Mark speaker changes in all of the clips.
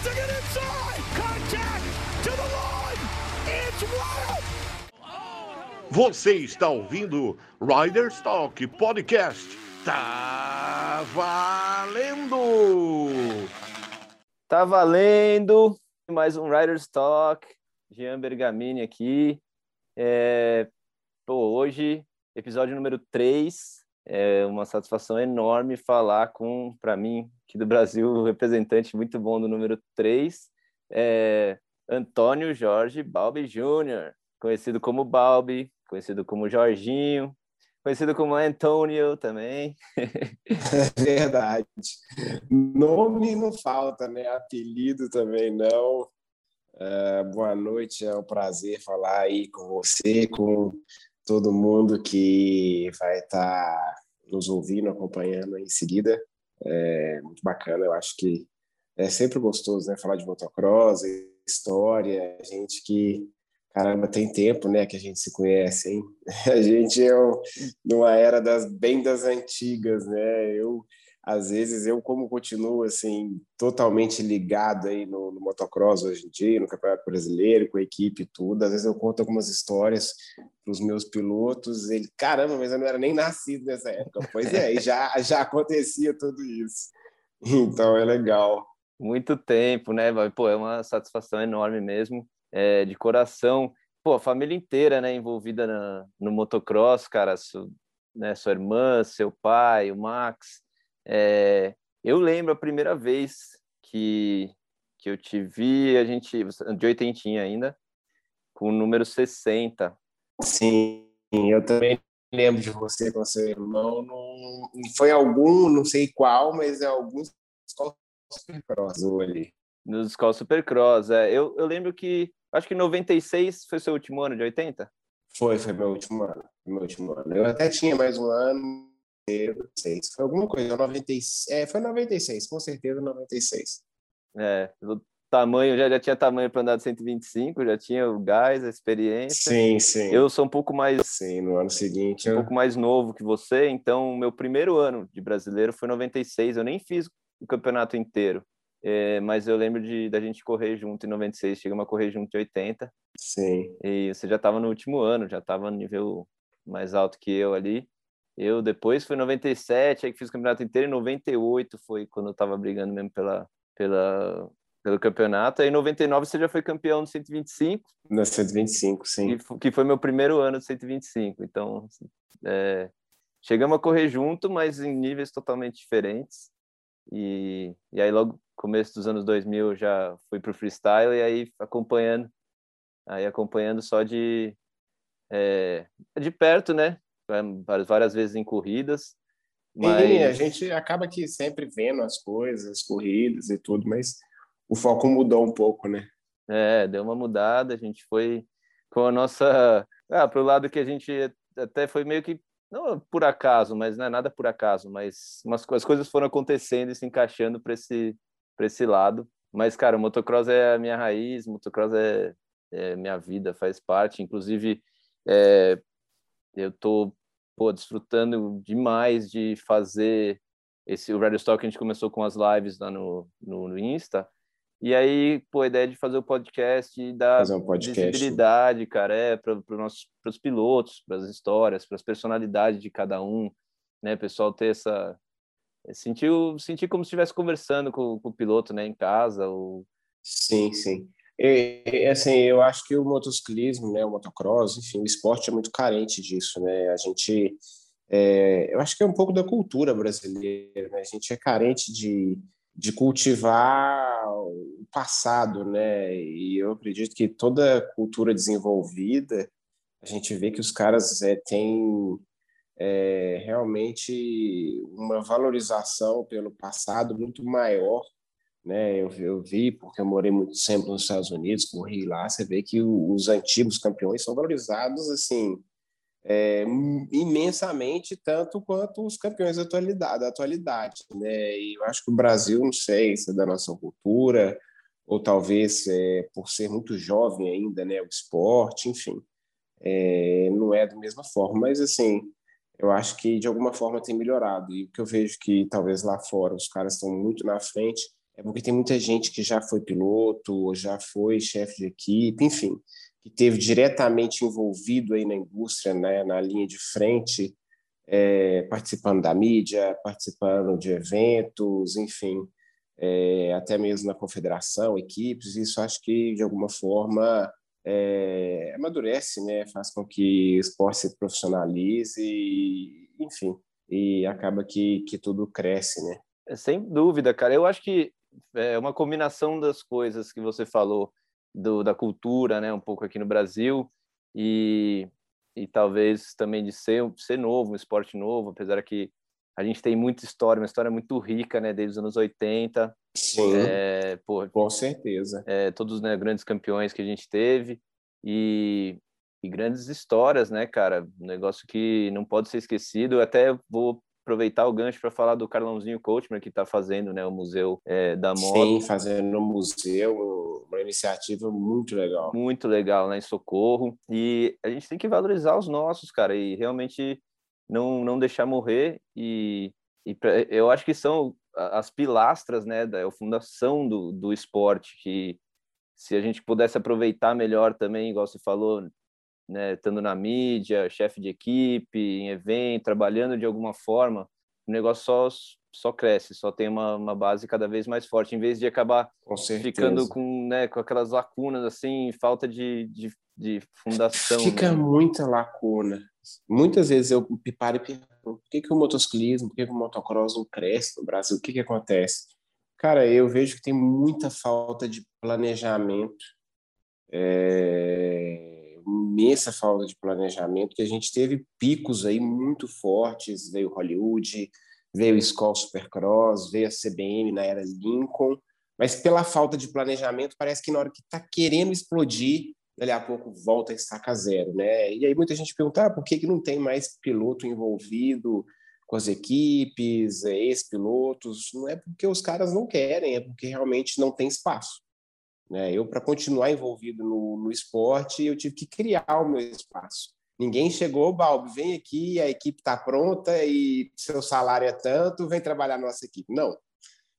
Speaker 1: to get inside. Contact to the line. It's wild.
Speaker 2: Você está ouvindo Riders Talk Podcast. Tá valendo!
Speaker 3: Tá valendo! Mais um Riders Talk. Jean Bergamini aqui. É... Pô, hoje, episódio número 3. É uma satisfação enorme falar com, para mim, aqui do Brasil, representante muito bom do número 3, é Antônio Jorge Balbi Júnior, conhecido como Balbi, conhecido como Jorginho, conhecido como Antônio também.
Speaker 4: É verdade. Nome não falta, né? Apelido também não. Uh, boa noite, é um prazer falar aí com você, com todo mundo que vai estar tá nos ouvindo, acompanhando em seguida. É muito bacana, eu acho que é sempre gostoso, né? Falar de motocross, história, gente que caramba, tem tempo, né, que a gente se conhece, hein? A gente é um, numa era das bem das antigas, né? Eu às vezes eu como continuo assim totalmente ligado aí no, no motocross hoje em dia, no Campeonato Brasileiro, com a equipe tudo, às vezes eu conto algumas histórias para os meus pilotos, ele, caramba, mas eu não era nem nascido nessa época. Pois é, e já já acontecia tudo isso. Então é legal.
Speaker 3: Muito tempo, né? Pô, é uma satisfação enorme mesmo, é, de coração. Pô, a família inteira, né, envolvida na, no motocross, cara, su, né, sua irmã, seu pai, o Max, é, eu lembro a primeira vez que, que eu te vi, a gente, de oitentinha ainda, com o número 60.
Speaker 4: Sim, eu também lembro de você com seu irmão. Não, foi algum, não sei qual, mas é algum Supercross ali.
Speaker 3: Nos Escola Supercross, é. Eu, eu lembro que, acho que 96 foi seu último ano de 80?
Speaker 4: Foi, foi meu último ano. Meu último ano. Eu até tinha mais um ano, 96. Foi alguma coisa, 96. É, foi 96, com certeza 96.
Speaker 3: É, o tamanho, já, já tinha tamanho para andar de 125, já tinha o gás, a experiência.
Speaker 4: Sim, sim.
Speaker 3: Eu sou um pouco mais.
Speaker 4: Sim, no ano seguinte.
Speaker 3: Um eu... pouco mais novo que você, então meu primeiro ano de brasileiro foi 96. Eu nem fiz o campeonato inteiro. É, mas eu lembro de da gente correr junto em 96, chegamos a correr junto em 80.
Speaker 4: Sim.
Speaker 3: E você já estava no último ano, já estava no nível mais alto que eu ali. Eu depois foi 97, aí que fiz o campeonato inteiro, em 98 foi quando eu tava brigando mesmo pela, pela, pelo campeonato. Aí em 99 você já foi campeão no 125.
Speaker 4: No 125, sim.
Speaker 3: Que foi meu primeiro ano de 125. Então, é, chegamos a correr junto, mas em níveis totalmente diferentes. E, e aí logo começo dos anos 2000 eu já fui pro freestyle e aí acompanhando, aí acompanhando só de é, de perto, né? Várias vezes em corridas.
Speaker 4: Mas... Sim, a gente acaba que sempre vendo as coisas, as corridas e tudo, mas o foco mudou um pouco, né?
Speaker 3: É, deu uma mudada, a gente foi com a nossa. Ah, para o lado que a gente até foi meio que. Não por acaso, mas não é nada por acaso, mas umas, as coisas foram acontecendo e se encaixando para esse, esse lado. Mas, cara, o motocross é a minha raiz, motocross é, é minha vida, faz parte. Inclusive, é, eu tô pô, desfrutando demais de fazer esse o Radio Stock a gente começou com as lives lá no, no, no Insta. E aí pô a ideia de fazer o podcast e dar
Speaker 4: um podcast.
Speaker 3: visibilidade cara é para para os pilotos para as histórias para as personalidades de cada um né? O pessoal ter essa sentir sentir como se estivesse conversando com, com o piloto né em casa ou
Speaker 4: sim sim e, assim, eu acho que o motociclismo, né, o motocross, enfim, o esporte é muito carente disso, né? A gente, é, eu acho que é um pouco da cultura brasileira, né? A gente é carente de, de cultivar o passado, né? E eu acredito que toda cultura desenvolvida, a gente vê que os caras é, têm é, realmente uma valorização pelo passado muito maior né? Eu, eu vi, porque eu morei muito tempo nos Estados Unidos, corri lá, você vê que os antigos campeões são valorizados assim é, imensamente, tanto quanto os campeões da atualidade, da atualidade, né? E eu acho que o Brasil, não sei se é da nossa cultura, ou talvez é, por ser muito jovem ainda, né? O esporte, enfim, é, não é da mesma forma, mas assim, eu acho que de alguma forma tem melhorado. E o que eu vejo que talvez lá fora os caras estão muito na frente é porque tem muita gente que já foi piloto, ou já foi chefe de equipe, enfim, que teve diretamente envolvido aí na indústria, né, na linha de frente, é, participando da mídia, participando de eventos, enfim, é, até mesmo na confederação, equipes, isso acho que de alguma forma é, amadurece, né, faz com que o esporte se profissionalize, enfim, e acaba que, que tudo cresce, né.
Speaker 3: Sem dúvida, cara. Eu acho que é uma combinação das coisas que você falou do, da cultura, né, um pouco aqui no Brasil e, e talvez também de ser ser novo, um esporte novo, apesar que a gente tem muita história, uma história muito rica, né, desde os anos 80.
Speaker 4: Sim.
Speaker 3: É, pô,
Speaker 4: com certeza.
Speaker 3: É, todos os né, grandes campeões que a gente teve e, e grandes histórias, né, cara? Um negócio que não pode ser esquecido. Eu até vou aproveitar o gancho para falar do Carlãozinho Coachman, que está fazendo né, o Museu é, da Moto.
Speaker 4: Sim, fazendo um museu, uma iniciativa muito legal.
Speaker 3: Muito legal, né, em Socorro. E a gente tem que valorizar os nossos, cara, e realmente não, não deixar morrer. E, e pra, eu acho que são as pilastras, né, da a fundação do, do esporte, que se a gente pudesse aproveitar melhor também, igual você falou, né, estando na mídia, chefe de equipe, em evento, trabalhando de alguma forma, o negócio só, só cresce, só tem uma, uma base cada vez mais forte, em vez de acabar
Speaker 4: com
Speaker 3: ficando com, né, com aquelas lacunas, assim, falta de, de, de fundação.
Speaker 4: Fica
Speaker 3: né?
Speaker 4: muita lacuna. Muitas vezes eu me paro e pergunto por que, que o motociclismo, por que, que o motocross não cresce no Brasil, o que, que acontece? Cara, eu vejo que tem muita falta de planejamento, é imensa falta de planejamento, que a gente teve picos aí muito fortes, veio Hollywood, veio o Skoll Supercross, veio a CBM na era Lincoln, mas pela falta de planejamento, parece que na hora que está querendo explodir, dali a pouco volta a estaca zero, né? E aí muita gente pergunta, ah, por que, que não tem mais piloto envolvido com as equipes, é, ex-pilotos? Não é porque os caras não querem, é porque realmente não tem espaço. Né? Eu, para continuar envolvido no, no esporte, eu tive que criar o meu espaço. Ninguém chegou, Balbi, vem aqui, a equipe está pronta e seu salário é tanto, vem trabalhar na nossa equipe. Não.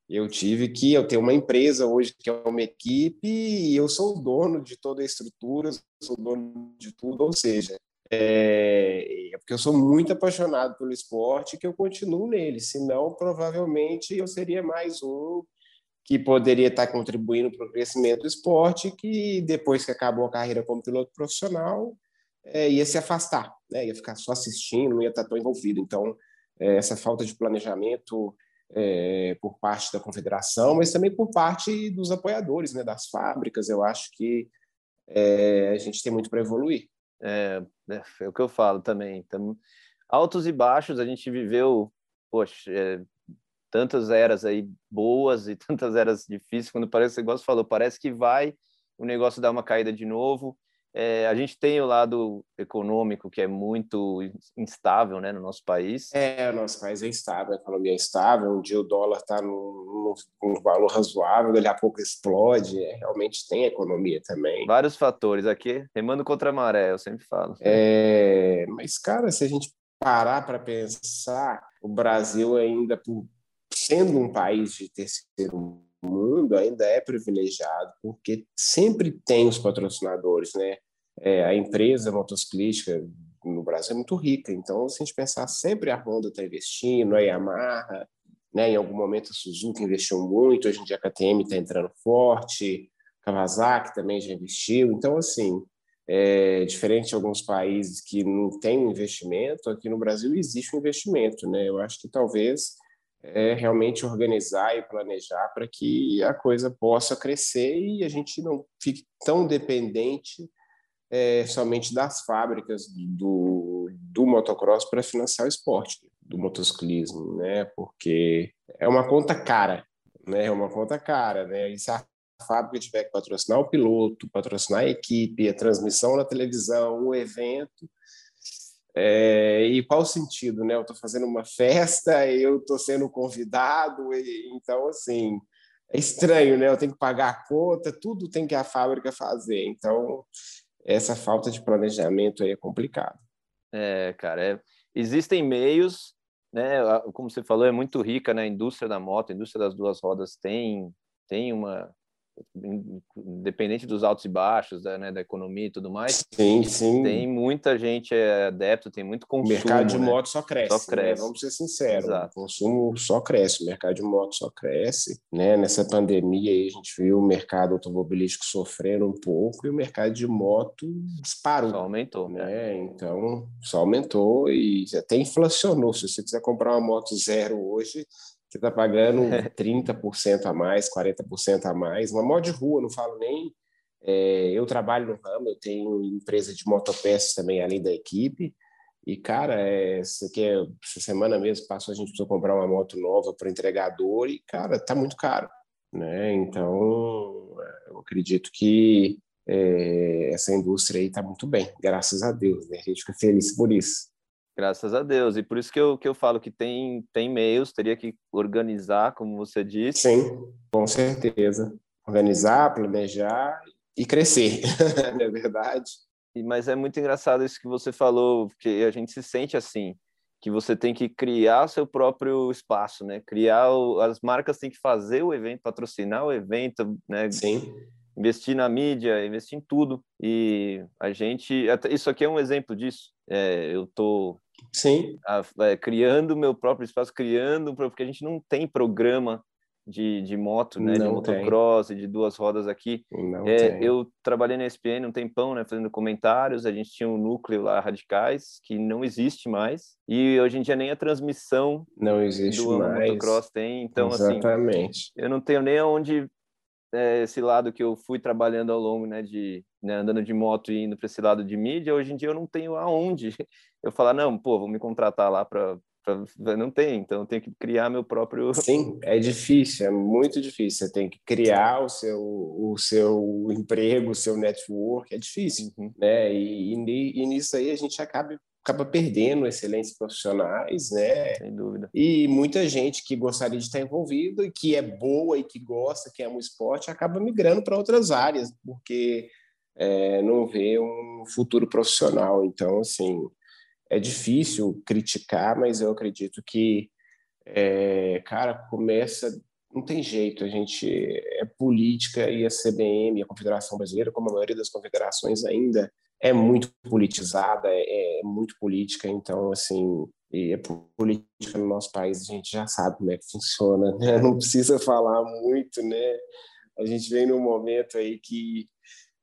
Speaker 4: Eu tive que, eu tenho uma empresa hoje que é uma equipe e eu sou o dono de toda a estrutura, sou dono de tudo, ou seja, é, é porque eu sou muito apaixonado pelo esporte que eu continuo nele, senão provavelmente eu seria mais um que poderia estar contribuindo para o crescimento do esporte, que depois que acabou a carreira como piloto profissional, é, ia se afastar, né? ia ficar só assistindo, não ia estar tão envolvido. Então, é, essa falta de planejamento é, por parte da confederação, mas também por parte dos apoiadores, né? das fábricas, eu acho que é, a gente tem muito para evoluir.
Speaker 3: É, é, é, o que eu falo também. Altos e baixos, a gente viveu, poxa, é, tantas eras aí boas e tantas eras difíceis, quando parece, igual você falou, parece que vai o negócio dar uma caída de novo. É, a gente tem o lado econômico que é muito instável né, no nosso país.
Speaker 4: É, o nosso país é instável, a economia é instável. Um dia o dólar está num, num, valor razoável, daqui a pouco explode. É, realmente tem economia também.
Speaker 3: Vários fatores aqui, remando contra a maré, eu sempre falo.
Speaker 4: É, mas, cara, se a gente parar para pensar, o Brasil ainda, por sendo um país de terceiro mundo, ainda é privilegiado, porque sempre tem os patrocinadores, né? É, a empresa motociclística no Brasil é muito rica, então se a gente pensar, sempre a Honda está investindo, a Yamaha, né? em algum momento a Suzuki investiu muito, hoje em dia a KTM está entrando forte, Kawasaki também já investiu, então assim, é, diferente de alguns países que não tem investimento, aqui no Brasil existe um investimento, né? Eu acho que talvez é realmente organizar e planejar para que a coisa possa crescer e a gente não fique tão dependente é, somente das fábricas do, do motocross para financiar o esporte, do motociclismo, né? Porque é uma conta cara, né? É uma conta cara, né? E se a fábrica tiver que patrocinar o piloto, patrocinar a equipe, a transmissão na televisão, o evento, é, e qual o sentido, né? Eu estou fazendo uma festa, eu estou sendo convidado, e, então, assim, é estranho, né? Eu tenho que pagar a conta, tudo tem que a fábrica fazer. Então, essa falta de planejamento aí é complicado.
Speaker 3: É, cara, é... existem meios, né? Como você falou, é muito rica, né? A indústria da moto, a indústria das duas rodas tem tem uma independente dos altos e baixos da, né, da economia e tudo mais,
Speaker 4: sim, sim.
Speaker 3: tem muita gente é adepto, tem muito consumo.
Speaker 4: O mercado de
Speaker 3: né?
Speaker 4: moto só cresce,
Speaker 3: só cresce.
Speaker 4: Né? vamos ser sinceros.
Speaker 3: Exato.
Speaker 4: O consumo só cresce, o mercado de moto só cresce. Né? Nessa pandemia aí a gente viu o mercado automobilístico sofrendo um pouco e o mercado de moto disparou.
Speaker 3: Só aumentou.
Speaker 4: Né? Então, só aumentou e até inflacionou. Se você quiser comprar uma moto zero hoje, você está pagando 30% a mais, 40% a mais. Uma moto de rua, não falo nem. É, eu trabalho no ramo, eu tenho empresa de motopeças também, além da equipe. E, cara, é, é, essa semana mesmo passou, a gente precisou comprar uma moto nova para o entregador e, cara, tá muito caro. Né? Então, eu acredito que é, essa indústria aí está muito bem, graças a Deus. Né? A gente fica feliz por isso.
Speaker 3: Graças a Deus. E por isso que eu, que eu falo que tem, tem meios, teria que organizar, como você disse.
Speaker 4: Sim, com certeza. Organizar, planejar e crescer, não é verdade?
Speaker 3: Mas é muito engraçado isso que você falou, porque a gente se sente assim, que você tem que criar seu próprio espaço, né? Criar o, as marcas têm que fazer o evento, patrocinar o evento, né?
Speaker 4: Sim.
Speaker 3: Investir na mídia, investir em tudo. E a gente, isso aqui é um exemplo disso. É, eu tô
Speaker 4: Sim.
Speaker 3: A, é, criando meu próprio espaço, criando, porque a gente não tem programa de, de moto, né,
Speaker 4: não
Speaker 3: de motocross, de duas rodas aqui.
Speaker 4: É,
Speaker 3: eu trabalhei na ESPN um tempão, né, fazendo comentários, a gente tinha um núcleo lá, Radicais, que não existe mais, e hoje em dia nem a transmissão
Speaker 4: não existe
Speaker 3: do
Speaker 4: mais.
Speaker 3: motocross tem, então
Speaker 4: Exatamente.
Speaker 3: assim, eu não tenho nem aonde é, esse lado que eu fui trabalhando ao longo, né, de né, andando de moto e indo para esse lado de mídia, hoje em dia eu não tenho aonde eu falar, não, pô, vou me contratar lá para não tem, então eu tenho que criar meu próprio.
Speaker 4: Sim, é difícil, é muito difícil. Você tem que criar o seu, o seu emprego, o seu network, é difícil,
Speaker 3: uhum.
Speaker 4: né? E, e, e, nisso aí a gente acaba, acaba perdendo excelentes profissionais, né?
Speaker 3: Sem dúvida.
Speaker 4: E muita gente que gostaria de estar envolvido e que é boa e que gosta, que ama o esporte, acaba migrando para outras áreas, porque é, não vê um futuro profissional. Então, assim, é difícil criticar, mas eu acredito que, é, cara, começa. Não tem jeito, a gente é política e a CBM, a Confederação Brasileira, como a maioria das confederações ainda é muito politizada, é, é muito política, então, assim, e a política no nosso país a gente já sabe como é que funciona, né? não precisa falar muito, né? A gente vem num momento aí que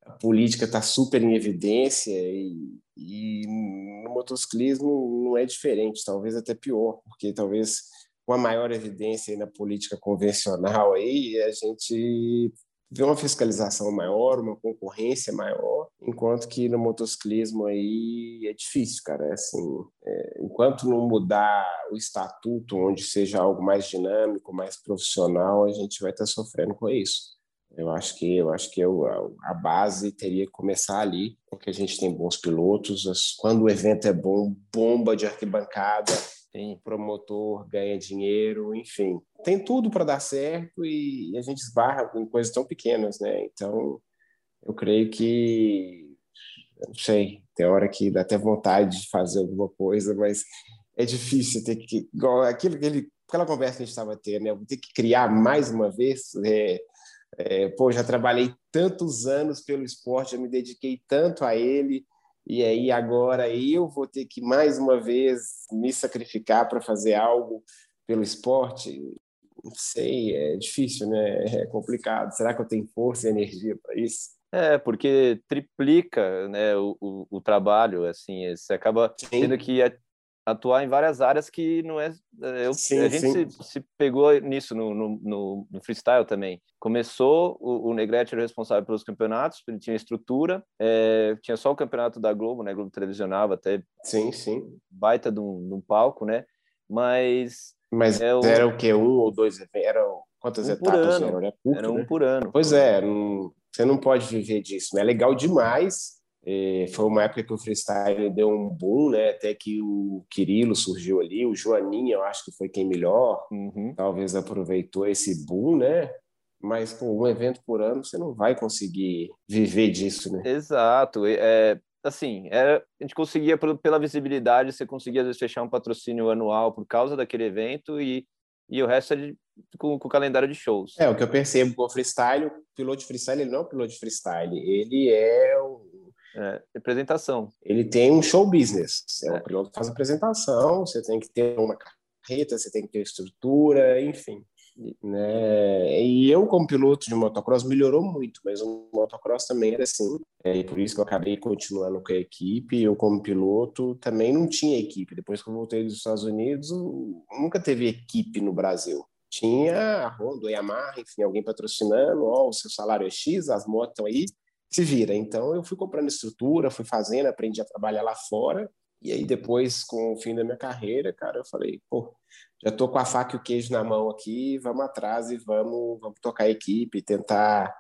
Speaker 4: a política está super em evidência e, e no motociclismo não é diferente, talvez até pior, porque talvez com a maior evidência na política convencional aí a gente vê uma fiscalização maior, uma concorrência maior, enquanto que no motociclismo aí é difícil, cara. É assim, é, enquanto não mudar o estatuto, onde seja algo mais dinâmico, mais profissional, a gente vai estar sofrendo com isso. Eu acho que eu acho que eu, a base teria que começar ali, porque a gente tem bons pilotos. Quando o evento é bom, bomba de arquibancada, tem promotor ganha dinheiro, enfim, tem tudo para dar certo e a gente esbarra em coisas tão pequenas, né? Então, eu creio que, não sei, tem hora que dá até vontade de fazer alguma coisa, mas é difícil ter que, igual aquilo que ele, aquela conversa que a gente estava tendo, né? Eu vou ter que criar mais uma vez. É, é, pô, já trabalhei tantos anos pelo esporte, eu me dediquei tanto a ele, e aí agora eu vou ter que mais uma vez me sacrificar para fazer algo pelo esporte. Não sei, é difícil, né? É complicado. Será que eu tenho força e energia para isso?
Speaker 3: É, porque triplica né, o, o, o trabalho, assim, você acaba Sim. tendo que atuar em várias áreas que não é. Eu,
Speaker 4: sim,
Speaker 3: a gente se, se, pegou nisso no, no, no, freestyle também. Começou, o, o Negrete era responsável pelos campeonatos, ele tinha estrutura, é, tinha só o campeonato da Globo, né? Globo televisionava até.
Speaker 4: Sim, sim.
Speaker 3: Baita de um, de um palco, né? Mas.
Speaker 4: Mas é o... era o que? Um ou dois eventos? Eram quantas
Speaker 3: um
Speaker 4: etapas? Era, curto,
Speaker 3: era um
Speaker 4: né?
Speaker 3: por ano.
Speaker 4: Pois é, não, você não pode viver disso. Né? É legal demais é, foi uma época que o freestyle deu um boom, né? Até que o Quirilo surgiu ali, o Joaninha, eu acho que foi quem melhor,
Speaker 3: uhum.
Speaker 4: talvez aproveitou esse boom, né? Mas com um evento por ano você não vai conseguir viver disso, né?
Speaker 3: Exato. É, assim, era, a gente conseguia pela visibilidade, você conseguia às vezes fechar um patrocínio anual por causa daquele evento e e o resto é de, com, com o calendário de shows.
Speaker 4: É, o que eu percebo com o freestyle, o piloto de freestyle, ele não é um piloto de freestyle, ele é
Speaker 3: é, apresentação.
Speaker 4: Ele tem um show business. É, é. um piloto que faz apresentação, você tem que ter uma carreta, você tem que ter estrutura, enfim. Né? E eu, como piloto de motocross, melhorou muito, mas o motocross também era assim. É, e por isso que eu acabei continuando com a equipe. Eu, como piloto, também não tinha equipe. Depois que eu voltei dos Estados Unidos, nunca teve equipe no Brasil. Tinha a Honda, a Yamaha, enfim, alguém patrocinando. Ó, oh, o seu salário é X, as motos estão aí, se vira. Então, eu fui comprando estrutura, fui fazendo, aprendi a trabalhar lá fora. E aí, depois, com o fim da minha carreira, cara, eu falei, pô, já tô com a faca e o queijo na mão aqui, vamos atrás e vamos, vamos tocar a equipe, tentar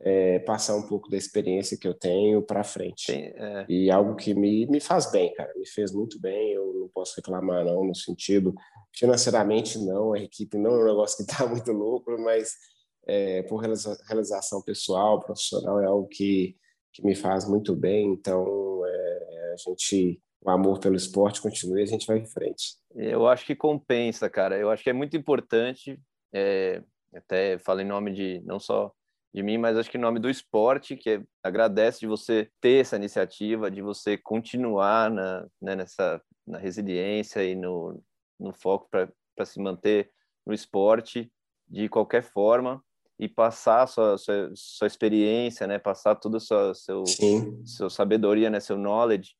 Speaker 4: é, passar um pouco da experiência que eu tenho para frente. É. E algo que me, me faz bem, cara, me fez muito bem, eu não posso reclamar não, no sentido, financeiramente não, a equipe não é um negócio que está muito louco, mas é, por realização pessoal, profissional, é algo que, que me faz muito bem, então é, a gente o amor pelo esporte continue e a gente vai em frente.
Speaker 3: Eu acho que compensa, cara. Eu acho que é muito importante, é, até falo em nome de não só de mim, mas acho que em nome do esporte, que é, agradece de você ter essa iniciativa, de você continuar na, né, nessa na resiliência e no, no foco para se manter no esporte de qualquer forma e passar sua, sua, sua experiência, né, passar toda a sua seu, sua sabedoria, né, seu knowledge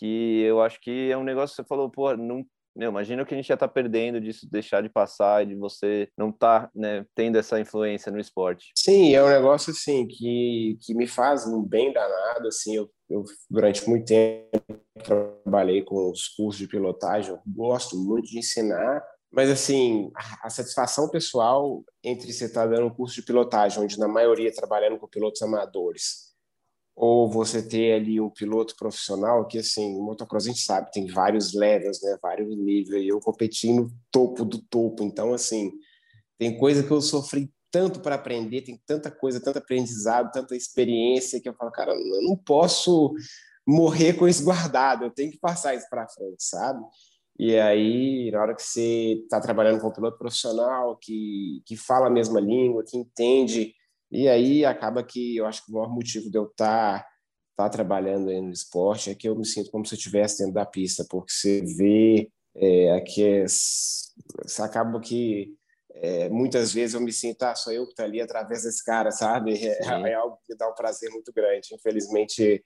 Speaker 3: que eu acho que é um negócio que você falou, pô, não, meu, imagina o que a gente já tá perdendo disso, deixar de passar, de você não tá, né, tendo essa influência no esporte.
Speaker 4: Sim, é um negócio, assim, que, que me faz um bem danado, assim, eu, eu durante muito tempo trabalhei com os cursos de pilotagem, eu gosto muito de ensinar, mas, assim, a satisfação pessoal entre você estar tá dando um curso de pilotagem, onde na maioria trabalhando com pilotos amadores, ou você ter ali um piloto profissional que assim, o motocross a gente sabe, tem vários levels, né, vários níveis, e eu competi no topo do topo, então assim, tem coisa que eu sofri tanto para aprender, tem tanta coisa, tanto aprendizado, tanta experiência que eu falo, cara, eu não posso morrer com isso guardado, eu tenho que passar isso para frente, sabe? E aí, na hora que você está trabalhando com um piloto profissional que, que fala a mesma língua, que entende e aí acaba que eu acho que o maior motivo de eu estar tá, tá trabalhando aí no esporte é que eu me sinto como se eu estivesse dentro da pista, porque você vê é, aqui, é, você acaba que é, muitas vezes eu me sinto, ah, sou eu que estou ali através desse cara, sabe? É, é, algo que dá um prazer muito grande. Infelizmente,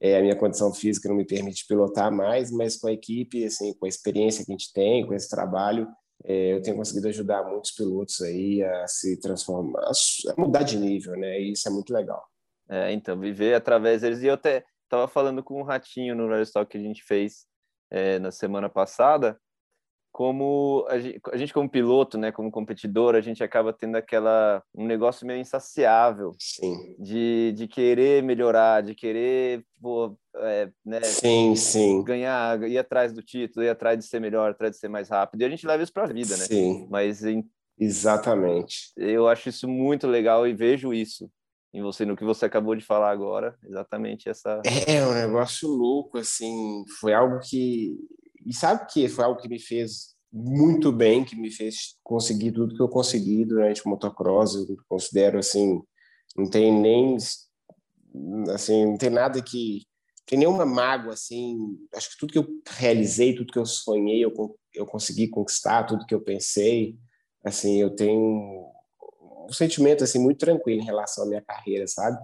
Speaker 4: é, a minha condição física não me permite pilotar mais, mas com a equipe, assim, com a experiência que a gente tem, com esse trabalho, é, eu tenho conseguido ajudar muitos pilotos aí a se transformar, a mudar de nível, né? E isso é muito legal.
Speaker 3: É, então, viver através deles. E eu até estava falando com um ratinho no Rally que a gente fez é, na semana passada, como a gente, a gente, como piloto, né, como competidor, a gente acaba tendo aquela um negócio meio insaciável
Speaker 4: sim.
Speaker 3: de, de querer melhorar, de querer pô, é, né,
Speaker 4: sim, sim.
Speaker 3: ganhar, ir atrás do título, ir atrás de ser melhor, atrás de ser mais rápido. E a gente leva isso para a vida, né?
Speaker 4: Sim.
Speaker 3: Mas em,
Speaker 4: exatamente.
Speaker 3: Eu acho isso muito legal e vejo isso em você no que você acabou de falar agora, exatamente essa.
Speaker 4: É, é um negócio louco, assim, foi algo que e sabe que foi algo que me fez muito bem, que me fez conseguir tudo que eu consegui durante o motocross. Eu considero assim, não tem nem assim, não tem nada que tem nenhuma mágoa assim. Acho que tudo que eu realizei, tudo que eu sonhei, eu eu consegui conquistar, tudo que eu pensei. Assim, eu tenho um sentimento assim muito tranquilo em relação à minha carreira, sabe?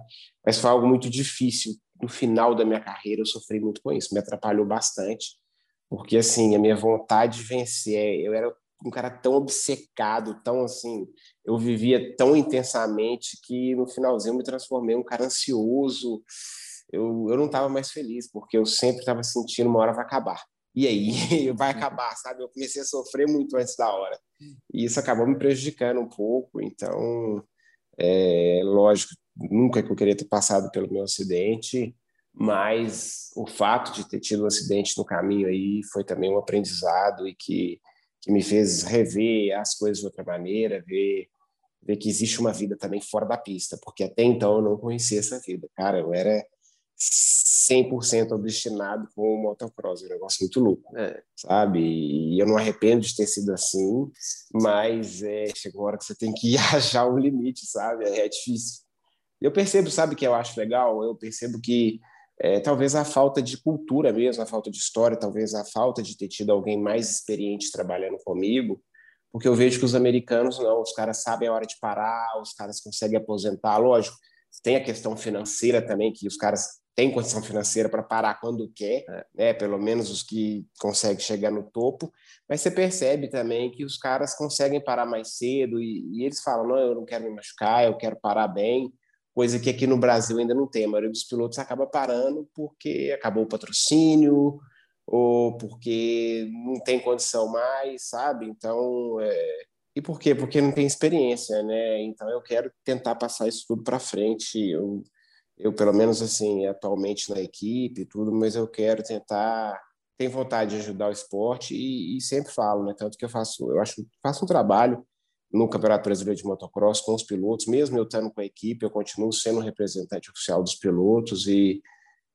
Speaker 4: Mas foi algo muito difícil. No final da minha carreira, eu sofri muito com isso, me atrapalhou bastante porque assim a minha vontade de vencer eu era um cara tão obcecado tão assim eu vivia tão intensamente que no finalzinho eu me transformei em um cara ansioso. Eu, eu não estava mais feliz porque eu sempre estava sentindo uma hora vai acabar. E aí vai acabar sabe? Eu comecei a sofrer muito antes da hora. E isso acabou me prejudicando um pouco então é lógico nunca que eu queria ter passado pelo meu acidente mas o fato de ter tido um acidente no caminho aí foi também um aprendizado e que, que me fez rever as coisas de outra maneira, ver, ver que existe uma vida também fora da pista, porque até então eu não conhecia essa vida. Cara, eu era 100% obstinado com o motocross, um negócio muito louco, é. sabe? E eu não arrependo de ter sido assim, mas é, chegou a hora que você tem que achar um limite, sabe? É, é difícil. Eu percebo, sabe, que eu acho legal? Eu percebo que é, talvez a falta de cultura mesmo, a falta de história, talvez a falta de ter tido alguém mais experiente trabalhando comigo, porque eu vejo que os americanos não, os caras sabem a hora de parar, os caras conseguem aposentar, lógico, tem a questão financeira também, que os caras têm condição financeira para parar quando quer, é. né? pelo menos os que conseguem chegar no topo, mas você percebe também que os caras conseguem parar mais cedo e, e eles falam, não, eu não quero me machucar, eu quero parar bem, coisa que aqui no Brasil ainda não tem. A maioria dos pilotos acaba parando porque acabou o patrocínio ou porque não tem condição mais, sabe? Então, é... e por quê? Porque não tem experiência, né? Então, eu quero tentar passar isso tudo para frente. Eu, eu, pelo menos, assim, atualmente na equipe e tudo, mas eu quero tentar tenho vontade de ajudar o esporte e, e, sempre falo, né? Tanto que eu faço, eu acho, faço um trabalho no Campeonato Brasileiro de Motocross com os pilotos, mesmo eu estando com a equipe, eu continuo sendo representante oficial dos pilotos e,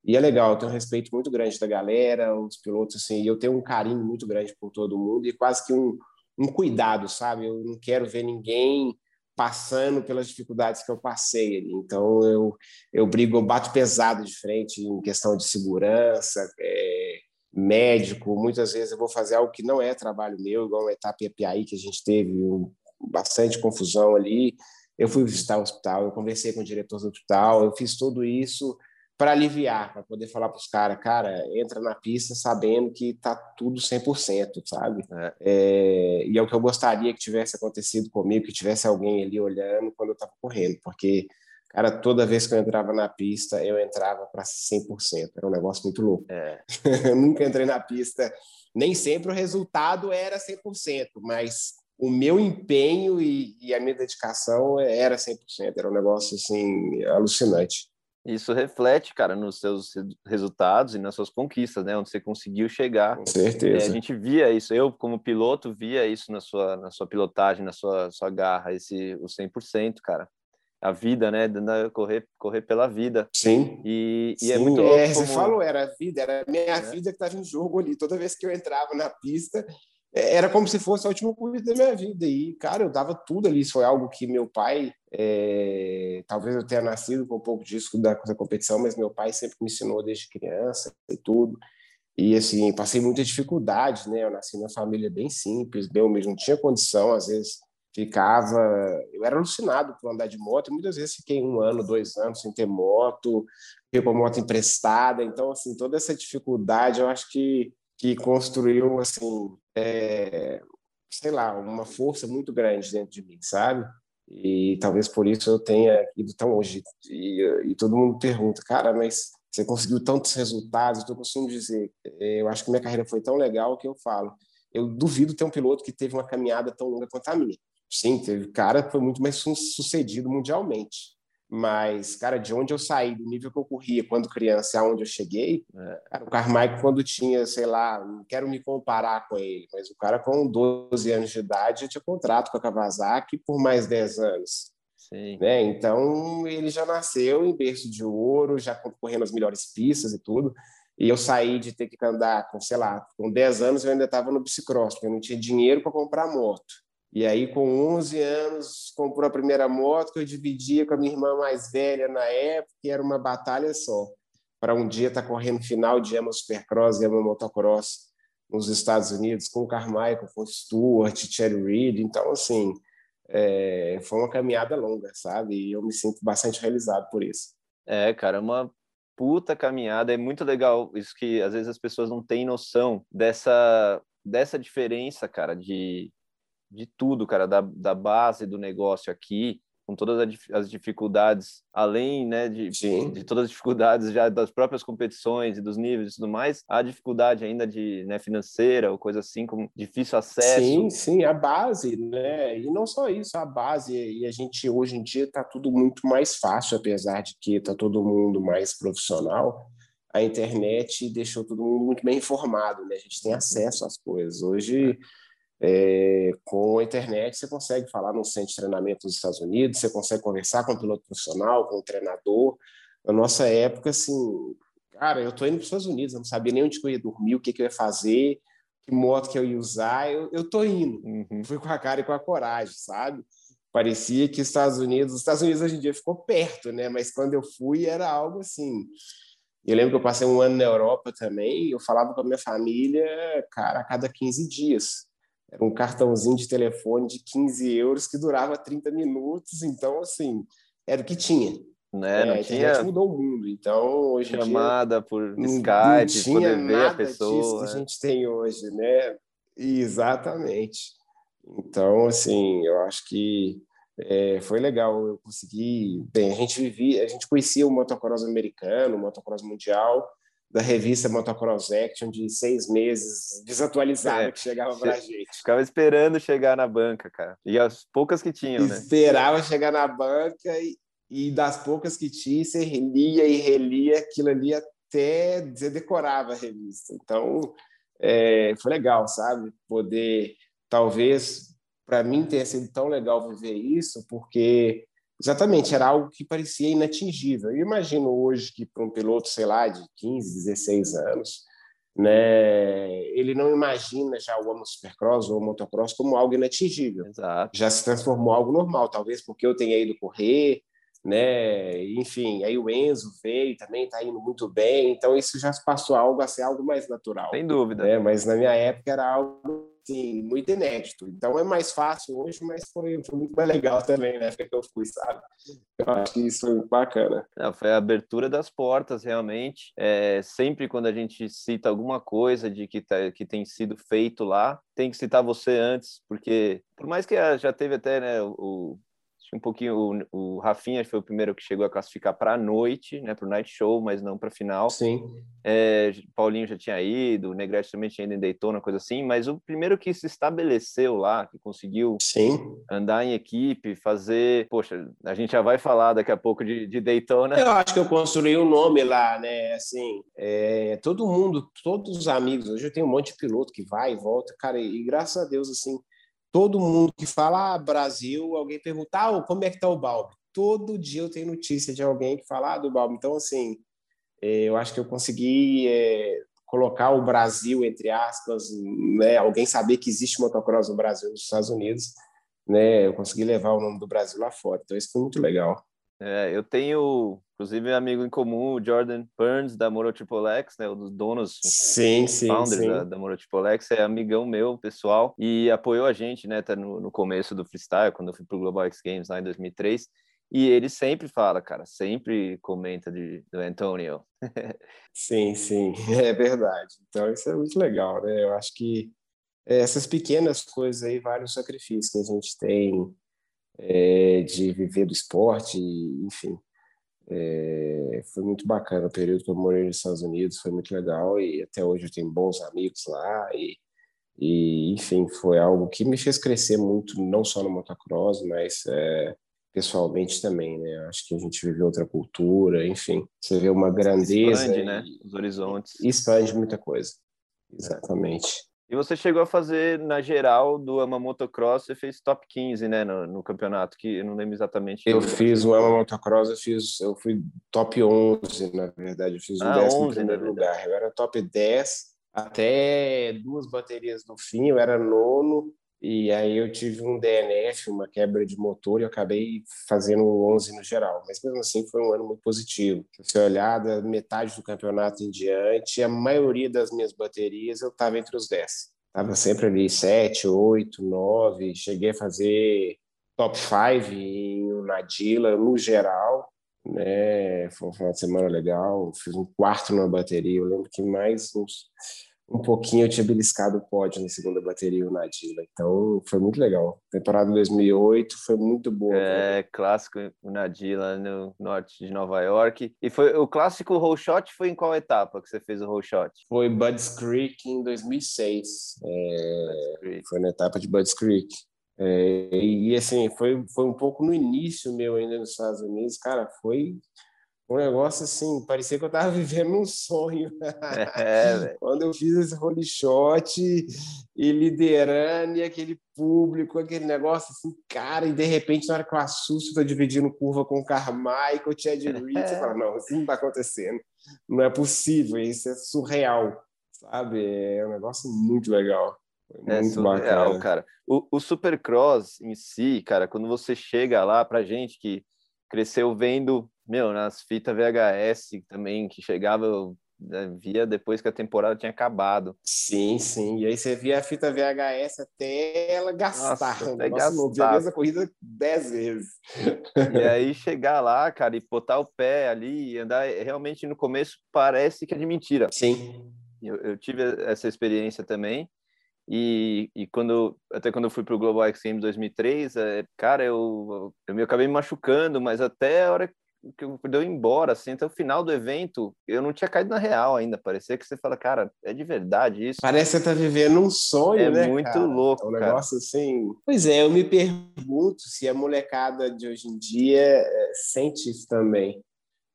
Speaker 4: e é legal, eu tenho um respeito muito grande da galera, os pilotos, assim, eu tenho um carinho muito grande por todo mundo e quase que um, um cuidado, sabe? Eu não quero ver ninguém passando pelas dificuldades que eu passei ali. Então, eu, eu brigo, eu bato pesado de frente em questão de segurança, é, médico. Muitas vezes eu vou fazer algo que não é trabalho meu, igual uma etapa EPI que a gente teve bastante confusão ali. Eu fui visitar o hospital, eu conversei com o diretor do hospital, eu fiz tudo isso para aliviar, para poder falar para os caras, cara, entra na pista sabendo que tá tudo 100%, sabe? É. É, e é o que eu gostaria que tivesse acontecido comigo, que tivesse alguém ali olhando quando eu estava correndo, porque, cara, toda vez que eu entrava na pista, eu entrava para 100%, era um negócio muito louco. É. eu nunca entrei na pista, nem sempre o resultado era 100%, mas o meu empenho e, e, a minha dedicação era 100%, era um negócio assim alucinante.
Speaker 3: Isso reflete, cara, nos seus resultados e nas suas conquistas, né? Onde você conseguiu chegar.
Speaker 4: Com certeza.
Speaker 3: É, a gente via isso, eu como piloto via isso na sua, na sua pilotagem, na sua, sua garra, esse o 100%, cara. A vida, né? Correr, correr pela vida.
Speaker 4: Sim.
Speaker 3: E,
Speaker 4: e
Speaker 3: é muito
Speaker 4: louco. É, como... Você falou, era a vida, era a minha é. vida que estava em jogo ali. Toda vez que eu entrava na pista, é, era como se fosse a última corrida da minha vida. E, cara, eu dava tudo ali. Isso foi algo que meu pai, é... talvez eu tenha nascido com um pouco disso da, da, competição, mas meu pai sempre me ensinou desde criança e tudo. E, assim, passei muita dificuldade, né? Eu nasci numa família bem simples, meu mesmo não tinha condição, às vezes ficava. Eu era alucinado por andar de moto, muitas vezes fiquei um ano, dois anos sem ter moto, fiquei com a moto emprestada. Então, assim, toda essa dificuldade, eu acho que que construiu assim é, sei lá uma força muito grande dentro de mim sabe? E talvez por isso eu tenha ido tão longe. E, e todo mundo pergunta cara mas você conseguiu tantos resultados? Eu costumo dizer é, eu acho que minha carreira foi tão legal que eu falo eu duvido ter um piloto que teve uma caminhada tão longa quanto a minha sim teve cara foi muito mais sucedido mundialmente mas, cara, de onde eu saí, do nível que eu corria quando criança, aonde eu cheguei, é. cara, o Carmichael, quando tinha, sei lá, não quero me comparar com ele, mas o cara com 12 anos de idade tinha contrato com a Kawasaki por mais 10 anos. Sim. Né? Então, ele já nasceu em berço de ouro, já correndo as melhores pistas e tudo. E eu saí de ter que andar com, sei lá, com 10 anos eu ainda estava no bicicross, porque eu não tinha dinheiro para comprar moto. E aí, com 11 anos, comprou a primeira moto que eu dividia com a minha irmã mais velha na época, e era uma batalha só. Para um dia estar tá correndo final de Ama Supercross e Ama Motocross nos Estados Unidos, com o Carmichael, com o Stewart, Cherry Reed. Então, assim, é, foi uma caminhada longa, sabe? E eu me sinto bastante realizado por isso.
Speaker 3: É, cara, uma puta caminhada. É muito legal isso que às vezes as pessoas não têm noção dessa, dessa diferença, cara, de de tudo, cara, da, da base do negócio aqui, com todas as dificuldades, além né, de, de todas as dificuldades já das próprias competições e dos níveis e tudo mais, a dificuldade ainda de né, financeira ou coisa assim, com difícil acesso.
Speaker 4: Sim, sim, a base, né? E não só isso, a base. E a gente, hoje em dia, está tudo muito mais fácil, apesar de que está todo mundo mais profissional. A internet deixou todo mundo muito bem informado, né? A gente tem uhum. acesso às coisas. Hoje é, com a internet, você consegue falar num centro de treinamento dos Estados Unidos, você consegue conversar com um piloto profissional, com um treinador. na nossa época, assim, cara, eu tô indo para os Estados Unidos, eu não sabia nem onde eu ia dormir, o que, que eu ia fazer, que moto que eu ia usar, eu, eu tô indo. Uhum. Fui com a cara e com a coragem, sabe? Parecia que os Estados Unidos, os Estados Unidos hoje em dia ficou perto, né? Mas quando eu fui era algo assim. Eu lembro que eu passei um ano na Europa também, eu falava com a minha família, cara, a cada 15 dias. Era um cartãozinho de telefone de 15 euros que durava 30 minutos, então, assim, era o que tinha.
Speaker 3: Né? Não
Speaker 4: é,
Speaker 3: tinha
Speaker 4: mudou o mundo. Então, hoje
Speaker 3: chamada
Speaker 4: dia,
Speaker 3: por Skype,
Speaker 4: não
Speaker 3: poder ver a pessoa.
Speaker 4: Disso que a gente tem hoje, né? Exatamente. Então, assim, eu acho que é, foi legal. Eu consegui. Bem, a gente vivia, a gente conhecia o motocross americano, o motocross mundial, da revista Motocross Action de seis meses, desatualizada, é, que chegava pra gente.
Speaker 3: Ficava esperando chegar na banca, cara. E as poucas que tinham, né?
Speaker 4: Esperava chegar na banca e, e das poucas que tinha, você relia e relia aquilo ali até você decorava a revista. Então, é, foi legal, sabe? Poder, talvez, para mim tenha sido tão legal viver isso, porque exatamente era algo que parecia inatingível. Eu imagino hoje que para um piloto, sei lá, de 15, 16 anos, né, ele não imagina já o Amo Supercross ou o motocross como algo inatingível.
Speaker 3: Exato.
Speaker 4: Já se transformou em algo normal, talvez porque eu tenha ido correr, né? Enfim, aí o Enzo veio também, está indo muito bem, então isso já passou algo a ser algo mais natural.
Speaker 3: Sem dúvida.
Speaker 4: Né? Mas na minha época era algo assim, muito inédito. Então é mais fácil hoje, mas foi, foi muito mais legal também, né? Que eu fui, sabe? Eu acho que isso foi bacana.
Speaker 3: Não, foi a abertura das portas, realmente. É, sempre quando a gente cita alguma coisa de que, tá, que tem sido feito lá, tem que citar você antes, porque por mais que já teve até né, o, um pouquinho o, o Rafinha foi o primeiro que chegou a classificar para a noite, né, para o night show, mas não para a final.
Speaker 4: Sim.
Speaker 3: É, Paulinho já tinha ido, o Negrete também tinha ido em Daytona, coisa assim, mas o primeiro que se estabeleceu lá, que conseguiu
Speaker 4: Sim.
Speaker 3: andar em equipe, fazer, poxa, a gente já vai falar daqui a pouco de, de Daytona.
Speaker 4: Eu acho que eu construí um nome lá, né? Assim, é, todo mundo, todos os amigos. Hoje eu tenho um monte de piloto que vai e volta, cara, e, e graças a Deus assim todo mundo que fala ah, Brasil, alguém pergunta ah, como é que está o Balbi. Todo dia eu tenho notícia de alguém que fala ah, do Balbi. Então, assim, é, eu acho que eu consegui é, colocar o Brasil, entre aspas, né? alguém saber que existe motocross no Brasil nos Estados Unidos. Né? Eu consegui levar o nome do Brasil lá fora. Então, isso foi muito legal.
Speaker 3: É, eu tenho, inclusive, amigo em comum, o Jordan Burns, da Moro Triple X, né, um dos donos,
Speaker 4: sim, sim,
Speaker 3: founders
Speaker 4: sim.
Speaker 3: Da, da Moro Triple X, é amigão meu, pessoal, e apoiou a gente, né, tá no, no começo do freestyle, quando eu fui pro Global X Games lá em 2003, e ele sempre fala, cara, sempre comenta de, do Antonio.
Speaker 4: sim, sim, é verdade. Então isso é muito legal, né? Eu acho que essas pequenas coisas aí valem o sacrifício que a gente tem é, de viver do esporte, enfim. É, foi muito bacana o período que eu morei nos Estados Unidos, foi muito legal e até hoje eu tenho bons amigos lá e, e enfim, foi algo que me fez crescer muito, não só no motocross, mas é, pessoalmente também, né? Acho que a gente vive outra cultura, enfim, você vê uma grandeza.
Speaker 3: Expande, né? Os horizontes.
Speaker 4: Expande muita coisa. Exatamente.
Speaker 3: E você chegou a fazer na geral do Ama Motocross, você fez top 15, né, no, no campeonato, que eu não lembro exatamente.
Speaker 4: Eu fiz o Ama Motocross, eu fiz, eu fui top 11, na verdade, eu fiz o ah, 11 primeiro lugar. Eu era top 10 até duas baterias no fim, eu era nono, e aí eu tive um DNF, uma quebra de motor, e eu acabei fazendo 11 no geral. Mas mesmo assim foi um ano muito positivo. Se você olhar da metade do campeonato em diante, a maioria das minhas baterias eu estava entre os 10. Estava sempre ali 7, 8, 9. Cheguei a fazer top 5 em Nadila no geral. Né? Foi um final de semana legal. Fiz um quarto na bateria. Eu lembro que mais uns um pouquinho eu tinha beliscado o pódio na segunda bateria o Nadila. Então foi muito legal. temporada 2008 foi muito boa.
Speaker 3: É,
Speaker 4: né?
Speaker 3: clássico o Nadila no norte de Nova York. E foi o clássico roll shot foi em qual etapa que você fez o roll shot?
Speaker 4: Foi Budds Creek em 2006. É, foi na etapa de Budds Creek. É, e assim, foi, foi um pouco no início meu ainda nos Estados Unidos, cara, foi um negócio assim, parecia que eu estava vivendo um sonho. É, Quando eu fiz esse holy shot e liderando e aquele público, aquele negócio assim, cara, e de repente, na hora que eu assusto, estou dividindo curva com o Carmichael, o Chad Reed, você fala, não, isso não está acontecendo, não é possível, isso é surreal, sabe? É um negócio muito legal.
Speaker 3: É muito surreal, bacana. cara. O, o Supercross em si, cara, quando você chega lá, pra gente que cresceu vendo meu, nas fitas VHS também, que chegava, né, via depois que a temporada tinha acabado.
Speaker 4: Sim, sim. E aí você via a fita VHS até ela gastar. Nossa, até Nossa, gastar. a mesma corrida dez vezes.
Speaker 3: E aí chegar lá, cara, e botar o pé ali e andar, realmente no começo parece que é de mentira.
Speaker 4: Sim.
Speaker 3: Eu, eu tive essa experiência também. E, e quando até quando eu fui para o Global Extreme 2003, é, cara, eu, eu me acabei me machucando, mas até a hora que eu deu embora, assim, até o final do evento, eu não tinha caído na real ainda. Parecia que você fala, cara, é de verdade isso.
Speaker 4: Parece que você tá vivendo um sonho,
Speaker 3: é
Speaker 4: né?
Speaker 3: É muito
Speaker 4: cara?
Speaker 3: louco.
Speaker 4: É um negócio cara. assim. Pois é, eu me pergunto se a molecada de hoje em dia é, sente isso também.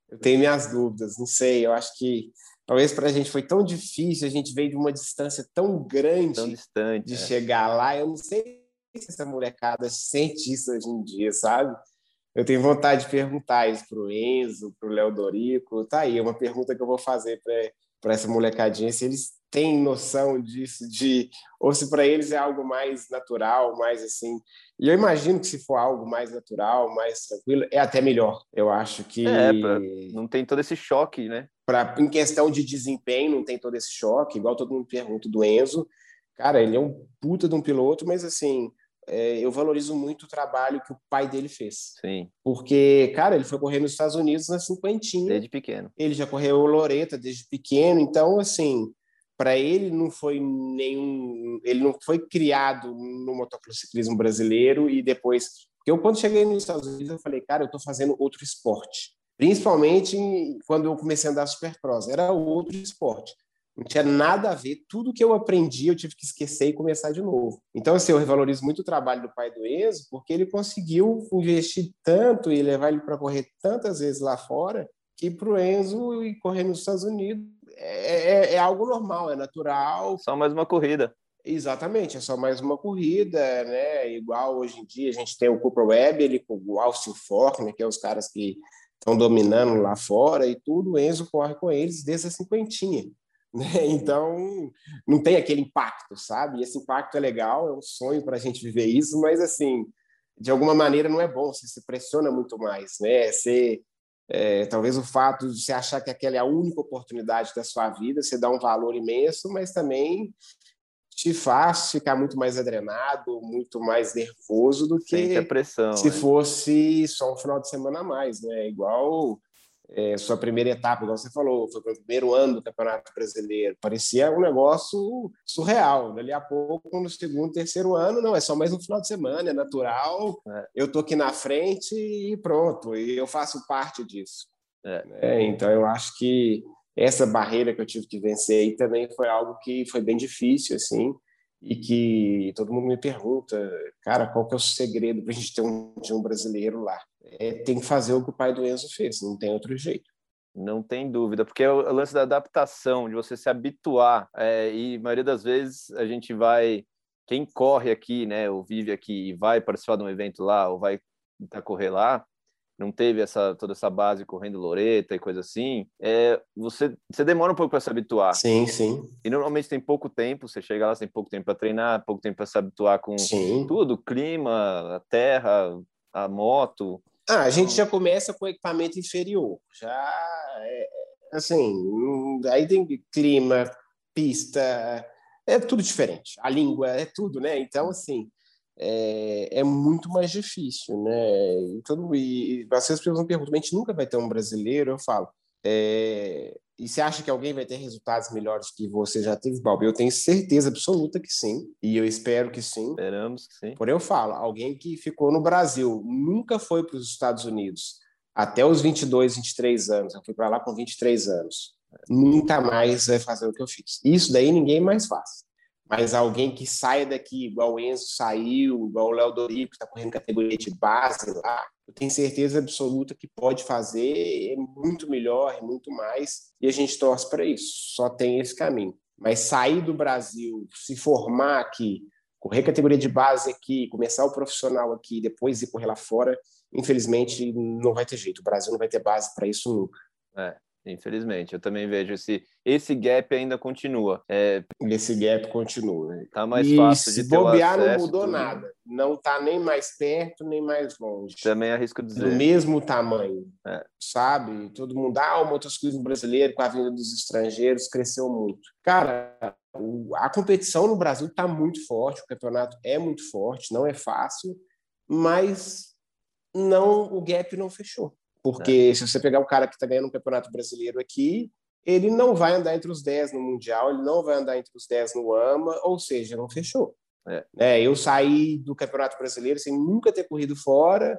Speaker 4: Eu tenho minhas dúvidas, não sei. Eu acho que talvez para a gente foi tão difícil, a gente veio de uma distância tão grande
Speaker 3: tão distante,
Speaker 4: de
Speaker 3: é.
Speaker 4: chegar lá. Eu não sei se essa molecada sente isso hoje em dia, sabe? Eu tenho vontade de perguntar isso para o Enzo, para o Léo Dorico. Tá aí, é uma pergunta que eu vou fazer para essa molecadinha, se eles têm noção disso, de ou se para eles é algo mais natural, mais assim. E eu imagino que se for algo mais natural, mais tranquilo, é até melhor. Eu acho que.
Speaker 3: É, pra... não tem todo esse choque, né?
Speaker 4: Pra, em questão de desempenho, não tem todo esse choque, igual todo mundo pergunta do Enzo. Cara, ele é um puta de um piloto, mas assim, é, eu valorizo muito o trabalho que o pai dele fez.
Speaker 3: Sim.
Speaker 4: Porque, cara, ele foi correr nos Estados Unidos na cinquentinha.
Speaker 3: Desde pequeno.
Speaker 4: Ele já correu o Loreta desde pequeno, então, assim, para ele não foi nenhum. Ele não foi criado no motociclismo brasileiro e depois. Porque eu, quando cheguei nos Estados Unidos, eu falei, cara, eu estou fazendo outro esporte. Principalmente quando eu comecei a andar supercross. Era outro esporte. Não tinha nada a ver. Tudo que eu aprendi, eu tive que esquecer e começar de novo. Então, assim, eu revalorizo muito o trabalho do pai do Enzo, porque ele conseguiu investir tanto e levar ele para correr tantas vezes lá fora, que para o Enzo e correr nos Estados Unidos é, é, é, algo normal, é natural.
Speaker 3: Só mais uma corrida.
Speaker 4: Exatamente, é só mais uma corrida, né? Igual hoje em dia a gente tem o Cooper Webb, ele com o Austin Faulkner, que é os caras que estão dominando lá fora e tudo, o Enzo corre com eles desde a cinquentinha. Né? Então, não tem aquele impacto, sabe? E esse impacto é legal, é um sonho para a gente viver isso, mas, assim, de alguma maneira não é bom, você se pressiona muito mais, né? Você, é, talvez o fato de você achar que aquela é a única oportunidade da sua vida, você dá um valor imenso, mas também te faz ficar muito mais adrenado, muito mais nervoso do que
Speaker 3: pressão,
Speaker 4: se né? fosse só um final de semana a mais, né? Igual é, sua primeira etapa, igual você falou, foi o primeiro ano do Campeonato Brasileiro. Parecia um negócio surreal. Dali a pouco, no segundo, terceiro ano, não, é só mais um final de semana, é natural. É. Eu tô aqui na frente e pronto, e eu faço parte disso. É. É, então, eu acho que essa barreira que eu tive que vencer aí também foi algo que foi bem difícil, assim, e que todo mundo me pergunta, cara, qual que é o segredo para a gente ter um, um brasileiro lá? É, tem que fazer o que o pai do Enzo fez, não tem outro jeito.
Speaker 3: Não tem dúvida, porque é o lance da adaptação, de você se habituar, é, e a maioria das vezes a gente vai, quem corre aqui, né, ou vive aqui e vai participar de um evento lá, ou vai correr lá, não teve essa toda essa base correndo loreta e coisa assim, é, você, você demora um pouco para se habituar.
Speaker 4: Sim, sim.
Speaker 3: E normalmente tem pouco tempo, você chega lá, tem pouco tempo para treinar, pouco tempo para se habituar com
Speaker 4: sim.
Speaker 3: tudo, clima, a terra, a moto.
Speaker 4: Ah, a gente já começa com equipamento inferior, já é, assim, aí tem clima, pista, é tudo diferente. A língua é tudo, né? Então assim, é, é muito mais difícil, né? E, todo, e às vezes as pessoas me perguntam, a gente nunca vai ter um brasileiro? Eu falo, é, e você acha que alguém vai ter resultados melhores que você já teve, Balbi? Eu tenho certeza absoluta que sim, e eu espero que sim.
Speaker 3: Esperamos que sim.
Speaker 4: Porém, eu falo, alguém que ficou no Brasil, nunca foi para os Estados Unidos, até os 22, 23 anos, eu fui para lá com 23 anos, nunca mais vai fazer o que eu fiz. Isso daí ninguém mais faz. mas alguém que saia daqui, igual o Enzo saiu, igual o Léo Dorico, que está correndo categoria de base lá, eu tenho certeza absoluta que pode fazer é muito melhor, é muito mais, e a gente torce para isso, só tem esse caminho. Mas sair do Brasil, se formar aqui, correr categoria de base aqui, começar o profissional aqui, depois ir correr lá fora, infelizmente não vai ter jeito. O Brasil não vai ter base para isso nunca.
Speaker 3: É. Infelizmente, eu também vejo esse esse gap ainda continua. É...
Speaker 4: Esse gap continua.
Speaker 3: Tá mais e fácil de ter bobear
Speaker 4: não mudou tudo. nada. Não tá nem mais perto nem mais longe.
Speaker 3: Também arrisco dizer.
Speaker 4: Do mesmo tamanho, é. sabe? Todo mundo, ah, o motociclismo brasileiro com a vinda dos estrangeiros cresceu muito. Cara, a competição no Brasil está muito forte, o campeonato é muito forte, não é fácil, mas não o gap não fechou. Porque é. se você pegar o cara que está ganhando um campeonato brasileiro aqui, ele não vai andar entre os 10 no Mundial, ele não vai andar entre os 10 no AMA, ou seja, não fechou. É. É, eu saí do Campeonato Brasileiro sem nunca ter corrido fora,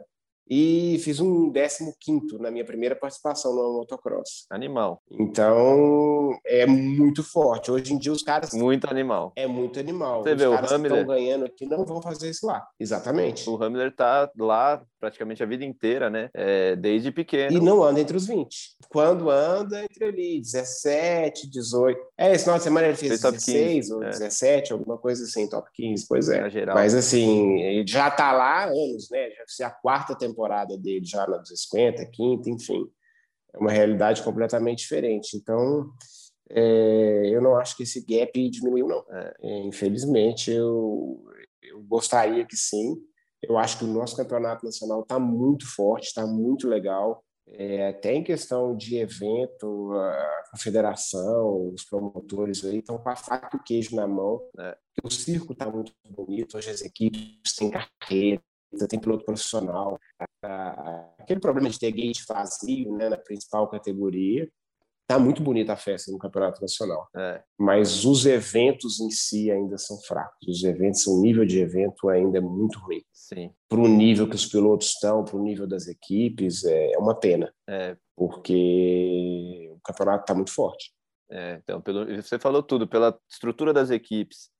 Speaker 4: e fiz um 15 na minha primeira participação no motocross.
Speaker 3: Animal.
Speaker 4: Então, é muito forte. Hoje em dia, os caras.
Speaker 3: Muito animal.
Speaker 4: É muito animal.
Speaker 3: Você
Speaker 4: os
Speaker 3: vê,
Speaker 4: caras
Speaker 3: o Hamler...
Speaker 4: que estão ganhando aqui não vão fazer isso lá. Exatamente.
Speaker 3: O Hamler tá lá praticamente a vida inteira, né? É, desde pequeno.
Speaker 4: E não anda entre os 20. Quando anda, entre ali 17, 18. É, esse final de semana ele fez, fez 16 ou é. 17, alguma coisa assim, top 15. Pois é. Mas assim, ele já tá lá há anos, né? Já é a quarta temporada temporada dele já na 250, quinta, enfim. É uma realidade completamente diferente. Então, é, eu não acho que esse gap diminuiu, não. É, é infelizmente, eu, eu gostaria que sim. Eu acho que o nosso campeonato nacional está muito forte, está muito legal. É, até em questão de evento, a confederação, os promotores aí estão com a faca e o queijo na mão. Né? O circo está muito bonito, hoje as equipes têm carreira, tem piloto profissional. Aquele problema de ter gate vazio né, na principal categoria, tá muito bonita a festa no Campeonato Nacional. É. Mas os eventos em si ainda são fracos. Os eventos, o nível de evento ainda é muito ruim. Para o nível que os pilotos estão, para o nível das equipes, é, é uma pena. É. Porque o campeonato está muito forte.
Speaker 3: É, então, pelo, você falou tudo, pela estrutura das equipes,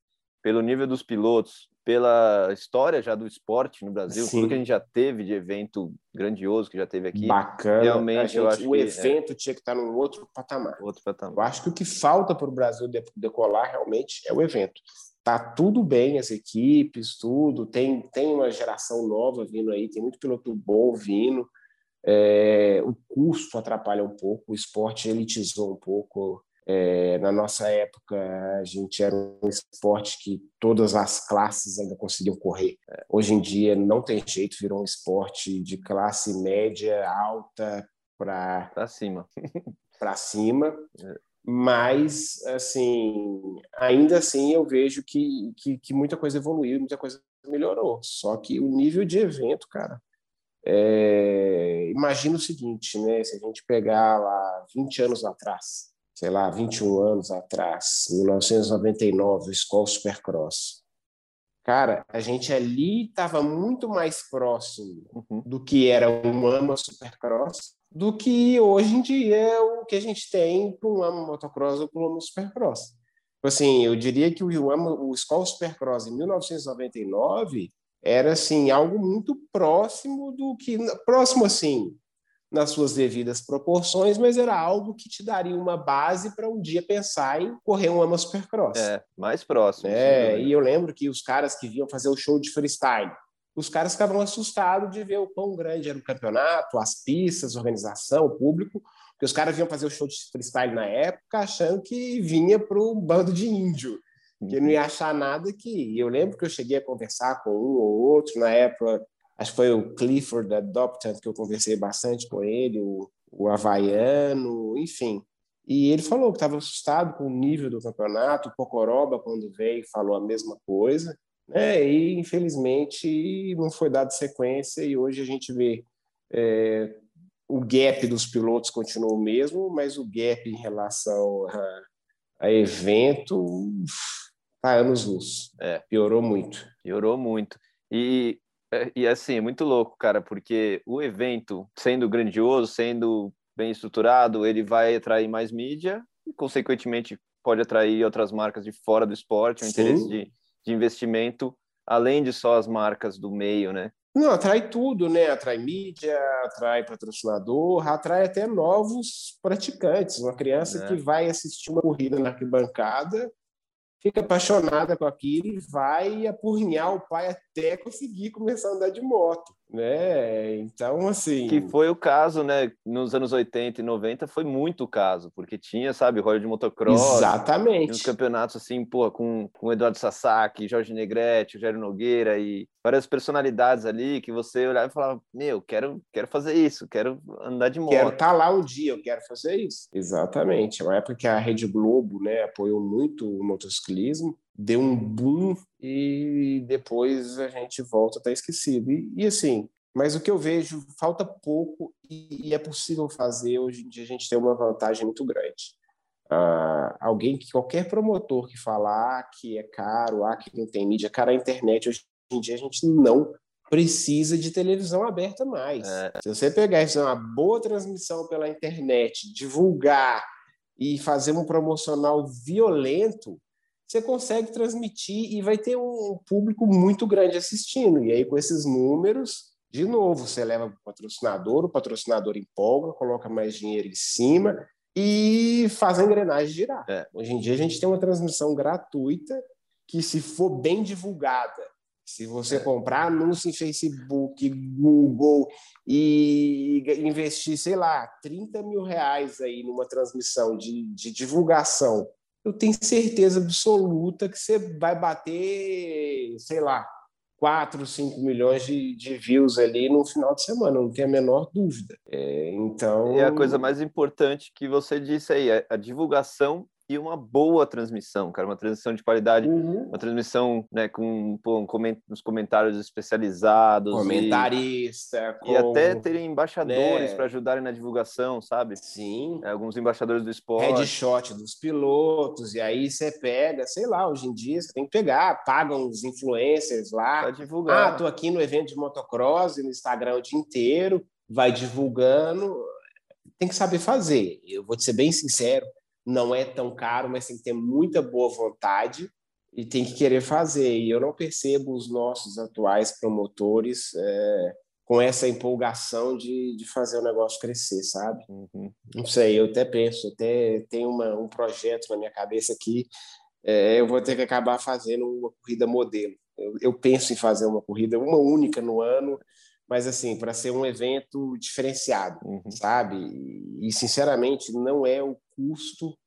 Speaker 3: pelo nível dos pilotos, pela história já do esporte no Brasil, Sim. tudo que a gente já teve de evento grandioso que já teve aqui.
Speaker 4: Bacana. Realmente, gente, eu acho o que, é evento é... tinha que estar num outro patamar.
Speaker 3: Outro patamar.
Speaker 4: Eu acho que o que falta para o Brasil decolar realmente é o evento. Tá tudo bem, as equipes, tudo. Tem, tem uma geração nova vindo aí, tem muito piloto bom vindo. É, o custo atrapalha um pouco, o esporte elitizou um pouco é, na nossa época, a gente era um esporte que todas as classes ainda conseguiam correr. É, hoje em dia, não tem jeito, virou um esporte de classe média, alta para
Speaker 3: cima.
Speaker 4: para cima. É. Mas, assim, ainda assim, eu vejo que, que, que, muita coisa evoluiu, muita coisa melhorou. Só que o nível de evento, cara, é... imagina o seguinte, né? Se a gente pegar lá 20 anos atrás, sei lá, 21 anos atrás, 1999, o Skoll Supercross. Cara, a gente ali estava muito mais próximo uhum. do que era um AMA Supercross do que hoje em dia o que a gente tem para um AMA Motocross ou para um AMA Supercross. Tipo assim, eu diria que o, AMA, o Skoll Supercross em 1999 era assim algo muito próximo do que próximo assim nas suas devidas proporções, mas era algo que te daria uma base para um dia pensar em correr um AMA Supercross.
Speaker 3: É, mais próximo.
Speaker 4: É, e eu lembro que os caras que vinham fazer o show de freestyle, os caras ficavam assustados de ver o quão grande era o campeonato, as pistas, organização, o público, porque os caras vinham fazer o show de freestyle na época achando que vinha para o bando de índio, que não ia achar nada que... Eu lembro que eu cheguei a conversar com um ou outro, na época acho que foi o Clifford Adoptant que eu conversei bastante com ele, o, o Havaiano, enfim. E ele falou que estava assustado com o nível do campeonato. O Pocoroba, quando veio, falou a mesma coisa. Né? E, infelizmente, não foi dado sequência. E hoje a gente vê é, o gap dos pilotos continua o mesmo, mas o gap em relação a, a evento está anos-luz. É. Piorou muito.
Speaker 3: Piorou muito. E é, e assim, é muito louco, cara, porque o evento, sendo grandioso, sendo bem estruturado, ele vai atrair mais mídia e, consequentemente, pode atrair outras marcas de fora do esporte, um Sim. interesse de, de investimento, além de só as marcas do meio, né?
Speaker 4: Não, atrai tudo, né? Atrai mídia, atrai patrocinador, atrai até novos praticantes. Uma criança é. que vai assistir uma corrida na arquibancada fica apaixonada com aquilo e vai apurrinhar o pai até conseguir começar a andar de moto, né? Então, assim...
Speaker 3: Que foi o caso, né? Nos anos 80 e 90 foi muito o caso, porque tinha, sabe, roda de motocross.
Speaker 4: Exatamente.
Speaker 3: Uns campeonatos, assim, pô, com, com Eduardo Sasaki, Jorge Negrete, Jair Nogueira e várias personalidades ali que você olhava e falava, meu, quero, quero fazer isso, quero andar de moto.
Speaker 4: Quero estar tá lá um dia, eu quero fazer isso. Exatamente. É uma época que a Rede Globo, né, apoiou muito o motociclismo, deu um boom e depois a gente volta a estar esquecido. E, e assim, mas o que eu vejo, falta pouco e, e, é possível fazer. Hoje em dia a gente tem uma vantagem muito grande. Uh, alguém que qualquer promotor que falar que é caro, ah, que não tem mídia, cara, a internet hoje em dia a gente não precisa de televisão aberta mais. É. Se você pegar e fazer uma boa transmissão pela internet, divulgar e fazer um promocional violento, você consegue transmitir e vai ter um público muito grande assistindo. E aí, com esses números, de novo, você leva para o patrocinador, o patrocinador empolga, coloca mais dinheiro em cima e faz a engrenagem girar. É. Hoje em dia, a gente tem uma transmissão gratuita que, se for bem divulgada, se você é. comprar anúncio em Facebook, Google e investir, sei lá, 30 mil reais aí numa transmissão de, de divulgação, eu tenho certeza absoluta que você vai bater, sei lá, 4, 5 milhões de, de views ali no final de semana, não tenho a menor dúvida. É, então.
Speaker 3: E a coisa mais importante que você disse aí, a, a divulgação e uma boa transmissão, cara, uma transmissão de qualidade, uhum. uma transmissão né, com, com coment nos comentários especializados.
Speaker 4: Comentarista.
Speaker 3: E, com... e até terem embaixadores né? para ajudarem na divulgação, sabe?
Speaker 4: Sim.
Speaker 3: É, alguns embaixadores do esporte.
Speaker 4: Headshot dos pilotos, e aí você pega, sei lá, hoje em dia você tem que pegar, pagam os influencers lá.
Speaker 3: Pra divulgar.
Speaker 4: Ah, tô aqui no evento de motocross no Instagram o dia inteiro, vai divulgando. Tem que saber fazer. Eu vou te ser bem sincero, não é tão caro, mas tem que ter muita boa vontade e tem que querer fazer. E eu não percebo os nossos atuais promotores é, com essa empolgação de, de fazer o negócio crescer, sabe? Uhum. Não sei, eu até penso, até tem uma, um projeto na minha cabeça aqui, é, eu vou ter que acabar fazendo uma corrida modelo. Eu, eu penso em fazer uma corrida, uma única no ano, mas assim, para ser um evento diferenciado, uhum. sabe? E, sinceramente, não é o custo.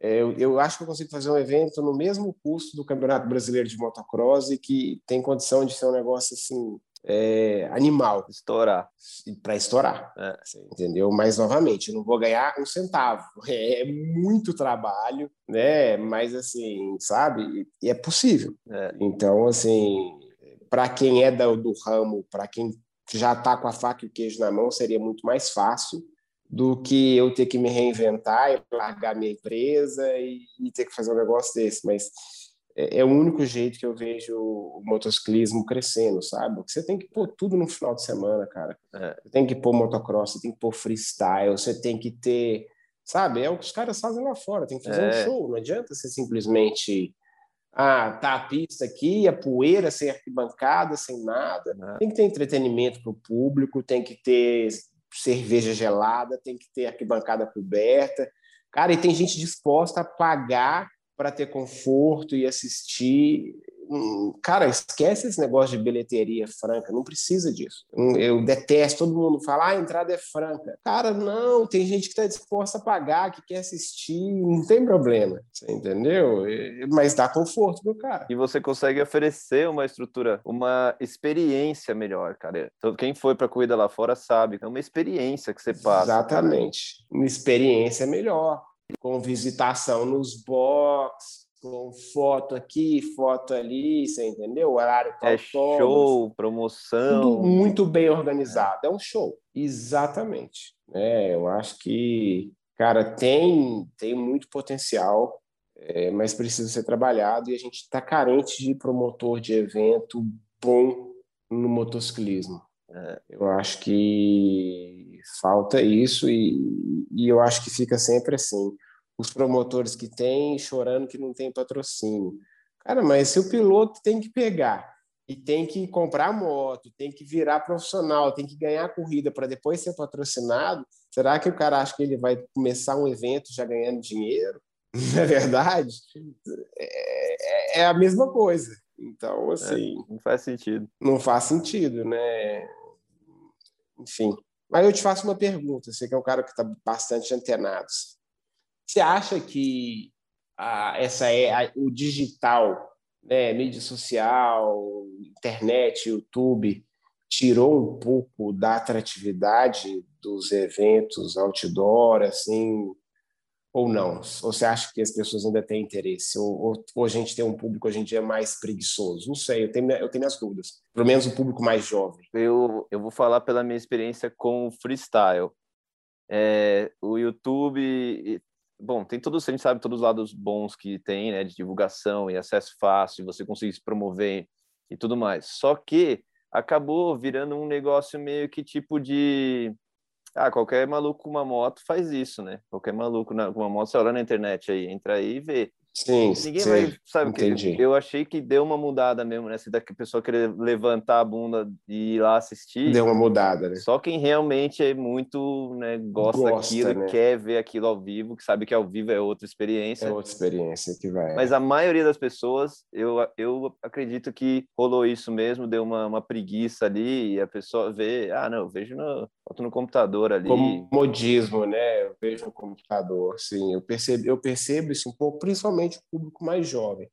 Speaker 4: É, eu, eu, acho que eu consigo fazer um evento no mesmo custo do Campeonato Brasileiro de Motocross e que tem condição de ser um negócio assim é, animal.
Speaker 3: Estourar.
Speaker 4: Para estourar. É. Entendeu? Mas, novamente, eu não vou ganhar um centavo. É muito trabalho, né? Mas, assim, sabe? E é possível. É. Então, assim, para quem é do, do ramo, para quem já está com a faca e o queijo na mão, seria muito mais fácil do que eu ter que me reinventar e largar minha empresa e, e ter que fazer um negócio desse. Mas é, é, o único jeito que eu vejo o motociclismo crescendo, sabe? Porque você tem que pôr tudo no final de semana, cara. É. Você tem que pôr motocross, você tem que pôr freestyle, você tem que ter. Sabe? É o que os caras fazem lá fora, tem que fazer é. um show. Não adianta você simplesmente ah, tá a pista aqui, a poeira sem arquibancada, sem nada. É. Tem que ter entretenimento para o público, tem que ter cerveja gelada, tem que ter arquibancada coberta. Cara, e tem gente disposta a pagar para ter conforto e assistir cara, esquece esse negócio de bilheteria franca, não precisa disso. Hum, eu detesto, todo mundo fala, ah, a entrada é franca. Cara, não, tem gente que está disposta a pagar, que quer assistir, não tem problema, você entendeu? Mas dá conforto pro cara.
Speaker 3: E você consegue oferecer uma estrutura, uma experiência melhor, cara. Então, quem foi para corrida lá fora sabe, é uma experiência que você passa.
Speaker 4: Exatamente, cara. uma experiência melhor, com visitação nos box, com foto aqui, foto ali, você entendeu? O horário
Speaker 3: é show, promoção.
Speaker 4: Tudo muito bem organizado. É, é um show. Exatamente. É, eu acho que, cara, tem, tem muito potencial, é, mas precisa ser trabalhado e a gente está carente de promotor de evento bom no motociclismo. É. Eu acho que falta isso e, e eu acho que fica sempre assim os promotores que têm chorando que não tem patrocínio. Cara, mas se o piloto tem que pegar e tem que comprar moto, tem que virar profissional, tem que ganhar corrida para depois ser patrocinado, será que o cara acha que ele vai começar um evento já ganhando dinheiro? Na é verdade, é, é a mesma coisa. Então, é, assim.
Speaker 3: É, não faz sentido.
Speaker 4: Não faz sentido, né? Enfim. Mas eu te faço uma pergunta, você que é um cara que está bastante antenado. Você acha que a, essa é a, o digital, né, mídia social, internet, YouTube, tirou um pouco da atratividade dos eventos outdoor, assim, ou não? Ou você acha que as pessoas ainda têm interesse? Ou, ou, ou, a gente tem um público hoje em dia mais preguiçoso? Não sei, eu tenho, eu tenho minhas dúvidas. Pelo menos o público mais jovem.
Speaker 3: Eu, eu vou falar pela minha experiência com freestyle. É, o YouTube, bom, tem todos, a gente sabe todos os lados bons que tem, né, de divulgação e acesso fácil, você conseguir se promover e tudo mais. Só que acabou virando um negócio meio que tipo de ah, qualquer maluco com uma moto faz isso, né? Qualquer maluco com uma moto, você olha na internet aí, entra aí e vê.
Speaker 4: Sim,
Speaker 3: Ninguém
Speaker 4: sim,
Speaker 3: vai, sabe
Speaker 4: entendi.
Speaker 3: que eu achei que deu uma mudada mesmo, né? Se daqui a pessoa querer levantar a bunda e ir lá assistir.
Speaker 4: Deu uma mudada, né?
Speaker 3: Só quem realmente é muito, né, gosta, gosta daquilo né? quer ver aquilo ao vivo, que sabe que ao vivo é outra experiência.
Speaker 4: É outra experiência que vai.
Speaker 3: Mas a maioria das pessoas, eu, eu acredito que rolou isso mesmo, deu uma, uma preguiça ali e a pessoa vê, ah, não, vejo no, boto no computador ali.
Speaker 4: Comodismo, né? Eu vejo no computador, sim. Eu percebo, eu percebo isso um pouco, principalmente o público mais jovem,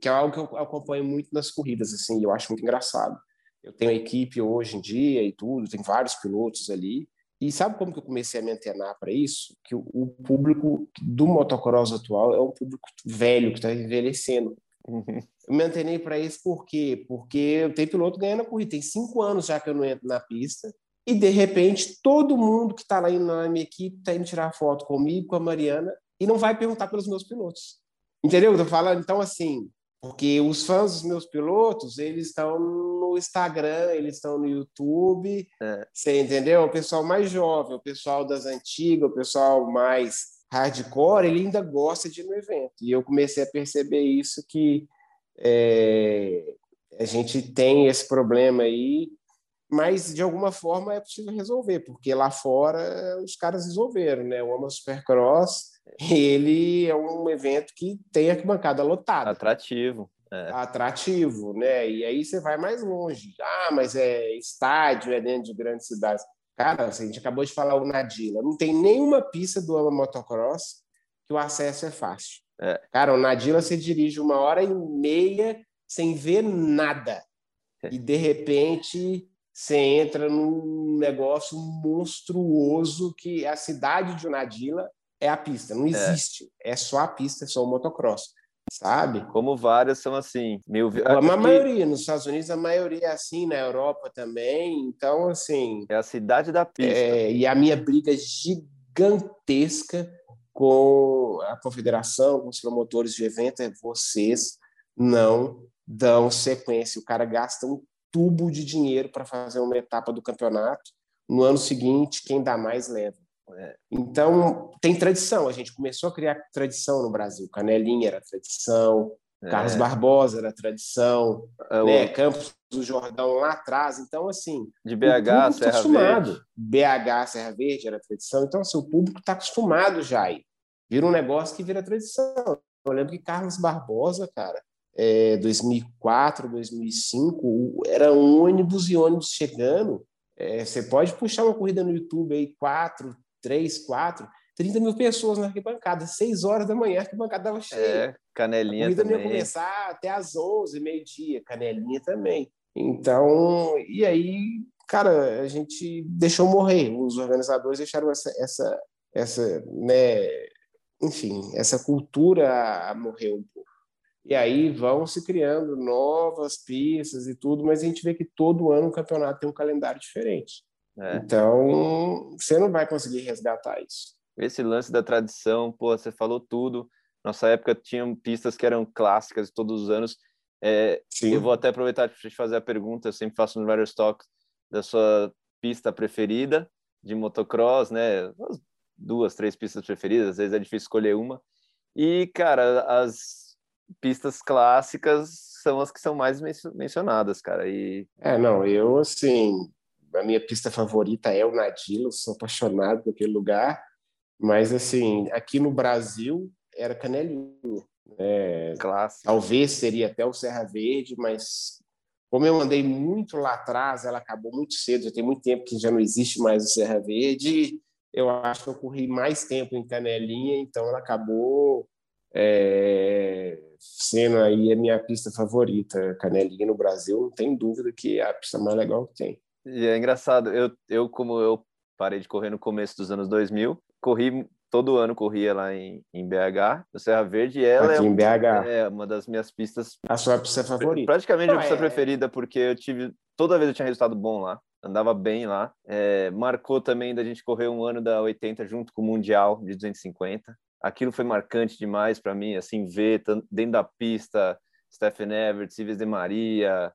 Speaker 4: que é algo que eu acompanho muito nas corridas, assim, eu acho muito engraçado. Eu tenho equipe hoje em dia e tudo, tem vários pilotos ali, e sabe como que eu comecei a me antenar para isso? Que o, público do motocross atual é um público velho, que está envelhecendo. Eu me antenei para isso por quê? Porque tem piloto ganhando a corrida. Tem cinco anos já que eu não entro na pista. E, de repente, todo mundo que está lá na minha equipe está indo tirar foto comigo, com a Mariana, e não vai perguntar pelos meus pilotos. Entendeu? Eu tô falando, então, assim, porque os fãs dos meus pilotos, eles estão no Instagram, eles estão no YouTube, é. você entendeu? O pessoal mais jovem, o pessoal das antigas, o pessoal mais hardcore, ele ainda gosta de ir no evento. E eu comecei a perceber isso, que é, a gente tem esse problema aí, mas de alguma forma é possível resolver, porque lá fora os caras resolveram, né? O Ama Supercross ele é um evento que tem arquibancada lotada.
Speaker 3: Atrativo.
Speaker 4: É. Atrativo, né? E aí você vai mais longe. Ah, mas é estádio, é dentro de grandes cidades. Cara, a gente acabou de falar o Nadila. Não tem nenhuma pista do Ama Motocross que o acesso é fácil. É. Cara, o Nadila você dirige uma hora e meia sem ver nada. É. E de repente você entra num negócio monstruoso que é a cidade de Nadila é a pista, não é. existe. É, é só a pista, é só o motocross, sabe?
Speaker 3: Como várias são assim, mil
Speaker 4: A, maioria, nos Estados Unidos a maioria é assim, na Europa também, então assim...
Speaker 3: É a cidade da pista.
Speaker 4: É, e a minha briga gigantesca com a confederação, com os promotores de evento, é vocês não dão sequência. O cara gasta um tubo de dinheiro para fazer uma etapa do campeonato. No ano seguinte, quem dá mais leva. É. Então, tem tradição. A gente começou a criar tradição no Brasil. Canelinha era tradição, é. Carlos Barbosa era tradição, é, né? Campos do Jordão lá atrás. Então, assim.
Speaker 3: De BH, tá Serra acostumado. Verde.
Speaker 4: BH, Serra Verde era tradição. Então, assim, o público está acostumado já aí. Vira um negócio que vira tradição. Eu lembro que Carlos Barbosa, cara, é, 2004, 2005, era ônibus e ônibus chegando. É, você pode puxar uma corrida no YouTube aí, quatro, três, quatro, 30 mil pessoas na arquibancada, seis horas da manhã, a arquibancada estava cheia.
Speaker 3: É, canelinha a corrida
Speaker 4: também. ia começar até às 11, meio-dia, canelinha também. Então, e aí, cara, a gente deixou morrer, os organizadores deixaram essa, essa, essa né, enfim, essa cultura morrer um pouco. E aí vão se criando novas pistas e tudo, mas a gente vê que todo ano o campeonato tem um calendário diferente. É. Então, você não vai conseguir resgatar isso.
Speaker 3: Esse lance da tradição, pô, você falou tudo. Nossa época tinham pistas que eram clássicas todos os anos. É, eu vou até aproveitar para te fazer a pergunta, eu sempre faço no Rider Talks, da sua pista preferida de motocross, né? duas, três pistas preferidas, às vezes é difícil escolher uma. E, cara, as pistas clássicas são as que são mais mencionadas, cara. E...
Speaker 4: É, não, eu, assim, a minha pista favorita é o Nadilo, sou apaixonado por aquele lugar, mas, assim, aqui no Brasil era Canelinha. É,
Speaker 3: Clássico.
Speaker 4: Talvez seria até o Serra Verde, mas como eu andei muito lá atrás, ela acabou muito cedo, já tem muito tempo que já não existe mais o Serra Verde. Eu acho que eu corri mais tempo em Canelinha, então ela acabou é, sendo aí a minha pista favorita. Canelinha no Brasil, não tem dúvida que é a pista mais legal que tem.
Speaker 3: E é engraçado, eu, eu como eu parei de correr no começo dos anos 2000, corri todo ano corria lá em, em BH, no Serra Verde, e ela
Speaker 4: Aqui
Speaker 3: é,
Speaker 4: em BH.
Speaker 3: é uma das minhas pistas.
Speaker 4: A sua pista favorita.
Speaker 3: Praticamente a pista
Speaker 4: é-
Speaker 3: preferida, porque eu tive. Toda vez eu tinha resultado bom lá, andava bem lá. É, marcou também da gente correr um ano da 80 junto com o Mundial de 250. Aquilo foi marcante demais para mim, assim, ver dentro da pista Stephen Everett, Silves de Maria,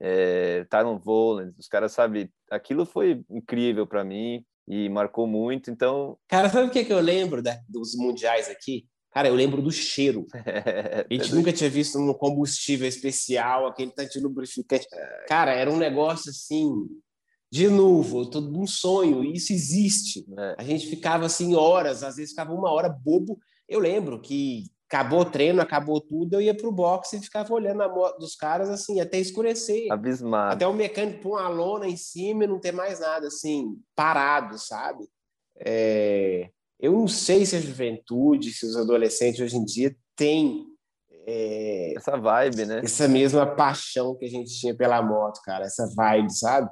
Speaker 3: é, Tyron Volens, os caras, sabe, aquilo foi incrível para mim e marcou muito, então
Speaker 4: Cara, sabe o que, que eu lembro da- dos mundiais aqui? Cara, eu lembro do cheiro. A gente nunca tinha visto um combustível especial, aquele tanto de lubrificante. Cara, era um negócio assim, de novo, todo um sonho, e isso existe.
Speaker 3: É.
Speaker 4: A gente ficava assim horas, às vezes ficava uma hora bobo. Eu lembro que acabou o treino, acabou tudo, eu ia pro boxe e ficava olhando a moto dos caras assim, até escurecer.
Speaker 3: abismado.
Speaker 4: Até o mecânico pôr uma lona em cima e não ter mais nada, assim, parado, sabe? É, Eu não sei se a juventude, se os adolescentes hoje em dia têm é,
Speaker 3: Essa vibe, né?
Speaker 4: essa mesma paixão que a gente tinha pela moto, cara, essa vibe, sabe?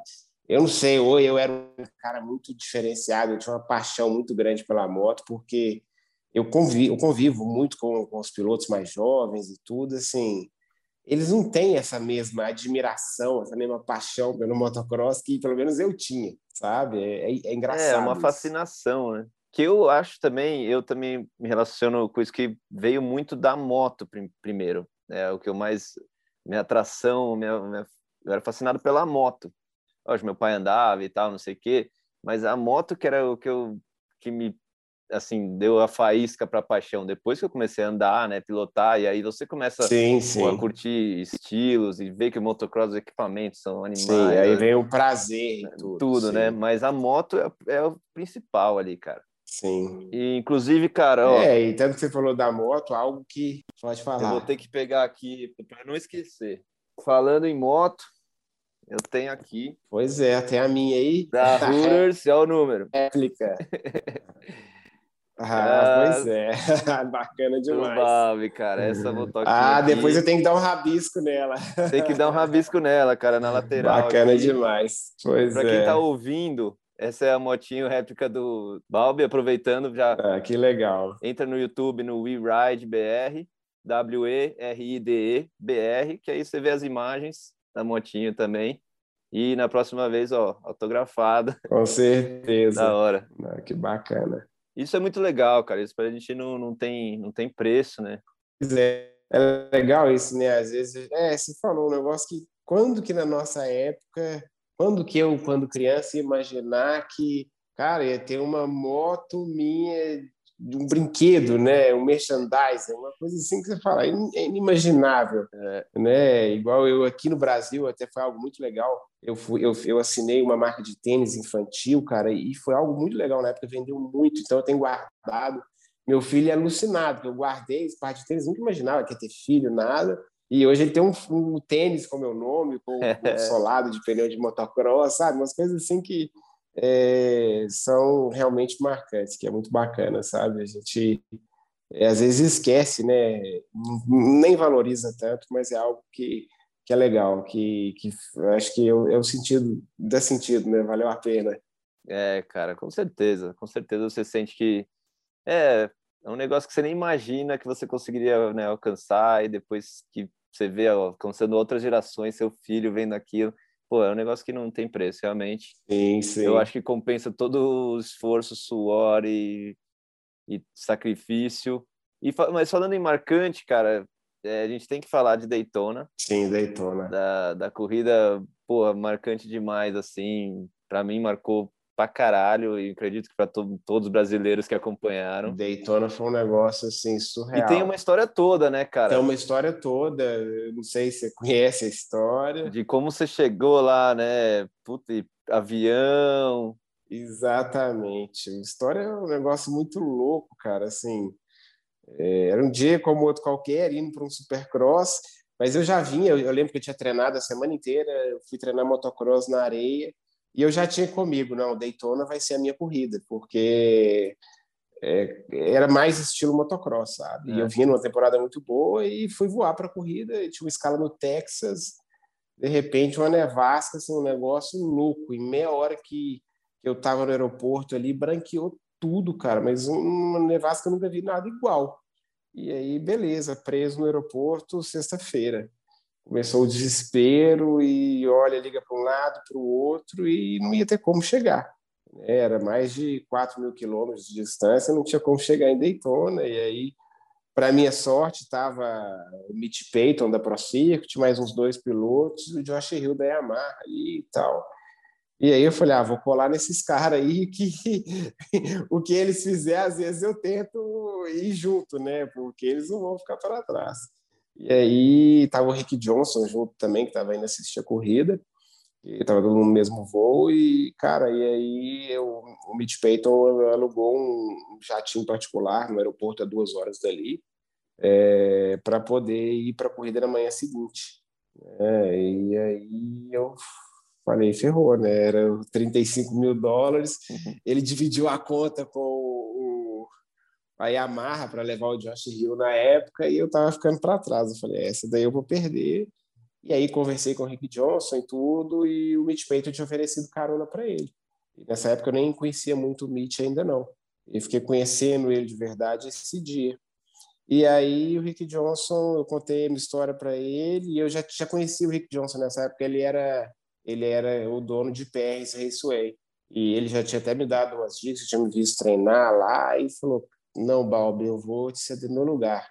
Speaker 4: Eu não sei, ou eu era um cara muito diferenciado, eu tinha uma paixão muito grande pela moto, porque eu convivo, eu convivo muito com, com os pilotos mais jovens e tudo, assim, eles não têm essa mesma admiração, essa mesma paixão pelo motocross que pelo menos eu tinha, sabe? É, é- é engraçado.
Speaker 3: É uma
Speaker 4: isso.
Speaker 3: fascinação, né? Que eu acho também, eu também me relaciono com isso que veio muito da moto prim- primeiro. É o que eu mais minha atração, minha, minha- eu era fascinado pela moto. Hoje meu pai andava e tal, não sei o quê, mas a moto que era o que eu que me assim deu a faísca para paixão depois que eu comecei a andar, né, pilotar e aí você começa
Speaker 4: Sim, sim.
Speaker 3: a curtir estilos e ver que o motocross os equipamentos são animais.
Speaker 4: Sim, aí vem o prazer e tudo.
Speaker 3: tudo, né? Mas a moto é, é o principal ali, cara.
Speaker 4: Sim.
Speaker 3: E, inclusive, cara, ó,
Speaker 4: É, e tanto que você falou da moto, algo que pode
Speaker 3: eu
Speaker 4: falar.
Speaker 3: vou ter que pegar aqui para não esquecer. Falando em moto, eu tenho aqui
Speaker 4: Pois é, tem a minha aí.
Speaker 3: da Hooters, é o número.
Speaker 4: réplica.
Speaker 3: Ah,
Speaker 4: Ah, pois é. Bacana demais.
Speaker 3: Valve, cara. Essa motoquinha
Speaker 4: Ah,
Speaker 3: aqui,
Speaker 4: depois eu tenho que dar um rabisco nela.
Speaker 3: tem que dar um rabisco nela, cara, na lateral.
Speaker 4: Bacana
Speaker 3: aqui.
Speaker 4: demais. Pois
Speaker 3: Pra
Speaker 4: é.
Speaker 3: quem tá ouvindo, essa é a motinho réplica do Balbi, aproveitando já
Speaker 4: Ah, que legal.
Speaker 3: entra no YouTube no We Ride BR, W-E-R-I-D-E BR, que aí você vê as imagens da motinho também. E na próxima vez, ó, autografada,
Speaker 4: Com
Speaker 3: da
Speaker 4: certeza.
Speaker 3: hora.
Speaker 4: Ah, que bacana.
Speaker 3: Isso é muito legal, cara. Isso pra gente não, não, tem, não tem preço, né?
Speaker 4: Pois é. É legal isso, né? Às vezes, é, você falou um negócio que quando que na nossa época, quando que eu, quando criança, ia imaginar que, cara, ia ter uma moto minha de um brinquedo, né? Um merchandising, uma coisa assim que você fala, é é inimaginável, né? Igual eu aqui no Brasil, até foi algo muito legal. Eu fui, eu, eu assinei uma marca de tênis infantil, cara, e foi algo muito legal na época, vendeu muito, então eu tenho guardado. Meu filho é alucinado, eu guardei esse par de tênis, nunca imaginava que ia ter filho, nada. E hoje ele tem um, um tênis com meu nome, com, com solado de pneu de motocross, sabe? Umas coisas assim que é, são realmente marcantes, que é muito bacana, sabe? A gente é, às vezes esquece, né? Nem valoriza tanto, mas é algo que, que é legal, que, que acho que é o, é o sentido, dá sentido, né? Valeu a pena.
Speaker 3: É, cara, com certeza. Com certeza você sente que é, é um negócio que você nem imagina que você conseguiria né, alcançar e depois que você vê alcançando outras gerações, seu filho vendo aquilo. Pô, é um negócio que não tem preço, realmente.
Speaker 4: Sim, sim.
Speaker 3: Eu acho que compensa todo o esforço, suor e, e sacrifício. E, mas falando em marcante, cara, é, a gente tem que falar de Daytona,
Speaker 4: Sim, Daytona.
Speaker 3: da, da corrida, pô, marcante demais, assim. Para mim, marcou pra caralho, e acredito que para to todos os brasileiros que acompanharam.
Speaker 4: Daytona foi um negócio assim surreal.
Speaker 3: E tem uma história toda, né, cara?
Speaker 4: Tem uma história toda. Não sei se você conhece a história.
Speaker 3: De como você chegou lá, né? Puta, avião.
Speaker 4: Exatamente. A história é um negócio muito louco, cara. Assim, é, era um dia como outro qualquer, indo para um supercross, mas eu já vinha, eu, eu, lembro que eu tinha treinado a semana inteira, eu fui treinar motocross na areia, e eu já tinha comigo, não, Daytona vai ser a minha corrida, porque é, era mais estilo motocross, sabe? É. E eu vinha numa temporada muito boa e fui voar para a corrida, tinha uma escala no Texas, de repente uma nevasca, assim, um negócio louco, em meia hora que, que eu estava no aeroporto ali, branqueou tudo, cara, mas uma nevasca eu nunca vi nada igual. E aí, beleza, preso no aeroporto, sexta-feira. Começou o desespero e olha, liga para um lado, para o outro e não ia ter como chegar. Era mais de 4 mil quilômetros de distância, não tinha como chegar em Daytona. E aí, para minha sorte, estava o Mitch Payton da Pro Circuit, mais uns dois pilotos, o Josh Hill da Yamaha e tal. E aí eu falei, ah, vou colar nesses caras aí que o que eles fizerem, às vezes eu tento ir junto, né? Porque eles não vão ficar para trás. E aí tava o Rick Johnson junto também, que estava indo assistir a corrida. E tava todo no mesmo voo e, cara, e aí eu, o Mitch Payton alugou um jatinho particular no aeroporto a duas horas dali é, para poder ir para a corrida na manhã seguinte. É, e aí eu falei, ferrou, né? Era 35 mil dólares. Uhum. Ele dividiu a conta com o, a Yamaha para levar o Josh Hill na época e eu tava ficando para trás. Eu falei, essa daí eu vou perder. E aí conversei com o Rick Johnson e tudo, e o Mitch Payton tinha oferecido carona para ele. E nessa época eu nem conhecia muito o Mitch ainda não. Eu fiquei conhecendo ele de verdade esse dia. E aí o Rick Johnson, eu contei a minha história para ele, e eu já, já conhecia o Rick Johnson nessa época, ele era ele era o dono de PRs Raceway. E ele já tinha até me dado umas dicas, tinha me visto treinar lá e falou: Não, Balbi, eu vou te ceder no lugar.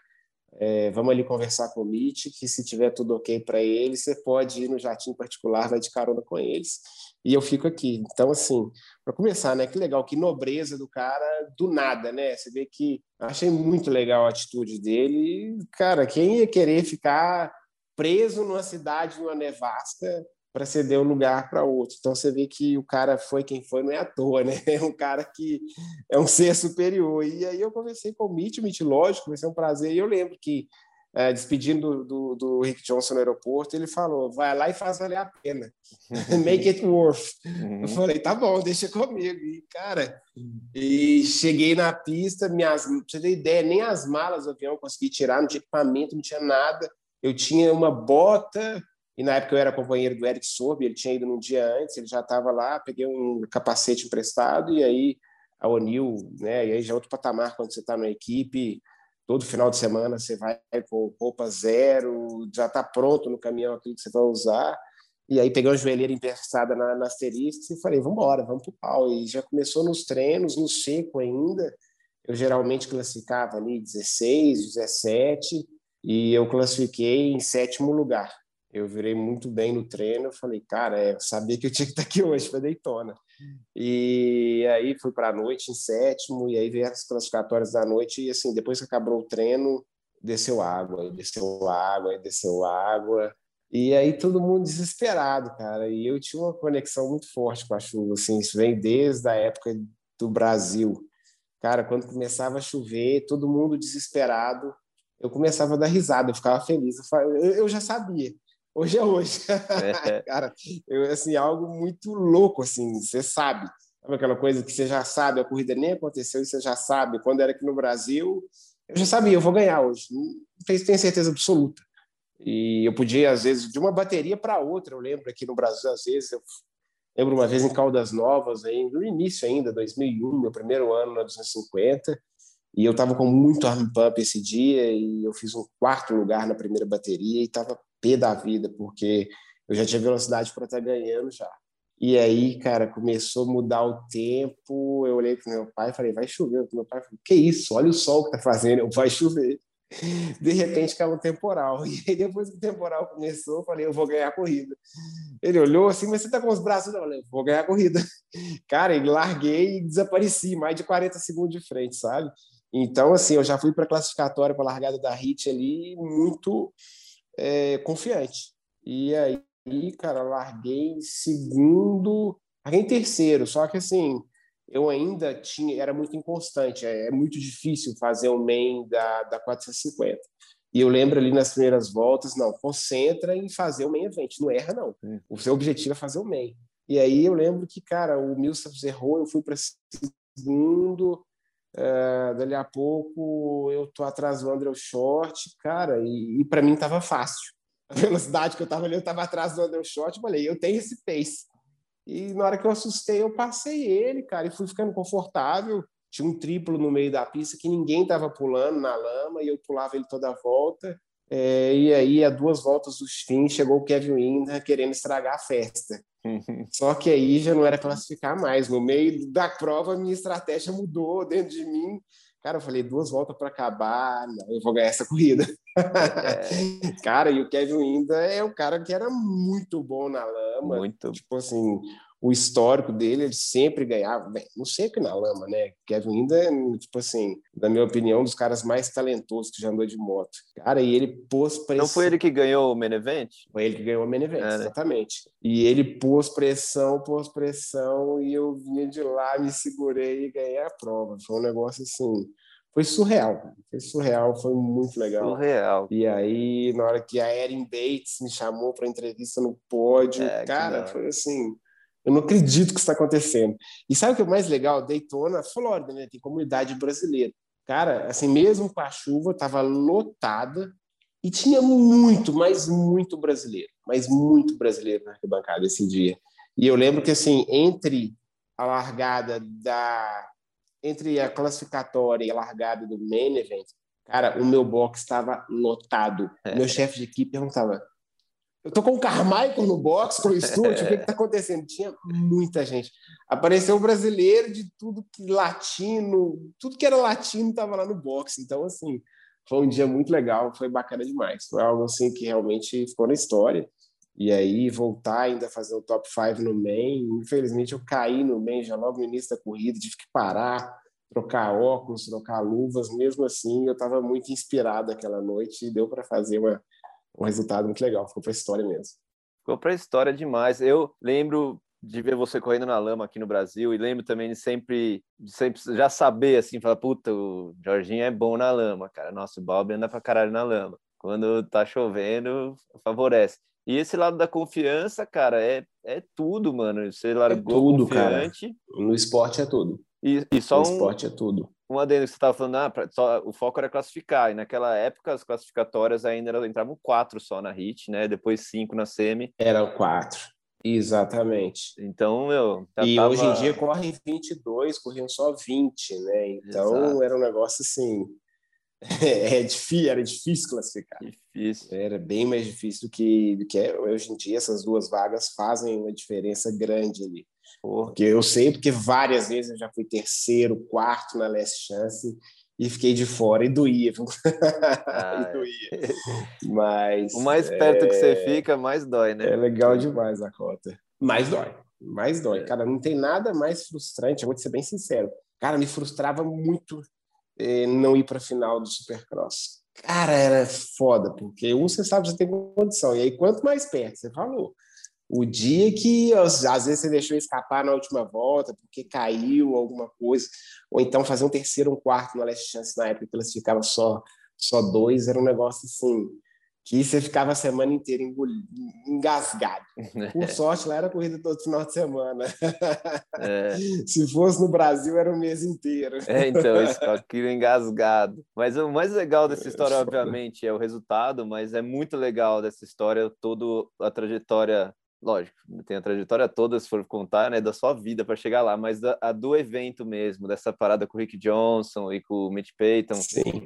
Speaker 4: É, vamos ali conversar com o Mitch, que se tiver tudo ok para ele, você pode ir no jatinho particular, vai de carona com eles, e eu fico aqui. Então, assim, para começar, né? Que legal, que nobreza do cara, do nada, né? Você vê que achei muito legal a atitude dele. E, cara, quem ia querer ficar preso numa cidade, numa nevasca, para ceder o lugar para outro. Então você vê que o cara foi quem foi, não é à toa, né? É um cara que é um ser superior. E aí eu conversei com o Mitch, o Mitch, lógico, vai ser um prazer. E eu lembro que, é, despedindo do, do, do, Rick Johnson no aeroporto, ele falou: vai lá e faz valer a pena. Make it worth. Uhum. Eu falei: tá bom, deixa comigo. E, cara, e cheguei na pista, minhas, pra você ter ideia, nem as malas do avião eu consegui tirar, não tinha equipamento, não tinha nada. Eu tinha uma bota e na época eu era companheiro do Eric Sorbi, ele tinha ido num dia antes, ele já estava lá, peguei um capacete emprestado e aí a O'Neill, né? E aí já é outro patamar quando você está na equipe, todo final de semana você vai com roupa zero, já está pronto no caminhão aquilo que você vai usar. E aí peguei uma joelheira emprestada na, na Asterisks e falei, vamos embora, vamos para o pau. E já começou nos treinos, no seco ainda. Eu geralmente classificava ali 16, 17, e eu classifiquei em sétimo lugar eu virei muito bem no treino. Eu falei, cara, é, eu sabia que eu tinha que estar aqui hoje para Daytona. E aí fui para a noite em sétimo, e aí veio as classificatórias da noite. E assim, depois que acabou o treino, desceu água, desceu água, desceu água. E aí todo mundo desesperado, cara. E eu tinha uma conexão muito forte com a chuva. Assim, isso vem desde a época do Brasil. Cara, quando começava a chover, todo mundo desesperado. Eu começava a dar risada, eu ficava feliz. Eu já sabia hoje é hoje. É. Cara, eu, assim, algo muito louco, assim, você sabe. Sabe aquela coisa que você já sabe, a corrida nem aconteceu e você já sabe. Quando era aqui no Brasil, eu já sabia, eu vou ganhar hoje. Não tenho certeza absoluta. E eu podia, às vezes, de uma bateria para outra, eu lembro aqui no Brasil, às vezes, eu lembro uma vez em Caldas Novas, aí, no início ainda, 2001, meu primeiro ano na 250, e eu estava com muito arm pump esse dia, e eu fiz um quarto lugar na primeira bateria, e estava pé da vida, porque eu já tinha velocidade para estar tá ganhando já. E aí, cara, começou a mudar o tempo. Eu olhei para meu pai e falei, vai chover. Meu pai falou, que isso? Olha o sol que tá fazendo. Eu, vai chover. De repente caiu um temporal. E aí, depois que o temporal começou, eu falei, eu vou ganhar a corrida. Ele olhou assim, mas você tá com os braços? Eu falei, vou ganhar a corrida. Cara, e larguei e desapareci, mais de 40 segundos de frente, sabe? Então, assim, eu já fui para classificatória, para largada da HIT ali, muito é, confiante. E aí, cara, larguei segundo, larguei em terceiro, só que assim, eu ainda tinha, era muito inconstante, é, é muito difícil fazer o main da, da 450. E eu lembro ali nas primeiras voltas, não, concentra em fazer o main event, não erra não. Hum. O seu objetivo é fazer o main. E aí eu lembro que, cara, o Milsavs errou, eu fui para segundo, uh, dali a pouco eu tô atrás do André Short, cara, e, e para mim tava fácil. A velocidade que eu tava ali, eu tava atrás do André Short, falei, eu tenho esse pace. E na hora que eu assustei, eu passei ele, cara, e fui ficando confortável. Tinha um triplo no meio da pista que ninguém estava pulando na lama e eu pulava ele toda a volta. É, e aí, a duas voltas dos fins, chegou o Kevin Windham querendo estragar a festa. Só que aí já não era classificar mais. No meio da prova, minha estratégia mudou dentro de mim. Cara, eu falei, duas voltas para acabar, não, eu vou ganhar essa corrida. É. cara, e o Kevin Winda é um cara que era muito bom na lama. Muito. Tipo assim, o histórico dele, ele sempre ganhava, bem, não sempre na lama, né? Kevin ainda é, tipo assim, na minha opinião, um dos caras mais talentosos que já andou de moto. Cara, e ele pôs pressão.
Speaker 3: Não foi ele que ganhou o main event?
Speaker 4: Foi ele que ganhou o main event, é, né? exatamente. E ele pôs pressão, pôs pressão, e eu vinha de lá, me segurei e ganhei a prova. Foi um negócio assim foi surreal, foi surreal, foi muito legal.
Speaker 3: Surreal.
Speaker 4: E aí, na hora que a Erin Bates me chamou para entrevista no pódio, é, cara, foi assim, eu não acredito que isso está acontecendo. E sabe o que é mais legal? Daytona, Flórida, né? Tem comunidade brasileira. Cara, assim, mesmo com a chuva, estava lotada e tinha muito, mas muito brasileiro, mas muito brasileiro na arquibancada esse dia. E eu lembro que, assim, entre a largada da. Entre a classificatória e a largada do main event, cara, o meu box estava lotado. É. Meu chefe de equipe perguntava: eu tô com o Carmichael no box, com o estúdio, o que, que tá acontecendo? Tinha muita gente. Apareceu um brasileiro de tudo que latino, tudo que era latino estava lá no box. Então, assim, foi um dia muito legal, foi bacana demais. Foi algo assim que realmente ficou na história. E aí, voltar ainda a fazer o top 5 no main. Infelizmente, eu caí no main já logo no início da corrida, tive que parar, trocar óculos, trocar luvas. Mesmo assim, eu estava muito inspirado aquela noite e deu para fazer uma um resultado muito legal, ficou para a história mesmo.
Speaker 3: Ficou para a história demais. Eu lembro de ver você correndo na lama aqui no Brasil e lembro também de sempre, de sempre já saber assim, falar, puta, o Jorginho é bom na lama, cara. Nossa, o Bob anda para caralho na lama. Quando tá chovendo, favorece. E esse lado da confiança, cara, é, é tudo, mano. Você largou é tudo, confiante.
Speaker 4: Cara. No esporte é tudo.
Speaker 3: E, e só
Speaker 4: no
Speaker 3: um,
Speaker 4: esporte é tudo
Speaker 3: um adendo que você estava falando, ah, pra, só, o foco era classificar, e naquela época as classificatórias ainda eram, entravam quatro só na HIT, né? Depois cinco na semi.
Speaker 4: Eram quatro, exatamente.
Speaker 3: Então, meu...
Speaker 4: E tava... hoje em dia correm 22, corriam só 20, né? Então Exato. era um negócio assim... É, é difícil, era difícil classificar.
Speaker 3: Difícil.
Speaker 4: Era bem mais difícil do que, do que é. Hoje em dia essas duas vagas fazem uma diferença grande ali. Porque eu sei, porque várias vezes eu já fui terceiro, quarto na Last Chance e fiquei de fora e doía. Ah, e é. doía. Mas.
Speaker 3: O mais perto é... que você fica, mais dói, né?
Speaker 4: É legal demais a cota. Mais dói. Mais dói. É. Cara, não tem nada mais frustrante, eu vou te ser bem sincero. Cara, me frustrava muito eh, não ir para a final do Supercross. Cara, era foda, porque um você sabe que você tem condição, e aí quanto mais perto, você falou, o dia que às vezes você deixou escapar na última volta porque caiu alguma coisa, ou então fazer um terceiro, um quarto no Last Chance na época que classificava só só dois, era um negócio assim que você ficava a semana inteira engasgado. Por sorte, lá era corrida todo final de semana. É. Se fosse no Brasil, era o mês inteiro.
Speaker 3: É, então, isso aquilo engasgado. Mas o mais legal dessa história, obviamente, é o resultado, mas é muito legal dessa história, toda a trajetória lógico, tem a trajetória toda, se for contar, né, da sua vida para chegar lá, mas a, a, do evento mesmo, dessa parada com o Rick Johnson e com o Mitch Payton.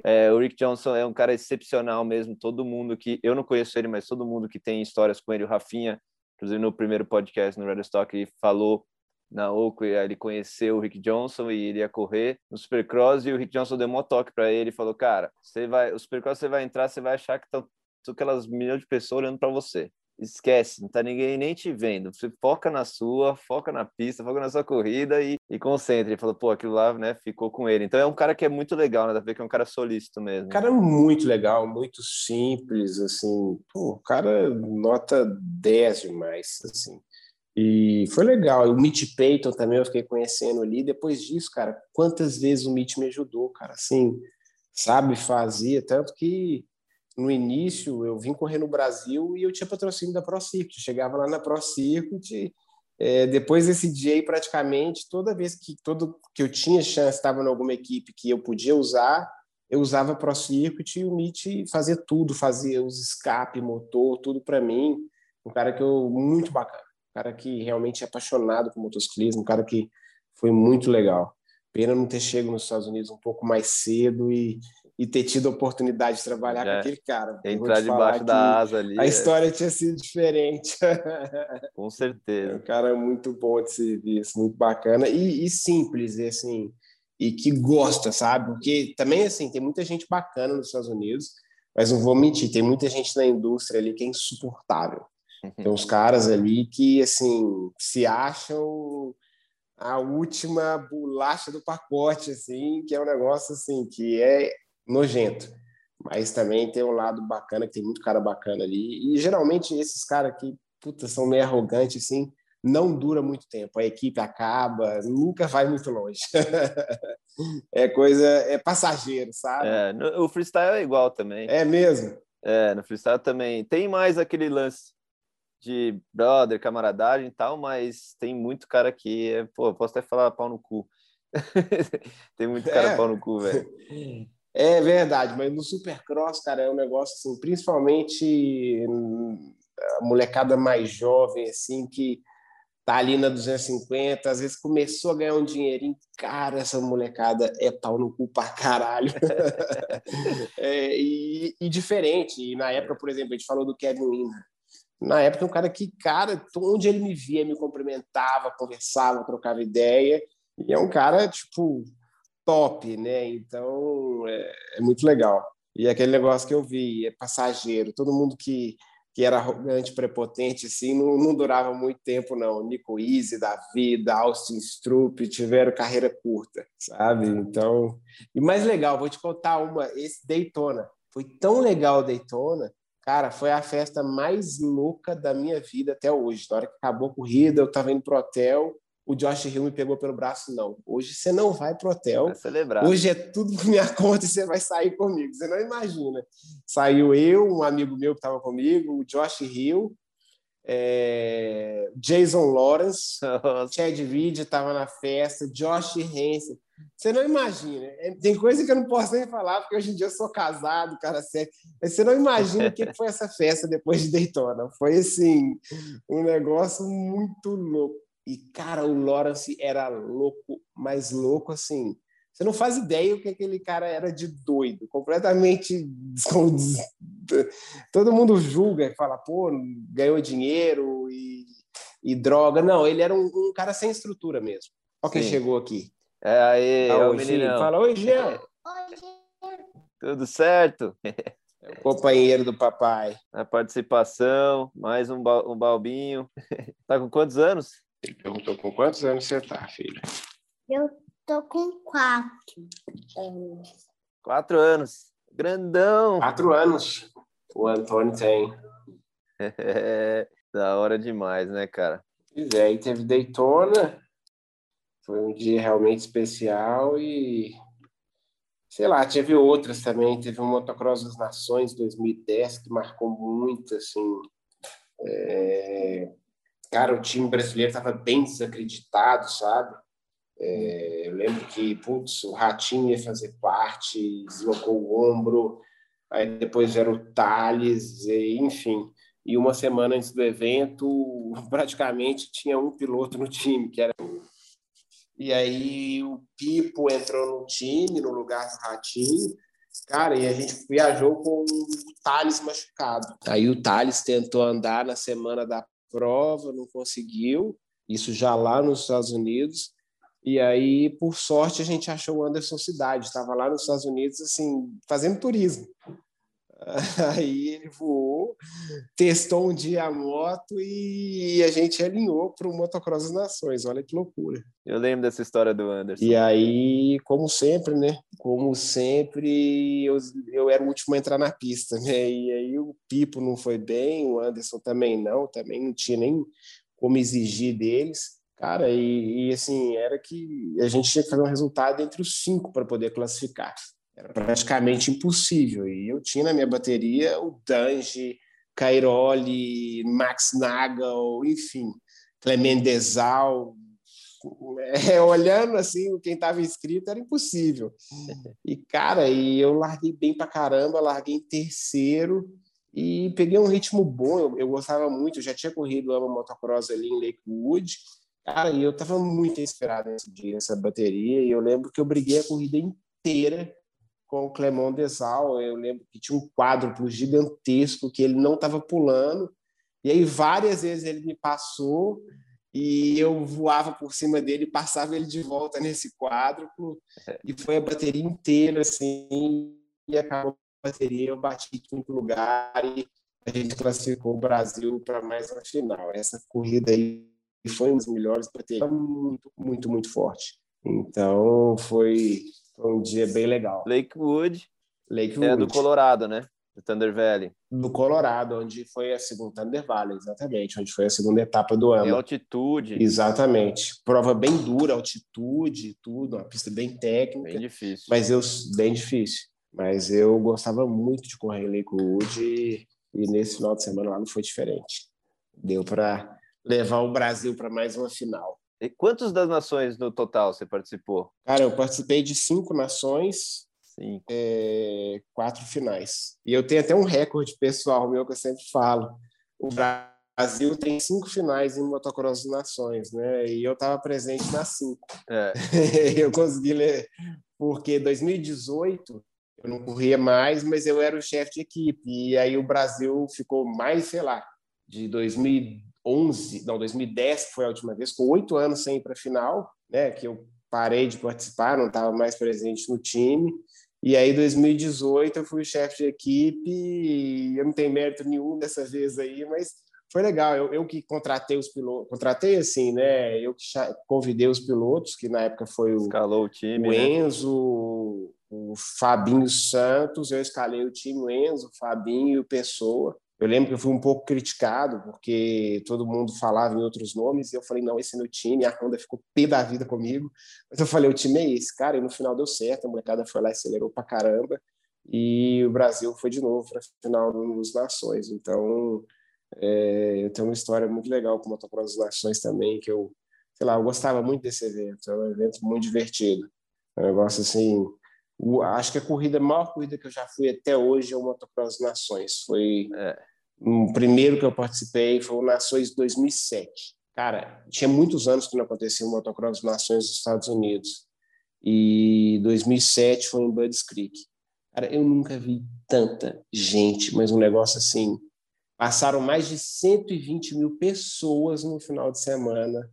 Speaker 3: É, o Rick Johnson é um cara excepcional mesmo, todo mundo que, eu não conheço ele, mas todo mundo que tem histórias com ele, o Rafinha, inclusive no primeiro podcast no Red Stock, ele falou na Oakley, ele conheceu o Rick Johnson e iria correr no Supercross e o Rick Johnson deu um toque para ele e falou, cara, você vai, o Supercross você vai entrar, você vai achar que estão aquelas milhões de pessoas olhando para você esquece, não tá ninguém nem te vendo. Você foca na sua, foca na pista, foca na sua corrida e, e concentra. Ele falou, pô, aquilo lá, né, ficou com ele. Então é um cara que é muito legal, né? Dá pra ver que é um cara solícito mesmo.
Speaker 4: cara é muito legal, muito simples, assim. Pô, o cara nota 10 demais, assim. E foi legal. O Mitch Payton também eu fiquei conhecendo ali. Depois disso, cara, quantas vezes o Mitch me ajudou, cara, assim, sabe, fazia. Tanto que no início eu vim correr no Brasil e eu tinha patrocínio da Pro Circuit. Chegava lá na Pro Circuit, é, depois desse dia aí, praticamente toda vez que todo que eu tinha chance, estava em alguma equipe que eu podia usar, eu usava Pro Circuit e o Mitch fazia tudo, fazia os escape, motor, tudo para mim. Um cara que eu muito bacana, um cara que realmente é apaixonado por motociclismo, um cara que foi muito legal. Pena não ter chegado nos Estados Unidos um pouco mais cedo e e ter tido a oportunidade de trabalhar com aquele cara.
Speaker 3: Entrar debaixo da asa ali.
Speaker 4: A é. história tinha sido diferente.
Speaker 3: Com certeza.
Speaker 4: É um cara muito bom de serviço, muito bacana e, e simples, e assim, e que gosta, sabe? Porque também, assim, tem muita gente bacana nos Estados Unidos, mas não vou mentir, tem muita gente na indústria ali que é insuportável. Tem uns caras ali que, assim, se acham a última bolacha do pacote, assim, que é um negócio, assim, que é nojento. Mas também tem um lado bacana, que tem muito cara bacana ali. E geralmente esses caras que, puta, são meio arrogantes, assim, não dura muito tempo. A equipe acaba, nunca vai muito longe. é coisa, é passageiro, sabe?
Speaker 3: É, no, o freestyle é igual também.
Speaker 4: É mesmo?
Speaker 3: É, no freestyle também. Tem mais aquele lance de brother, camaradagem e tal, mas tem muito cara que, é, pô, posso até falar pau no cu. tem muito cara é. pau no cu, velho.
Speaker 4: É verdade, mas no Supercross, cara, é um negócio assim, principalmente a molecada mais jovem, assim, que tá ali na 250, às vezes começou a ganhar um dinheirinho, cara, essa molecada é pau no cu pra caralho. é, e, e, diferente, e na época, por exemplo, a gente falou do Kevin Wiener. Na época, um cara que, cara, onde ele me via, me cumprimentava, conversava, trocava ideia, e é um cara, tipo, top, né? Então é, é, muito legal. E aquele negócio que eu vi, é passageiro, todo mundo que, que era arrogante, prepotente, assim, não, não durava muito tempo, não. Nico Easy da vida, Austin Strupp tiveram carreira curta, sabe? Então, e mais legal, vou te contar uma, esse Daytona. Foi tão legal Daytona, cara, foi a festa mais louca da minha vida até hoje. Na hora que acabou a corrida, eu estava indo pro hotel, o Josh Hill me pegou pelo braço, não. Hoje você não vai pro hotel. Hoje é tudo por minha conta e você vai sair comigo. Você não imagina. Saiu eu, um amigo meu que estava comigo, o Josh Hill, é... Jason Lawrence. Chad Reed estava na festa, Josh Hansen. Você não imagina. É, tem coisa que eu não posso nem falar, porque hoje em dia eu sou casado, cara sério. Mas você não imagina o que foi essa festa depois de Daytona. Foi, assim, um negócio muito louco. E, cara, o Lawrence era louco, mas louco assim. Você não faz ideia o que aquele cara era de doido, completamente. Todo mundo julga e fala, pô, ganhou dinheiro e, e droga. Não, ele era um, um, cara sem estrutura mesmo. Olha quem chegou aqui.
Speaker 3: É aí, ah, é o
Speaker 4: menino. Fala, oi, Jean.
Speaker 3: Oi, Tudo certo?
Speaker 4: É o companheiro do papai.
Speaker 3: A participação, mais um, ba um balbinho. Tá com quantos anos?
Speaker 4: Ele perguntou com quantos anos você tá, filha?
Speaker 5: Eu tô com quatro anos.
Speaker 3: Quatro anos. Grandão.
Speaker 4: Quatro anos. O Antônio tem.
Speaker 3: É, da hora demais, né, cara?
Speaker 4: Pois é, aí teve Daytona. Foi um dia realmente especial e sei lá, teve outras também. Teve o Motocross das Nações 2010 que marcou muito, assim. É cara, o time brasileiro estava bem desacreditado, sabe? É, eu lembro que, putz, o Ratinho ia fazer parte, deslocou o ombro, aí depois era o Thales, e, enfim. E uma semana antes do evento, praticamente tinha um piloto no time, que era. E aí o Pipo entrou no time, no lugar do Ratinho. Cara, e a gente viajou com o Thales machucado. Aí o Thales tentou andar na semana da prova, não conseguiu. Isso já lá nos Estados Unidos. E aí, por sorte, a gente achou o Anderson Cidade. Estava lá nos Estados Unidos, assim, fazendo turismo. Aí ele voou, testou um dia a moto e a gente alinhou para o Motocross das Nações. Olha que loucura.
Speaker 3: Eu lembro dessa história do Anderson.
Speaker 4: E aí, como sempre, né? Como sempre, eu, eu era o último a entrar na pista, né? E aí o Pipo não foi bem, o Anderson também não, também não tinha nem como exigir deles. Cara, e, e assim, era que a gente tinha que fazer um resultado entre os cinco para poder classificar. Era praticamente impossível. E eu tinha na minha bateria o Dange, Cairoli, Max Nagel, enfim, Clement Desal. É, olhando assim, quem estava inscrito era impossível. E, cara, e eu larguei bem pra caramba, larguei em terceiro e peguei um ritmo bom. Eu, eu gostava muito, eu já tinha corrido uma motocross ali em Lakewood. Cara, e eu estava muito inspirado nesse dia, nessa bateria. E eu lembro que eu briguei a corrida inteira com o Clemon Desal. Eu lembro que tinha um quádruplo gigantesco que ele não estava pulando. E aí várias vezes ele me passou e eu voava por cima dele, passava ele de volta nesse quádruplo e foi a bateria inteira assim e acabou a bateria, eu bati em quinto lugar e a gente classificou o Brasil para mais uma final. Essa corrida aí foi uma das melhores baterias, muito, muito, muito forte. Então foi foi um dia bem legal.
Speaker 3: Lakewood,
Speaker 4: Lakewood.
Speaker 3: é do Colorado, né? Do Thunder Valley.
Speaker 4: Do Colorado, onde foi a segunda Thunder Valley, exatamente, onde foi a segunda etapa do ano.
Speaker 3: Em altitude.
Speaker 4: Exatamente. Prova bem dura, altitude, tudo, uma pista bem técnica.
Speaker 3: Bem difícil.
Speaker 4: Mas eu bem difícil. Mas eu gostava muito de correr em Lakewood e, e nesse final de semana lá não foi diferente. Deu para levar o Brasil para mais uma final.
Speaker 3: E quantas das nações no total você participou?
Speaker 4: Cara, eu participei de cinco nações, é, quatro finais. E eu tenho até um recorde pessoal meu que eu sempre falo. O Brasil tem cinco finais em motocross de nações, né? E eu estava presente nas cinco.
Speaker 3: É.
Speaker 4: eu consegui ler, porque 2018 eu não corria mais, mas eu era o chefe de equipe. E aí o Brasil ficou mais, sei lá, de 2011, não, 2010 que foi a última vez, com oito anos sem ir para a final, né? Que eu parei de participar, não estava mais presente no time. E aí, 2018, eu fui chefe de equipe e eu não tenho mérito nenhum dessa vez aí, mas foi legal. Eu, eu que contratei os pilotos, contratei assim, né? Eu que convidei os pilotos, que na época foi o,
Speaker 3: Escalou o time.
Speaker 4: o
Speaker 3: né?
Speaker 4: Enzo, o Fabinho Santos, eu escalei o time, o Enzo, o Fabinho e o Pessoa. Eu lembro que eu fui um pouco criticado, porque todo mundo falava em outros nomes, e eu falei, não, esse é meu time, a Honda ficou pé da vida comigo. Mas eu falei, o time é esse, cara, e no final deu certo, a molecada foi lá e acelerou pra caramba, e o Brasil foi de novo para final dos Nações. Então, é, eu tenho uma história muito legal com o Motocross das Nações também, que eu, sei lá, eu gostava muito desse evento, é um evento muito divertido. É um negócio assim, o- acho que a corrida, a maior corrida que eu já fui até hoje é o Motocross Nações. Foi
Speaker 3: É.
Speaker 4: o primeiro que eu participei, foi o Nações 2007. Cara, tinha muitos anos que não acontecia o Motocross Nações dos Estados Unidos. E 2007 foi em Budds Creek. Cara, eu nunca vi tanta gente, mas um negócio assim. Passaram mais de 120 mil pessoas no final de semana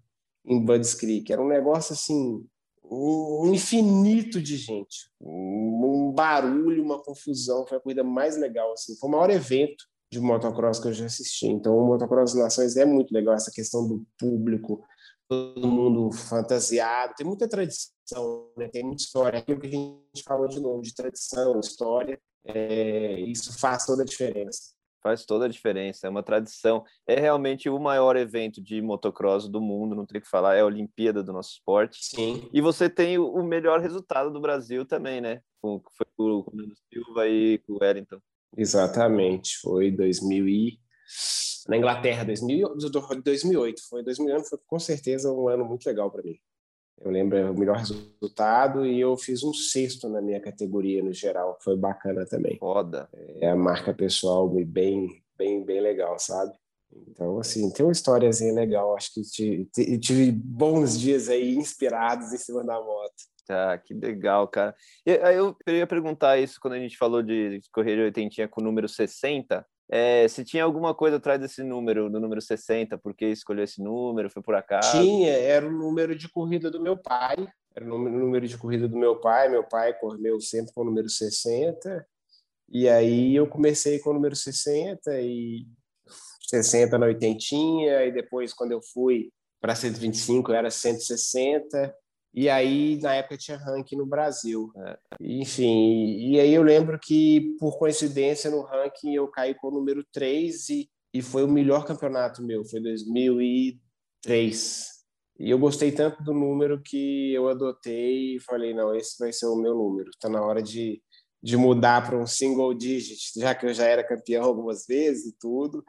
Speaker 4: em Budds Creek. Era um negócio assim, um infinito de gente, um barulho, uma confusão. Foi a corrida mais legal, assim. Foi o maior evento de motocross que eu já assisti. Então, o Motocross Nações é muito legal, essa questão do público, todo mundo fantasiado. Tem muita tradição, né? tem muita história. Aquilo que a gente falou de novo, de tradição, história, é, isso faz toda a diferença.
Speaker 3: Faz toda a diferença, é uma tradição. É realmente o maior evento de motocross do mundo, não tem que falar, é a Olimpíada do nosso esporte.
Speaker 4: Sim.
Speaker 3: E você tem o melhor resultado do Brasil também, né? Com, foi com o Fernando Silva e com o Wellington.
Speaker 4: Exatamente, foi 2000 e... na Inglaterra, 2000, 2008. Foi 2008, foi com certeza um ano muito legal para mim. Eu lembro é o melhor resultado e eu fiz um sexto na minha categoria no geral, foi bacana também.
Speaker 3: Foda.
Speaker 4: É a marca pessoal bem, bem, bem legal, sabe? Então, assim, tem uma historiazinha legal. Acho que tive, tive bons dias aí inspirados em cima da moto.
Speaker 3: Tá, que legal, cara. Eu, eu ia perguntar isso quando a gente falou de correr de oitentinha com o número 60. É, se tinha alguma coisa atrás desse número, do número 60, por que escolheu esse número? Foi por acaso?
Speaker 4: Tinha, era o número de corrida do meu pai. Era o número de corrida do meu pai. Meu pai correu sempre com o número 60. E aí eu comecei com o número 60 e 60 na oitentinha. E depois, quando eu fui para 125, era 160. E aí, na época, tinha ranking no Brasil. É. Enfim, e aí eu lembro que, por coincidência, no ranking eu caí com o número 3 e, e foi o melhor campeonato meu, foi 2003. E eu gostei tanto do número que eu adotei e falei, não, esse vai ser o meu número. Está na hora de, de mudar para um single digit, já que eu já era campeão algumas vezes e tudo.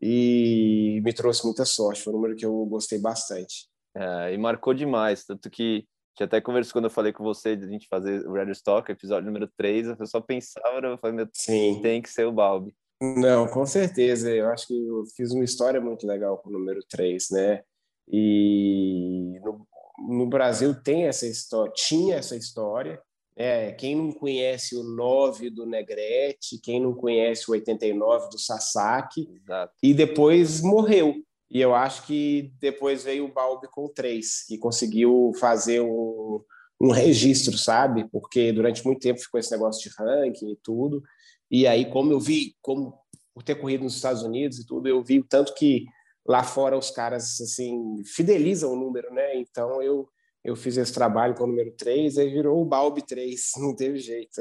Speaker 4: E me trouxe muita sorte, foi um número que eu gostei bastante.
Speaker 3: É, e marcou demais, tanto que gente até conversou quando eu falei com você de a gente fazer o Red Stock, episódio número 3, eu só pensava, eu falei, meu, Sim. tem que ser o Balbi.
Speaker 4: Não, com certeza. Eu acho que eu fiz uma história muito legal com o número 3, né? E no, no Brasil tem essa história, tinha essa história. É, quem não conhece o 9 do Negrete, quem não conhece o 89 do Sasaki, Exato. e depois morreu. E eu acho que depois veio o Balbi com três, que conseguiu fazer um, um registro, sabe? Porque durante muito tempo ficou esse negócio de ranking e tudo. E aí, como eu vi, como por ter corrido nos Estados Unidos e tudo, eu vi tanto que lá fora os caras assim fidelizam o número, né? Então eu eu fiz esse trabalho com o número 3, aí virou o Balbi 3, não teve jeito.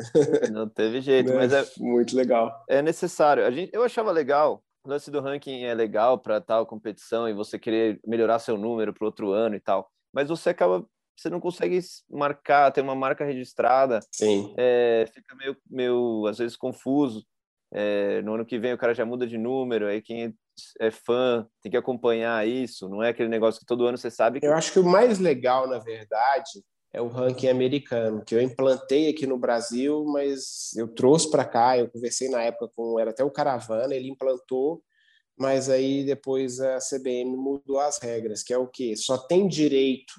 Speaker 3: Não teve jeito, mas é
Speaker 4: muito legal.
Speaker 3: É necessário. A gente, eu achava legal o lance do ranking é legal para tal competição e você querer melhorar seu número para outro ano e tal, mas você acaba você não consegue marcar, ter uma marca registrada.
Speaker 4: Sim.
Speaker 3: É, fica meio, meio, às vezes, confuso. É, no ano que vem o cara já muda de número, aí quem é fã tem que acompanhar isso, não é aquele negócio que todo ano você sabe. Que...
Speaker 4: Eu acho que o mais legal, na verdade, é o ranking americano, que eu implantei aqui no Brasil, mas eu trouxe para cá, eu conversei na época com, era até o Caravana, ele implantou, mas aí depois a CBM mudou as regras, que é o quê? Só tem direito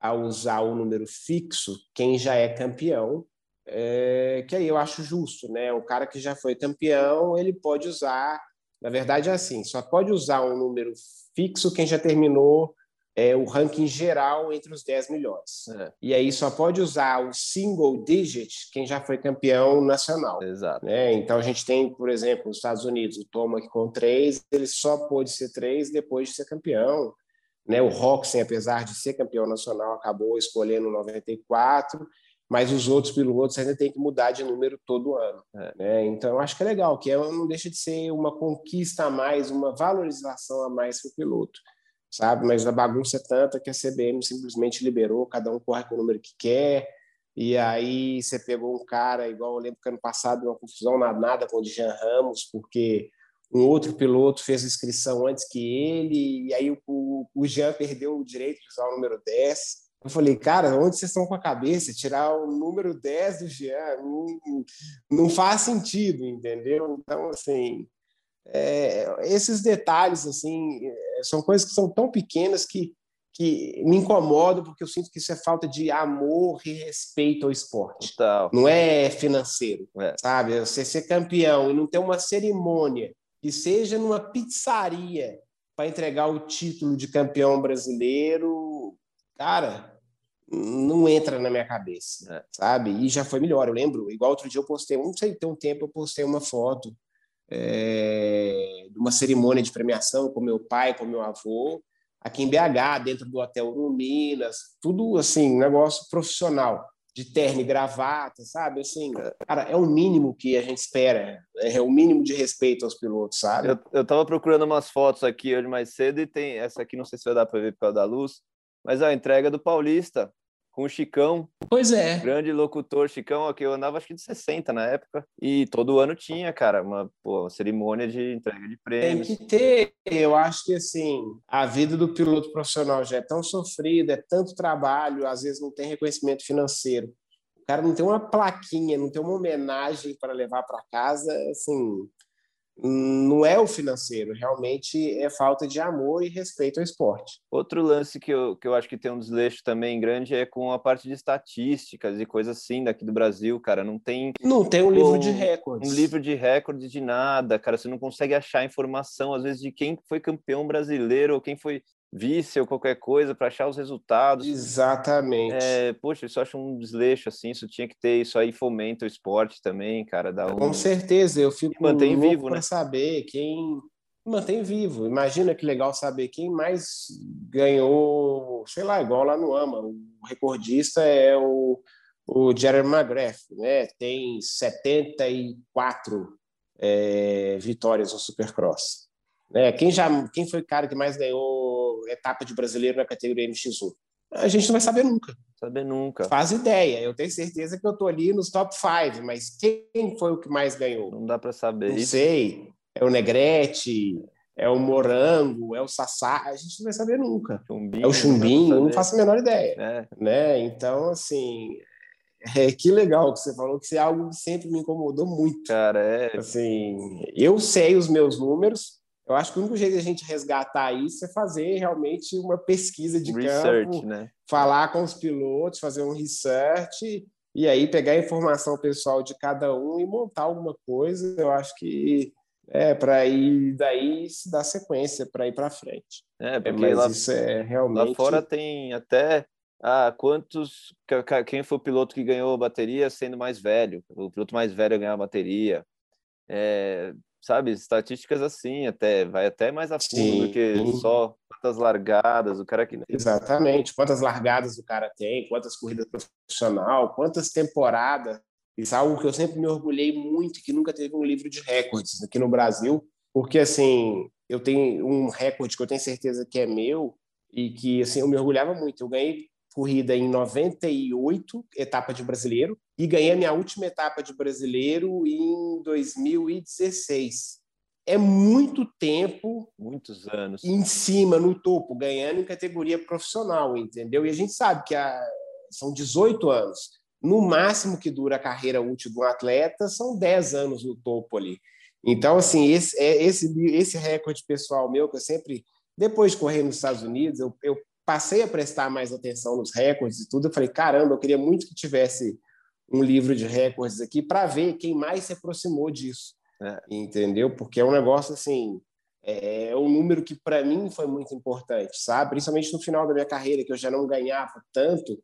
Speaker 4: a usar o número fixo quem já é campeão, é, que aí eu acho justo, né? O cara que já foi campeão, ele pode usar, na verdade é assim, só pode usar um número fixo quem já terminou é, o ranking geral entre os 10 melhores. É. E aí só pode usar o single digit quem já foi campeão nacional.
Speaker 3: Exato.
Speaker 4: Né? Então a gente tem, por exemplo, nos Estados Unidos, o Tomac com três, ele só pôde ser três depois de ser campeão. Né? O Roxen, apesar de ser campeão nacional, acabou escolhendo 94, mas os outros pilotos ainda tem que mudar de número todo ano. É. Né? Então, eu acho que é legal, que é, não deixa de ser uma conquista a mais, uma valorização a mais para o piloto sabe? Mas a bagunça é tanta que a CBM simplesmente liberou, cada um corre com o número que quer, e aí você pegou um cara, igual eu lembro que ano passado, uma confusão nada com o Jean Ramos, porque um outro piloto fez a inscrição antes que ele, e aí o, o Jean perdeu o direito de usar o número 10. Eu falei, cara, onde vocês estão com a cabeça? Tirar o número 10 do Jean não, não faz sentido, entendeu? Então, assim, é, esses detalhes assim é, são coisas que são tão pequenas que, que me incomodam porque eu sinto que isso é falta de amor e respeito ao esporte.
Speaker 3: Total.
Speaker 4: Não é financeiro, é. sabe? Você ser campeão e não ter uma cerimônia que seja numa pizzaria para entregar o título de campeão brasileiro, cara, não entra na minha cabeça, é. sabe? E já foi melhor. Eu lembro, igual outro dia eu postei, não sei, tem um tempo eu postei uma foto é, de uma cerimônia de premiação com meu pai, com meu avô, aqui em BH, dentro do Hotel no Minas, tudo assim, um negócio profissional, de terno e gravata, sabe? Assim, cara, é o mínimo que a gente espera, é o mínimo de respeito aos pilotos, sabe?
Speaker 3: Eu, eu tava procurando umas fotos aqui hoje mais cedo e tem essa aqui, não sei se vai dar para ver por causa da luz, mas a entrega do Paulista, com o Chicão.
Speaker 4: Pois é.
Speaker 3: Grande locutor Chicão, que eu andava acho que de 60 na época. E todo ano tinha, cara, uma, pô, uma cerimônia de entrega de prêmios.
Speaker 4: Tem que ter. Eu acho que, assim, a vida do piloto profissional já é tão sofrida, é tanto trabalho, às vezes não tem reconhecimento financeiro. O cara não tem uma plaquinha, não tem uma homenagem para levar para casa, assim, não é o financeiro, realmente é falta de amor e respeito ao esporte.
Speaker 3: Outro lance que eu, que eu acho que tem um desleixo também grande é com a parte de estatísticas e coisas assim daqui do Brasil, cara. Não tem.
Speaker 4: Não tem um livro de recordes.
Speaker 3: Um livro de recordes de nada, cara. Você não consegue achar informação, às vezes, de quem foi campeão brasileiro ou quem foi vice ou qualquer coisa para achar os resultados.
Speaker 4: Exatamente.
Speaker 3: É, poxa, isso eu acho um desleixo, assim, isso tinha que ter, isso aí fomenta o esporte também, cara. Dá um...
Speaker 4: Com certeza, eu fico
Speaker 3: mantém vivo,
Speaker 4: para
Speaker 3: né?
Speaker 4: saber quem mantém vivo. Imagina que legal saber quem mais ganhou, sei lá, igual lá no AMA. O recordista é o, o Jared McGrath, né? Tem 74 é, vitórias no Supercross. Né? Quem já, quem foi o cara que mais ganhou etapa de brasileiro na categoria MX1? A gente não vai saber nunca.
Speaker 3: Saber nunca.
Speaker 4: Faz ideia. Eu tenho certeza que eu tô ali nos top 5, mas quem foi o que mais ganhou?
Speaker 3: Não dá para saber.
Speaker 4: Não
Speaker 3: isso.
Speaker 4: sei. É o Negrete, é o Morango, é o Sassá. A gente não vai saber nunca.
Speaker 3: Chumbinho,
Speaker 4: é o Chumbinho, não,
Speaker 3: não
Speaker 4: faço a menor ideia.
Speaker 3: É.
Speaker 4: Né? Então, assim, é, que legal que você falou, que isso é algo que sempre me incomodou muito.
Speaker 3: Cara, é.
Speaker 4: Assim, eu sei os meus números, eu acho que o único jeito de a gente resgatar isso é fazer realmente uma pesquisa de
Speaker 3: Research,
Speaker 4: campo,
Speaker 3: né?
Speaker 4: falar com os pilotos, fazer um research e aí pegar a informação pessoal de cada um e montar alguma coisa. Eu acho que é para ir daí se dar sequência para ir para frente.
Speaker 3: É, porque
Speaker 4: Mas
Speaker 3: lá,
Speaker 4: isso é realmente
Speaker 3: lá fora tem até ah, quantos quem foi o piloto que ganhou a bateria sendo mais velho, o piloto mais velho ganhar a bateria. É, sabe, estatísticas assim, até vai até mais a fundo
Speaker 4: Sim.
Speaker 3: do que só quantas largadas, o cara que
Speaker 4: Exatamente, quantas largadas o cara tem, quantas corridas profissional, quantas temporadas. Isso é algo que eu sempre me orgulhei muito, que nunca teve um livro de recordes aqui no Brasil, porque assim, eu tenho um recorde que eu tenho certeza que é meu e que assim, eu me orgulhava muito. Eu ganhei corrida em 98, etapa de brasileiro, e ganhei a minha última etapa de brasileiro em 2016. É muito tempo
Speaker 3: muitos anos
Speaker 4: em cima, no topo, ganhando em categoria profissional, entendeu? E a gente sabe que a, são 18 anos. No máximo que dura a carreira útil de um atleta são 10 anos no topo ali. Então, assim, esse, esse, esse recorde pessoal meu, que eu sempre, depois de correr nos Estados Unidos, eu, eu passei a prestar mais atenção nos recordes e tudo. Eu falei, caramba, eu queria muito que tivesse um livro de recordes aqui para ver quem mais se aproximou disso.
Speaker 3: É.
Speaker 4: Entendeu? Porque é um negócio assim, é, é um número que para mim foi muito importante, sabe? Principalmente no final da minha carreira, que eu já não ganhava tanto.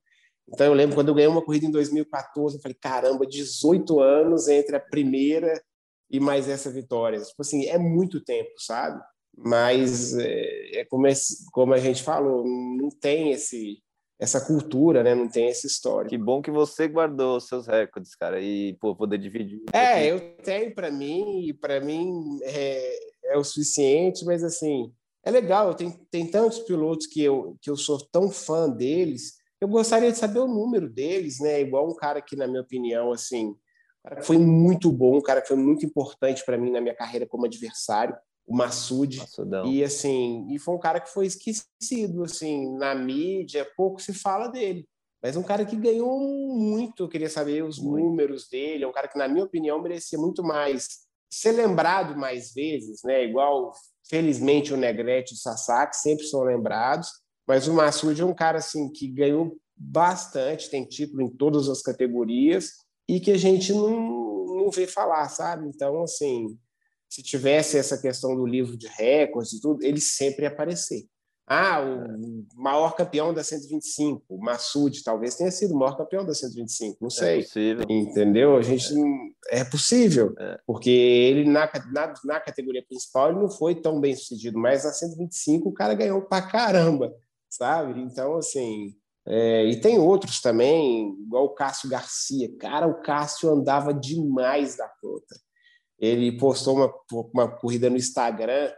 Speaker 4: Então eu lembro quando eu ganhei uma corrida em 2014, eu falei, caramba, 18 anos entre a primeira e mais essa vitória. Tipo assim, é muito tempo, sabe? Mas é, é como, esse, como a gente falou, não tem esse essa cultura, né? Não tem essa história.
Speaker 3: Que bom que você guardou os seus recordes, cara, e pô, poder dividir.
Speaker 4: É, eu tenho para mim e para mim é, é, o suficiente, mas assim é legal. Tem tem tantos pilotos que eu que eu sou tão fã deles. Eu gostaria de saber o número deles, né? Igual um cara que, na minha opinião, assim, um cara que foi muito bom, um cara que foi muito importante para mim na minha carreira como adversário o Massoud. E assim, e foi um cara que foi esquecido assim, na mídia, pouco se fala dele. Mas um cara que ganhou muito, eu queria saber os muito. números dele, é um cara que na minha opinião merecia muito mais ser lembrado mais vezes, né? Igual felizmente o Negrete e o que sempre são lembrados, mas o Massoud é um cara assim que ganhou bastante, tem título em todas as categorias e que a gente não, não vê falar, sabe? Então, assim, se tivesse essa questão do livro de recordes e tudo, ele sempre ia aparecer. Ah, o maior campeão da 125, o Massoud, talvez tenha sido o maior campeão da 125, não sei.
Speaker 3: É possível.
Speaker 4: Entendeu? A gente é, é possível, é. porque ele na, na, na, categoria principal ele não foi tão bem sucedido, mas na 125 o cara ganhou pra caramba, sabe? Então, assim. É, e tem outros também, igual o Cássio Garcia. Cara, o Cássio andava demais da conta ele postou uma, uma corrida no Instagram,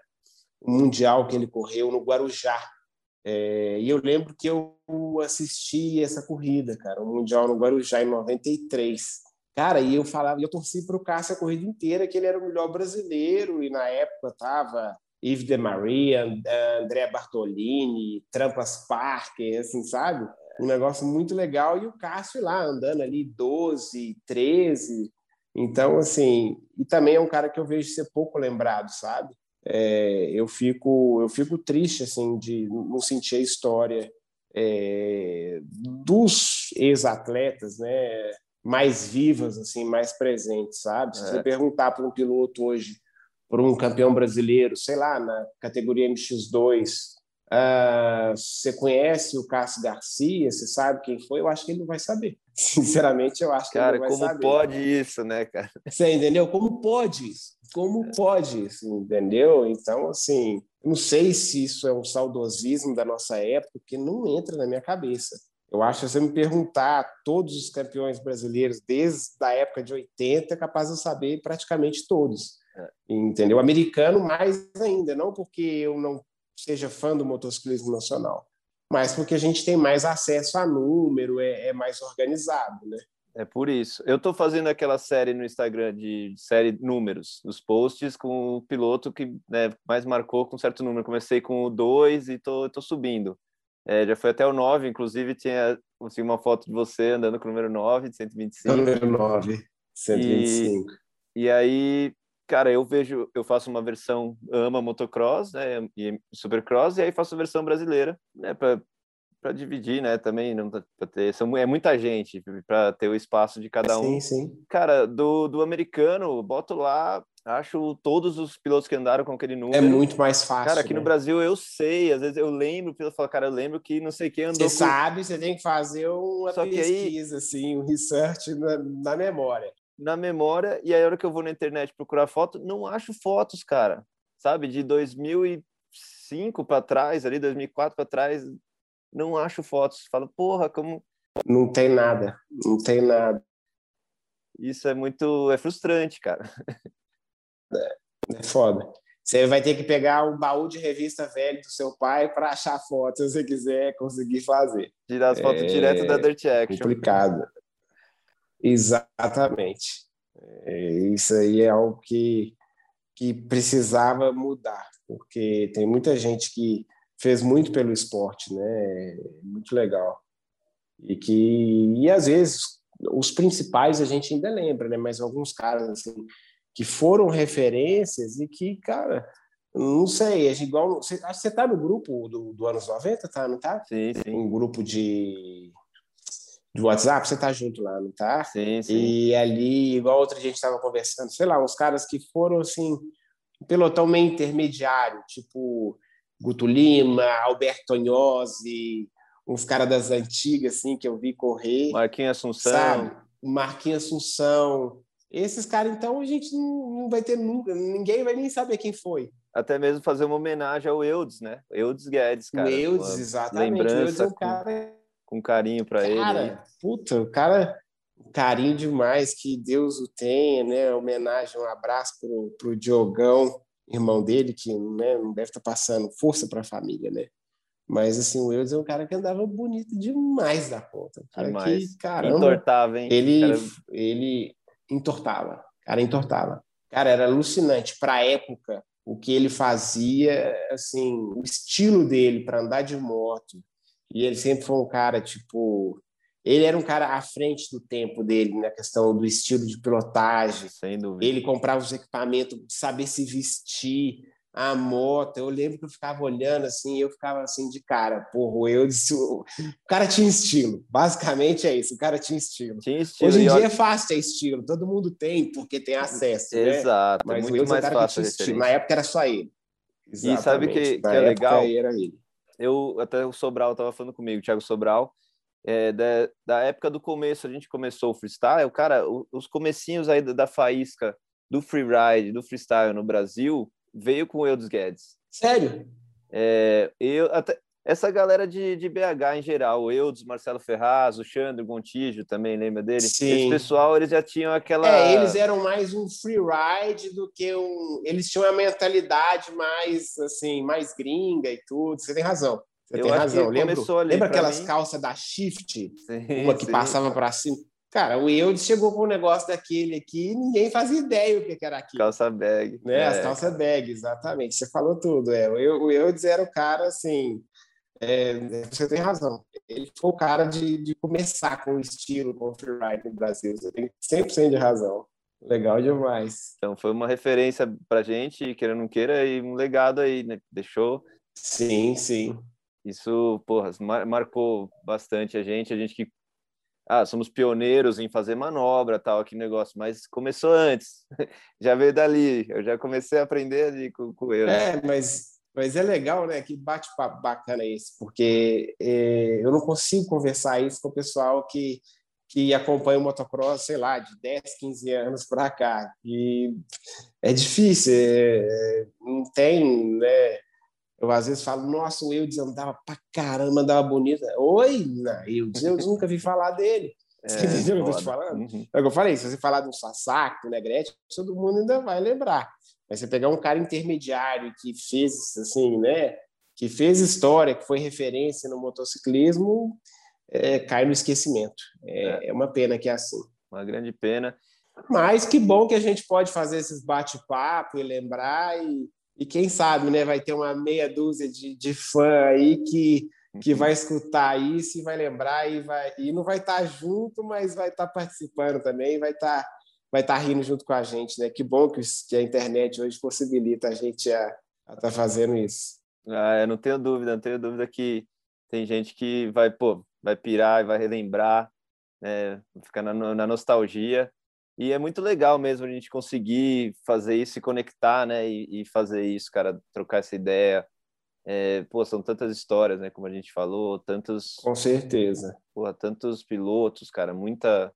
Speaker 4: um mundial que ele correu no Guarujá. É, e eu lembro que eu assisti essa corrida, cara, o um mundial no Guarujá em 93. Cara, e eu falava, eu torci para o Cássio a corrida inteira, que ele era o melhor brasileiro, e na época tava Yves de Maria, André Bartolini, Trampas Parker, assim, sabe? Um negócio muito legal. E o Cássio lá andando ali 12, 13, Então, assim, e também é um cara que eu vejo ser pouco lembrado, sabe? É, eu fico eu fico triste assim de não sentir a história é, dos ex-atletas, né, mais vivas assim, mais presentes, sabe? Se é. você perguntar para um piloto hoje, para um campeão brasileiro, sei lá, na categoria MX2, Uh, você conhece o Cássio Garcia? Você sabe quem foi? Eu acho que ele não vai saber. Sinceramente, eu acho que
Speaker 3: cara, vai
Speaker 4: saber.
Speaker 3: Como pode isso, né, cara?
Speaker 4: Você entendeu? Como pode isso? Como pode isso, entendeu? Então, assim, não sei se isso é um saudosismo da nossa época, que não entra na minha cabeça. Eu acho que se você me perguntar todos os campeões brasileiros desde a época de 80, é capaz de eu saber praticamente todos. É. Entendeu? Americano mais ainda, não porque eu não seja fã do motociclismo nacional, mas porque a gente tem mais acesso a número, é, é mais organizado, né?
Speaker 3: É por isso. Eu estou fazendo aquela série no Instagram de, série números, os posts com o piloto que né, mais marcou com certo número. Comecei com o 2 e tô, tô subindo. É, já foi até o 9, inclusive tinha assim, uma foto de você andando com o número 9, de 125.
Speaker 4: Número 9, 125.
Speaker 3: E, e aí cara, eu vejo, eu faço uma versão ama motocross, né, e supercross, e aí faço a versão brasileira, né, para dividir, né, também não para ter, são é muita gente para ter o espaço de cada um.
Speaker 4: Sim, sim.
Speaker 3: Cara, do, do americano, boto lá, acho todos os pilotos que andaram com aquele número.
Speaker 4: É muito mais fácil.
Speaker 3: Cara, aqui
Speaker 4: né?
Speaker 3: no Brasil eu sei, às vezes eu lembro, eu falo, cara, eu lembro que não sei quem andou.
Speaker 4: Você com... sabe, você tem que fazer uma Só pesquisa, aí... assim, um research na, na memória
Speaker 3: na memória e aí a hora que eu vou na internet procurar foto, não acho fotos, cara. Sabe, de 2005 para trás, ali 2004 para trás, não acho fotos. Falo, porra, como
Speaker 4: não tem nada, não tem nada.
Speaker 3: Isso é muito é frustrante, cara.
Speaker 4: É, é foda. Você vai ter que pegar o baú de revista velho do seu pai para achar fotos, se você quiser conseguir fazer.
Speaker 3: Tirar as fotos é... direto da Dirt Action.
Speaker 4: Complicado. Exatamente. É, isso aí é algo que, que precisava mudar, porque tem muita gente que fez muito pelo esporte, né? Muito legal. E que, e às vezes, os principais a gente ainda lembra, né? Mas alguns caras, assim, que foram referências e que, cara, não sei, é igual. Você, acho que você tá no grupo do, do anos 90, tá? Não tá?
Speaker 3: Sim, sim.
Speaker 4: Um grupo de do WhatsApp, você tá junto lá, não tá?
Speaker 3: Sim, sim.
Speaker 4: E ali, igual outra gente estava conversando, sei lá, uns caras que foram assim, um pelotão meio intermediário, tipo Guto Lima, Alberto Tonhozzi, uns caras das antigas, assim, que eu vi correr.
Speaker 3: Marquinhos Assunção.
Speaker 4: Sabe? Marquinhos Assunção. Esses caras, então, a gente não, vai ter nunca, ninguém vai nem saber quem foi.
Speaker 3: Até mesmo fazer uma homenagem ao Eudes, né? Eudes Guedes, cara.
Speaker 4: Eudes, exatamente. Lembrança o Eudes é um cara
Speaker 3: com carinho para ele.
Speaker 4: Cara, puta, o cara, carinho demais, que Deus o tenha, né? Homenagem, um abraço pro, pro Diogão, irmão dele, que né, não deve estar tá passando força para a família, né? Mas, assim, o Eudes é um cara que andava bonito demais da conta. Cara demais. Que, caramba,
Speaker 3: entortava, hein?
Speaker 4: Ele, cara... ele entortava. Cara, entortava. Cara, era alucinante. Para a época, o que ele fazia, assim, o estilo dele para andar de moto, e ele sempre foi um cara, tipo. Ele era um cara à frente do tempo dele, na questão do estilo de pilotagem.
Speaker 3: Sem dúvida.
Speaker 4: Ele comprava os equipamentos, saber se vestir, a moto. Eu lembro que eu ficava olhando assim, eu ficava assim de cara, porra, eu disse, o cara tinha estilo. Basicamente é isso, o cara tinha estilo.
Speaker 3: Tinha estilo.
Speaker 4: Hoje em dia é fácil ter estilo, todo mundo tem porque tem acesso, né?
Speaker 3: Exato,
Speaker 4: né? Mas
Speaker 3: muito mais fácil.
Speaker 4: Na época era só ele.
Speaker 3: Exatamente. E sabe que, que é legal? Era ele eu até o Sobral estava falando comigo, o Thiago Sobral, é, da, da, época do começo, a gente começou o freestyle, cara, os comecinhos aí da, da faísca do freeride, do freestyle no Brasil, veio com o Eudes Guedes.
Speaker 4: Sério?
Speaker 3: É, eu até, essa galera de, de BH em geral, o Eudes, Marcelo Ferraz, o Xandro Gontijo também, lembra dele?
Speaker 4: Sim.
Speaker 3: Esse pessoal, eles já tinham aquela...
Speaker 4: É, eles eram mais um freeride do que um... Eles tinham uma mentalidade mais, assim, mais gringa e tudo. Você tem razão. Você Eu tem razão. Lembra, lembra aquelas mim... calças da Shift? Sim, uma que sim. passava para cima? Cara, o Eudes chegou com um negócio daquele aqui e ninguém fazia ideia o que era aquilo.
Speaker 3: Calça bag.
Speaker 4: Né? É. As calças bag, exatamente. Você falou tudo. É. O Eudes era o cara, assim, é, você tem razão. Ele foi o cara de, de começar com o estilo, com o freeride no Brasil. Você tem 100% de razão. Legal demais.
Speaker 3: Então foi uma referência pra gente, queira ou não queira, e um legado aí, né? Deixou.
Speaker 4: Sim, sim.
Speaker 3: Isso, porra, mar marcou bastante a gente, a gente que ah, somos pioneiros em fazer manobra, tal, aquele negócio, mas começou antes, já veio dali, eu já comecei a aprender ali com, com ele.
Speaker 4: É, mas, mas é legal, né? Que bate-papo bacana esse, porque é, eu não consigo conversar isso com o pessoal que, que acompanha o motocross, sei lá, de 10, 15 anos para cá, e é difícil, é, não tem, né? Eu às vezes falo, nossa, o Eudes andava pra caramba, andava bonita. Oi, não, Eudes, eu nunca vi falar dele. Você é, entendeu o que eu tô te falando? Uhum. É o que eu falei, se você falar do Sasaki, do Negrete, todo mundo ainda vai lembrar. Mas você pegar um cara intermediário que fez, assim, né, que fez história, que foi referência no motociclismo, é, cai no esquecimento. É, é, é uma pena que é assim.
Speaker 3: Uma grande pena.
Speaker 4: Mas que bom que a gente pode fazer esses bate-papo e lembrar e e quem sabe, né, vai ter uma meia dúzia de, de fã aí que, que uhum. vai escutar isso e vai lembrar e, vai, e não vai estar tá junto, mas vai estar tá participando também, vai estar tá, vai estar tá rindo junto com a gente, né? Que bom que, a internet hoje possibilita a gente a estar tá fazendo isso.
Speaker 3: Ah, eu não tenho dúvida, não tenho dúvida que tem gente que vai, pô, vai pirar e vai relembrar, né? Ficar na, na nostalgia. E é muito legal mesmo a gente conseguir fazer isso e conectar, né? E, e fazer isso, cara, trocar essa ideia. É, pô, são tantas histórias, né? Como a gente falou, tantos.
Speaker 4: Com certeza.
Speaker 3: Pô, tantos pilotos, cara, muita,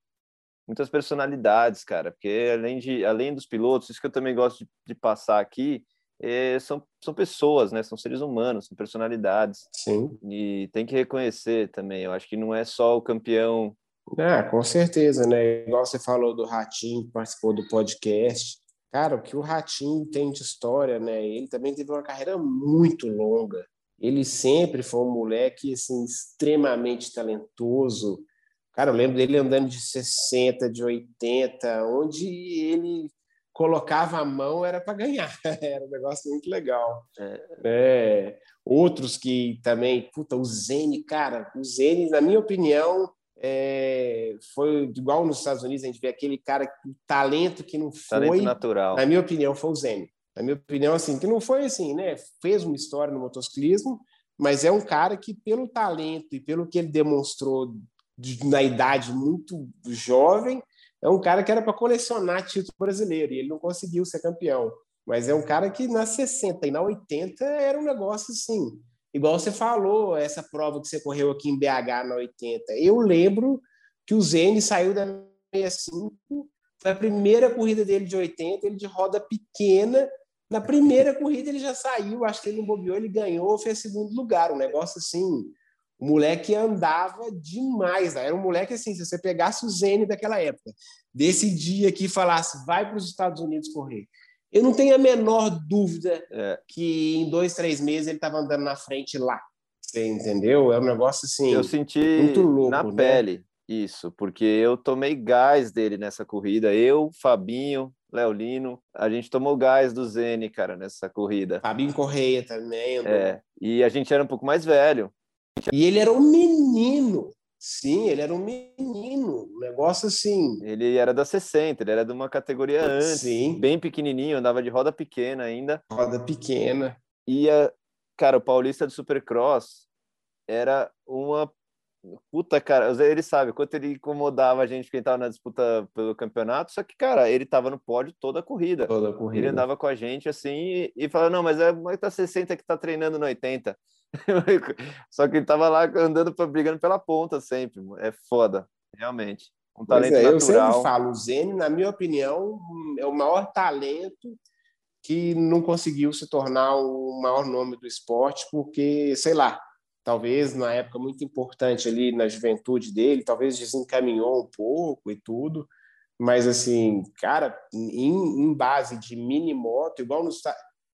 Speaker 3: muitas personalidades, cara. Porque além, de, além dos pilotos, isso que eu também gosto de, de passar aqui, é, são, são pessoas, né? São seres humanos, são personalidades.
Speaker 4: Sim.
Speaker 3: E tem que reconhecer também. Eu acho que não é só o campeão
Speaker 4: ah, com certeza, né? Igual você falou do Ratinho, que participou do podcast. Cara, o que o Ratinho tem de história, né? Ele também teve uma carreira muito longa. Ele sempre foi um moleque assim, extremamente talentoso. Cara, eu lembro dele andando de 60, de 80, onde ele colocava a mão era para ganhar. era um negócio muito legal. É. É. Outros que também, puta, o Zene, cara, o Zene, na minha opinião, é, foi igual nos Estados Unidos, a gente vê aquele cara, o talento que não foi.
Speaker 3: Talento natural.
Speaker 4: Na minha opinião, foi o Zene. Na minha opinião, assim, que não foi assim, né? Fez uma história no motociclismo, mas é um cara que, pelo talento e pelo que ele demonstrou de, na idade muito jovem, é um cara que era para colecionar título brasileiro e ele não conseguiu ser campeão. Mas é um cara que na 60 e na 80 era um negócio assim Igual você falou, essa prova que você correu aqui em BH na 80. Eu lembro que o Zene saiu da 65, foi a primeira corrida dele de 80, ele de roda pequena. Na primeira corrida ele já saiu, acho que ele não bobeou, ele ganhou, fez segundo lugar. Um negócio assim, o moleque andava demais. Né? Era um moleque assim, se você pegasse o Zene daquela época, desse dia aqui e falasse, vai para os Estados Unidos correr. Eu não tenho a menor dúvida é. que em dois, três meses ele estava andando na frente lá. Você entendeu? É um negócio assim.
Speaker 3: Eu senti muito louco, na né? pele isso, porque eu tomei gás dele nessa corrida. Eu, Fabinho, Leolino, a gente tomou gás do Zene, cara, nessa corrida.
Speaker 4: Fabinho Correia também.
Speaker 3: É, e a gente era um pouco mais velho.
Speaker 4: E ele era um menino. Sim, ele era um menino, um negócio assim.
Speaker 3: Ele era da 60, ele era de uma categoria antes, Sim. bem pequenininho, andava de roda pequena ainda.
Speaker 4: Roda pequena.
Speaker 3: E, a, cara, o Paulista do Supercross era uma puta, cara, ele sabe quanto ele incomodava a gente que tava na disputa pelo campeonato, só que, cara, ele tava no pódio toda a corrida.
Speaker 4: Toda a corrida.
Speaker 3: Ele andava com a gente assim e, e falava, não, mas é mas tá 60 que tá treinando no 80. Só que ele tava lá andando, brigando pela ponta sempre. É foda, realmente. Um talento é, natural. Eu sempre
Speaker 4: falo, o Zene, na minha opinião, é o maior talento que não conseguiu se tornar o maior nome do esporte, porque, sei lá, talvez na época muito importante ali na juventude dele, talvez desencaminhou um pouco e tudo, mas assim, cara, em, em base de mini moto, igual no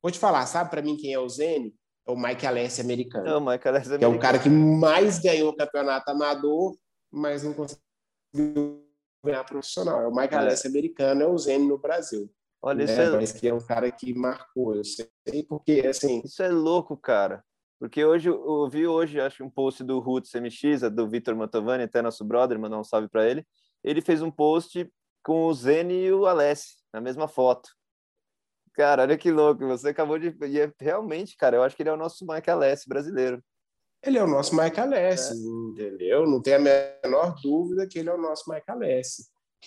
Speaker 4: vou te falar, sabe para mim quem é o Zene? É o Mike Alessi americano.
Speaker 3: É o Mike Alessi
Speaker 4: americano. Que é o cara que mais ganhou o campeonato amador, mas não conseguiu ganhar profissional. É o Mike é. Alessi americano, é o Zene no Brasil.
Speaker 3: Olha, né? isso é...
Speaker 4: Mas que é um cara que marcou, eu sei, porque, assim...
Speaker 3: Isso é louco, cara. Porque hoje, eu vi hoje, acho, um post do Roots MX, do Vitor Mantovani, até nosso brother, mandar um salve para ele. Ele fez um post com o Zene e o Alessi na mesma foto. Cara, olha que louco, você acabou de. E é, realmente, cara, eu acho que ele é o nosso Mike Alessi brasileiro.
Speaker 4: Ele é o nosso Mike Alessi, é. entendeu? Não tem a menor dúvida que ele é o nosso Mike Alessi.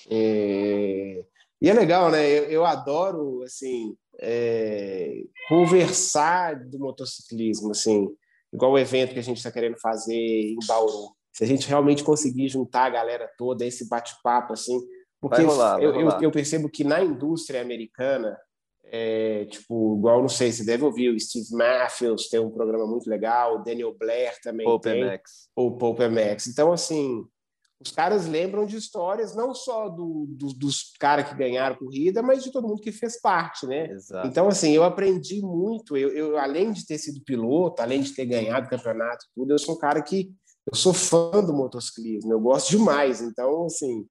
Speaker 4: É... E é legal, né? Eu, eu adoro, assim, é... conversar do motociclismo, assim, igual o evento que a gente está querendo fazer em Bauru. Se a gente realmente conseguir juntar a galera toda, esse bate-papo, assim, porque
Speaker 3: rolar,
Speaker 4: eu, eu, eu, percebo que na indústria americana, é, tipo, igual, não sei, se deve ouvir, o Steve Matthews tem um programa muito legal, o Daniel Blair também
Speaker 3: Pope
Speaker 4: tem,
Speaker 3: MX.
Speaker 4: o Pope MX. Então, assim, os caras lembram de histórias não só do, do, dos caras que ganharam corrida, mas de todo mundo que fez parte, né?
Speaker 3: Exato.
Speaker 4: Então, assim, eu aprendi muito. Eu, eu, além de ter sido piloto, além de ter ganhado campeonato, tudo, eu sou um cara que eu sou fã do motociclismo. Eu gosto demais. Então, assim,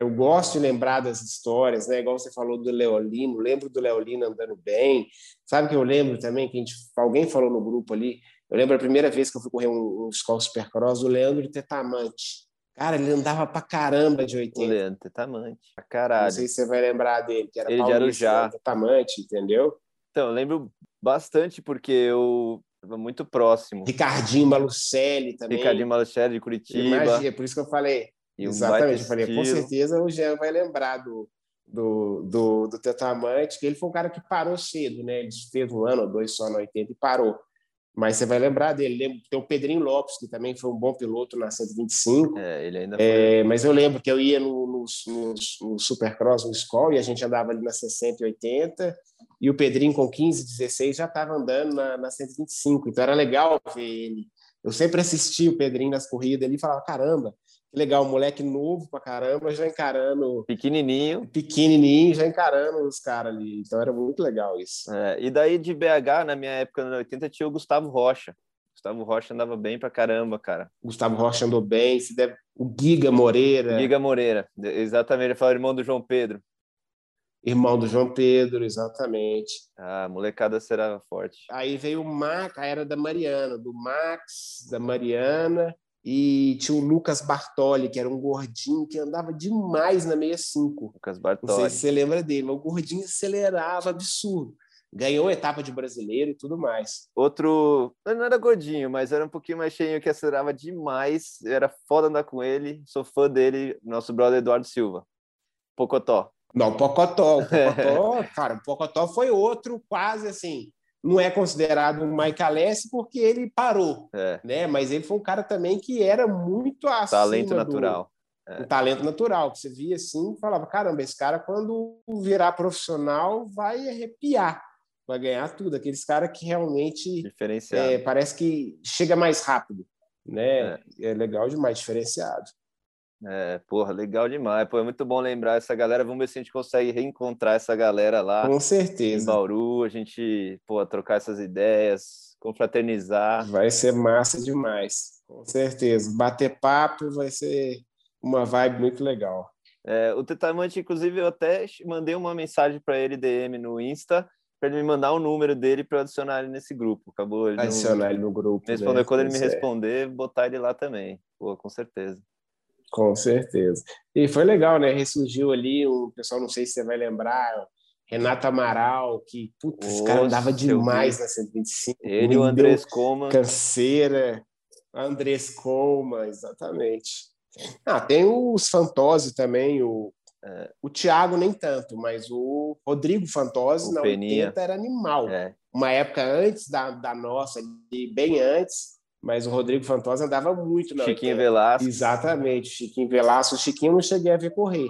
Speaker 4: eu gosto de lembrar das histórias, né? Igual você falou do Leolino, lembro do Leolino andando bem. Sabe que eu lembro também que a gente, alguém falou no grupo ali. Eu lembro a primeira vez que eu fui correr um, um Skoll Supercross, o Leandro Tetamante. Cara, ele andava pra caramba de 80.
Speaker 3: O Leandro Tetamante, pra caralho. Não
Speaker 4: sei se você vai lembrar dele, que era
Speaker 3: ele
Speaker 4: Paulista,
Speaker 3: era já.
Speaker 4: Tetamante, entendeu?
Speaker 3: Então, eu lembro bastante porque eu estava muito próximo.
Speaker 4: Ricardinho Malucelli também.
Speaker 3: Ricardinho Malucelli de Curitiba.
Speaker 4: Imagina, por isso que eu falei. Exatamente, eu falei, com
Speaker 3: estilo.
Speaker 4: certeza o Jean vai lembrar do, do, do, do Tetamante, que ele foi um cara que parou cedo, né? Ele fez um ano ou dois só no 80 e parou. Mas você vai lembrar dele. Lembro, tem o Pedrinho Lopes, que também foi um bom piloto na 125.
Speaker 3: É, ele ainda foi.
Speaker 4: É, mas eu lembro que eu ia no, no, no, no Supercross, no Skoll, e a gente andava ali na 60 e 80, e o Pedrinho com 15, 16 já estava andando na, na 125, então era legal ver ele. Eu sempre assisti o Pedrinho nas corridas ali e falava, caramba, legal, moleque novo pra caramba, já encarando,
Speaker 3: Pequenininho.
Speaker 4: pequenininho, já encarando os caras ali. Então era muito legal isso.
Speaker 3: É, e daí de BH, na minha época, no 80, tinha o Gustavo Rocha. Gustavo Rocha andava bem pra caramba, cara.
Speaker 4: Gustavo Rocha andou bem, se deve... o Giga Moreira,
Speaker 3: Giga Moreira, exatamente, ele fala irmão do João Pedro.
Speaker 4: irmão do João Pedro, exatamente.
Speaker 3: Ah, a molecada será forte.
Speaker 4: Aí veio o Max, a era da Mariana, do Max, da Mariana, e tinha o Lucas Bartoli, que era um gordinho que andava demais na 65.
Speaker 3: Lucas
Speaker 4: Não sei
Speaker 3: Bartoli.
Speaker 4: se você lembra dele, mas o gordinho acelerava absurdo. Ganhou etapa de brasileiro e tudo mais.
Speaker 3: Outro, não era gordinho, mas era um pouquinho mais cheinho, que acelerava demais. Era foda andar com ele. Sou fã dele, nosso brother Eduardo Silva. Pocotó.
Speaker 4: Não, Pocotó. O Pocotó, cara, o Pocotó foi outro quase assim. Não é considerado um Mike Alessi porque ele parou,
Speaker 3: É,
Speaker 4: né? Mas ele foi um cara também que era muito acima
Speaker 3: talento
Speaker 4: do-
Speaker 3: natural.
Speaker 4: um talento natural, que você via assim e falava, caramba, esse cara quando virar profissional vai arrepiar, vai ganhar tudo. Aqueles caras que realmente é, parece que chega mais rápido, né? É. legal demais, diferenciado.
Speaker 3: É, porra, legal demais. Pô, é muito bom lembrar essa galera. Vamos ver se a gente consegue reencontrar essa galera lá
Speaker 4: Com
Speaker 3: em
Speaker 4: certeza.
Speaker 3: Bauru, a gente, pô, trocar essas ideias, confraternizar.
Speaker 4: Vai ser massa demais, com certeza. Bater papo vai ser uma vibe muito legal.
Speaker 3: É, o Tetamante, inclusive, eu até mandei uma mensagem para ele DM no Insta para ele me mandar o número dele para adicionar ele nesse grupo. Acabou ele não
Speaker 4: Adicionar ele no grupo.
Speaker 3: responder.
Speaker 4: né?
Speaker 3: Quando ele me
Speaker 4: é.
Speaker 3: responder, botar ele lá também. Pô, com certeza.
Speaker 4: Com certeza. E foi legal, né? Ressurgiu ali o pessoal, não sei se você vai lembrar, Renato Amaral, que puta, esse cara andava demais na 125.
Speaker 3: Ele e o Andrés Coma.
Speaker 4: Canseira, Andrés Coma, exatamente. Ah, tem os Fantozzi também, o,
Speaker 3: É.
Speaker 4: o Thiago nem tanto, mas o Rodrigo Fantozzi
Speaker 3: O
Speaker 4: na
Speaker 3: Peninha.
Speaker 4: 80 era animal.
Speaker 3: É,
Speaker 4: Uma época antes da, da nossa, bem antes, mas o Rodrigo Fantozzi andava muito na
Speaker 3: Chiquinho
Speaker 4: 80.
Speaker 3: Velasco.
Speaker 4: Exatamente, Chiquinho Velasco. O Chiquinho não cheguei a ver correr,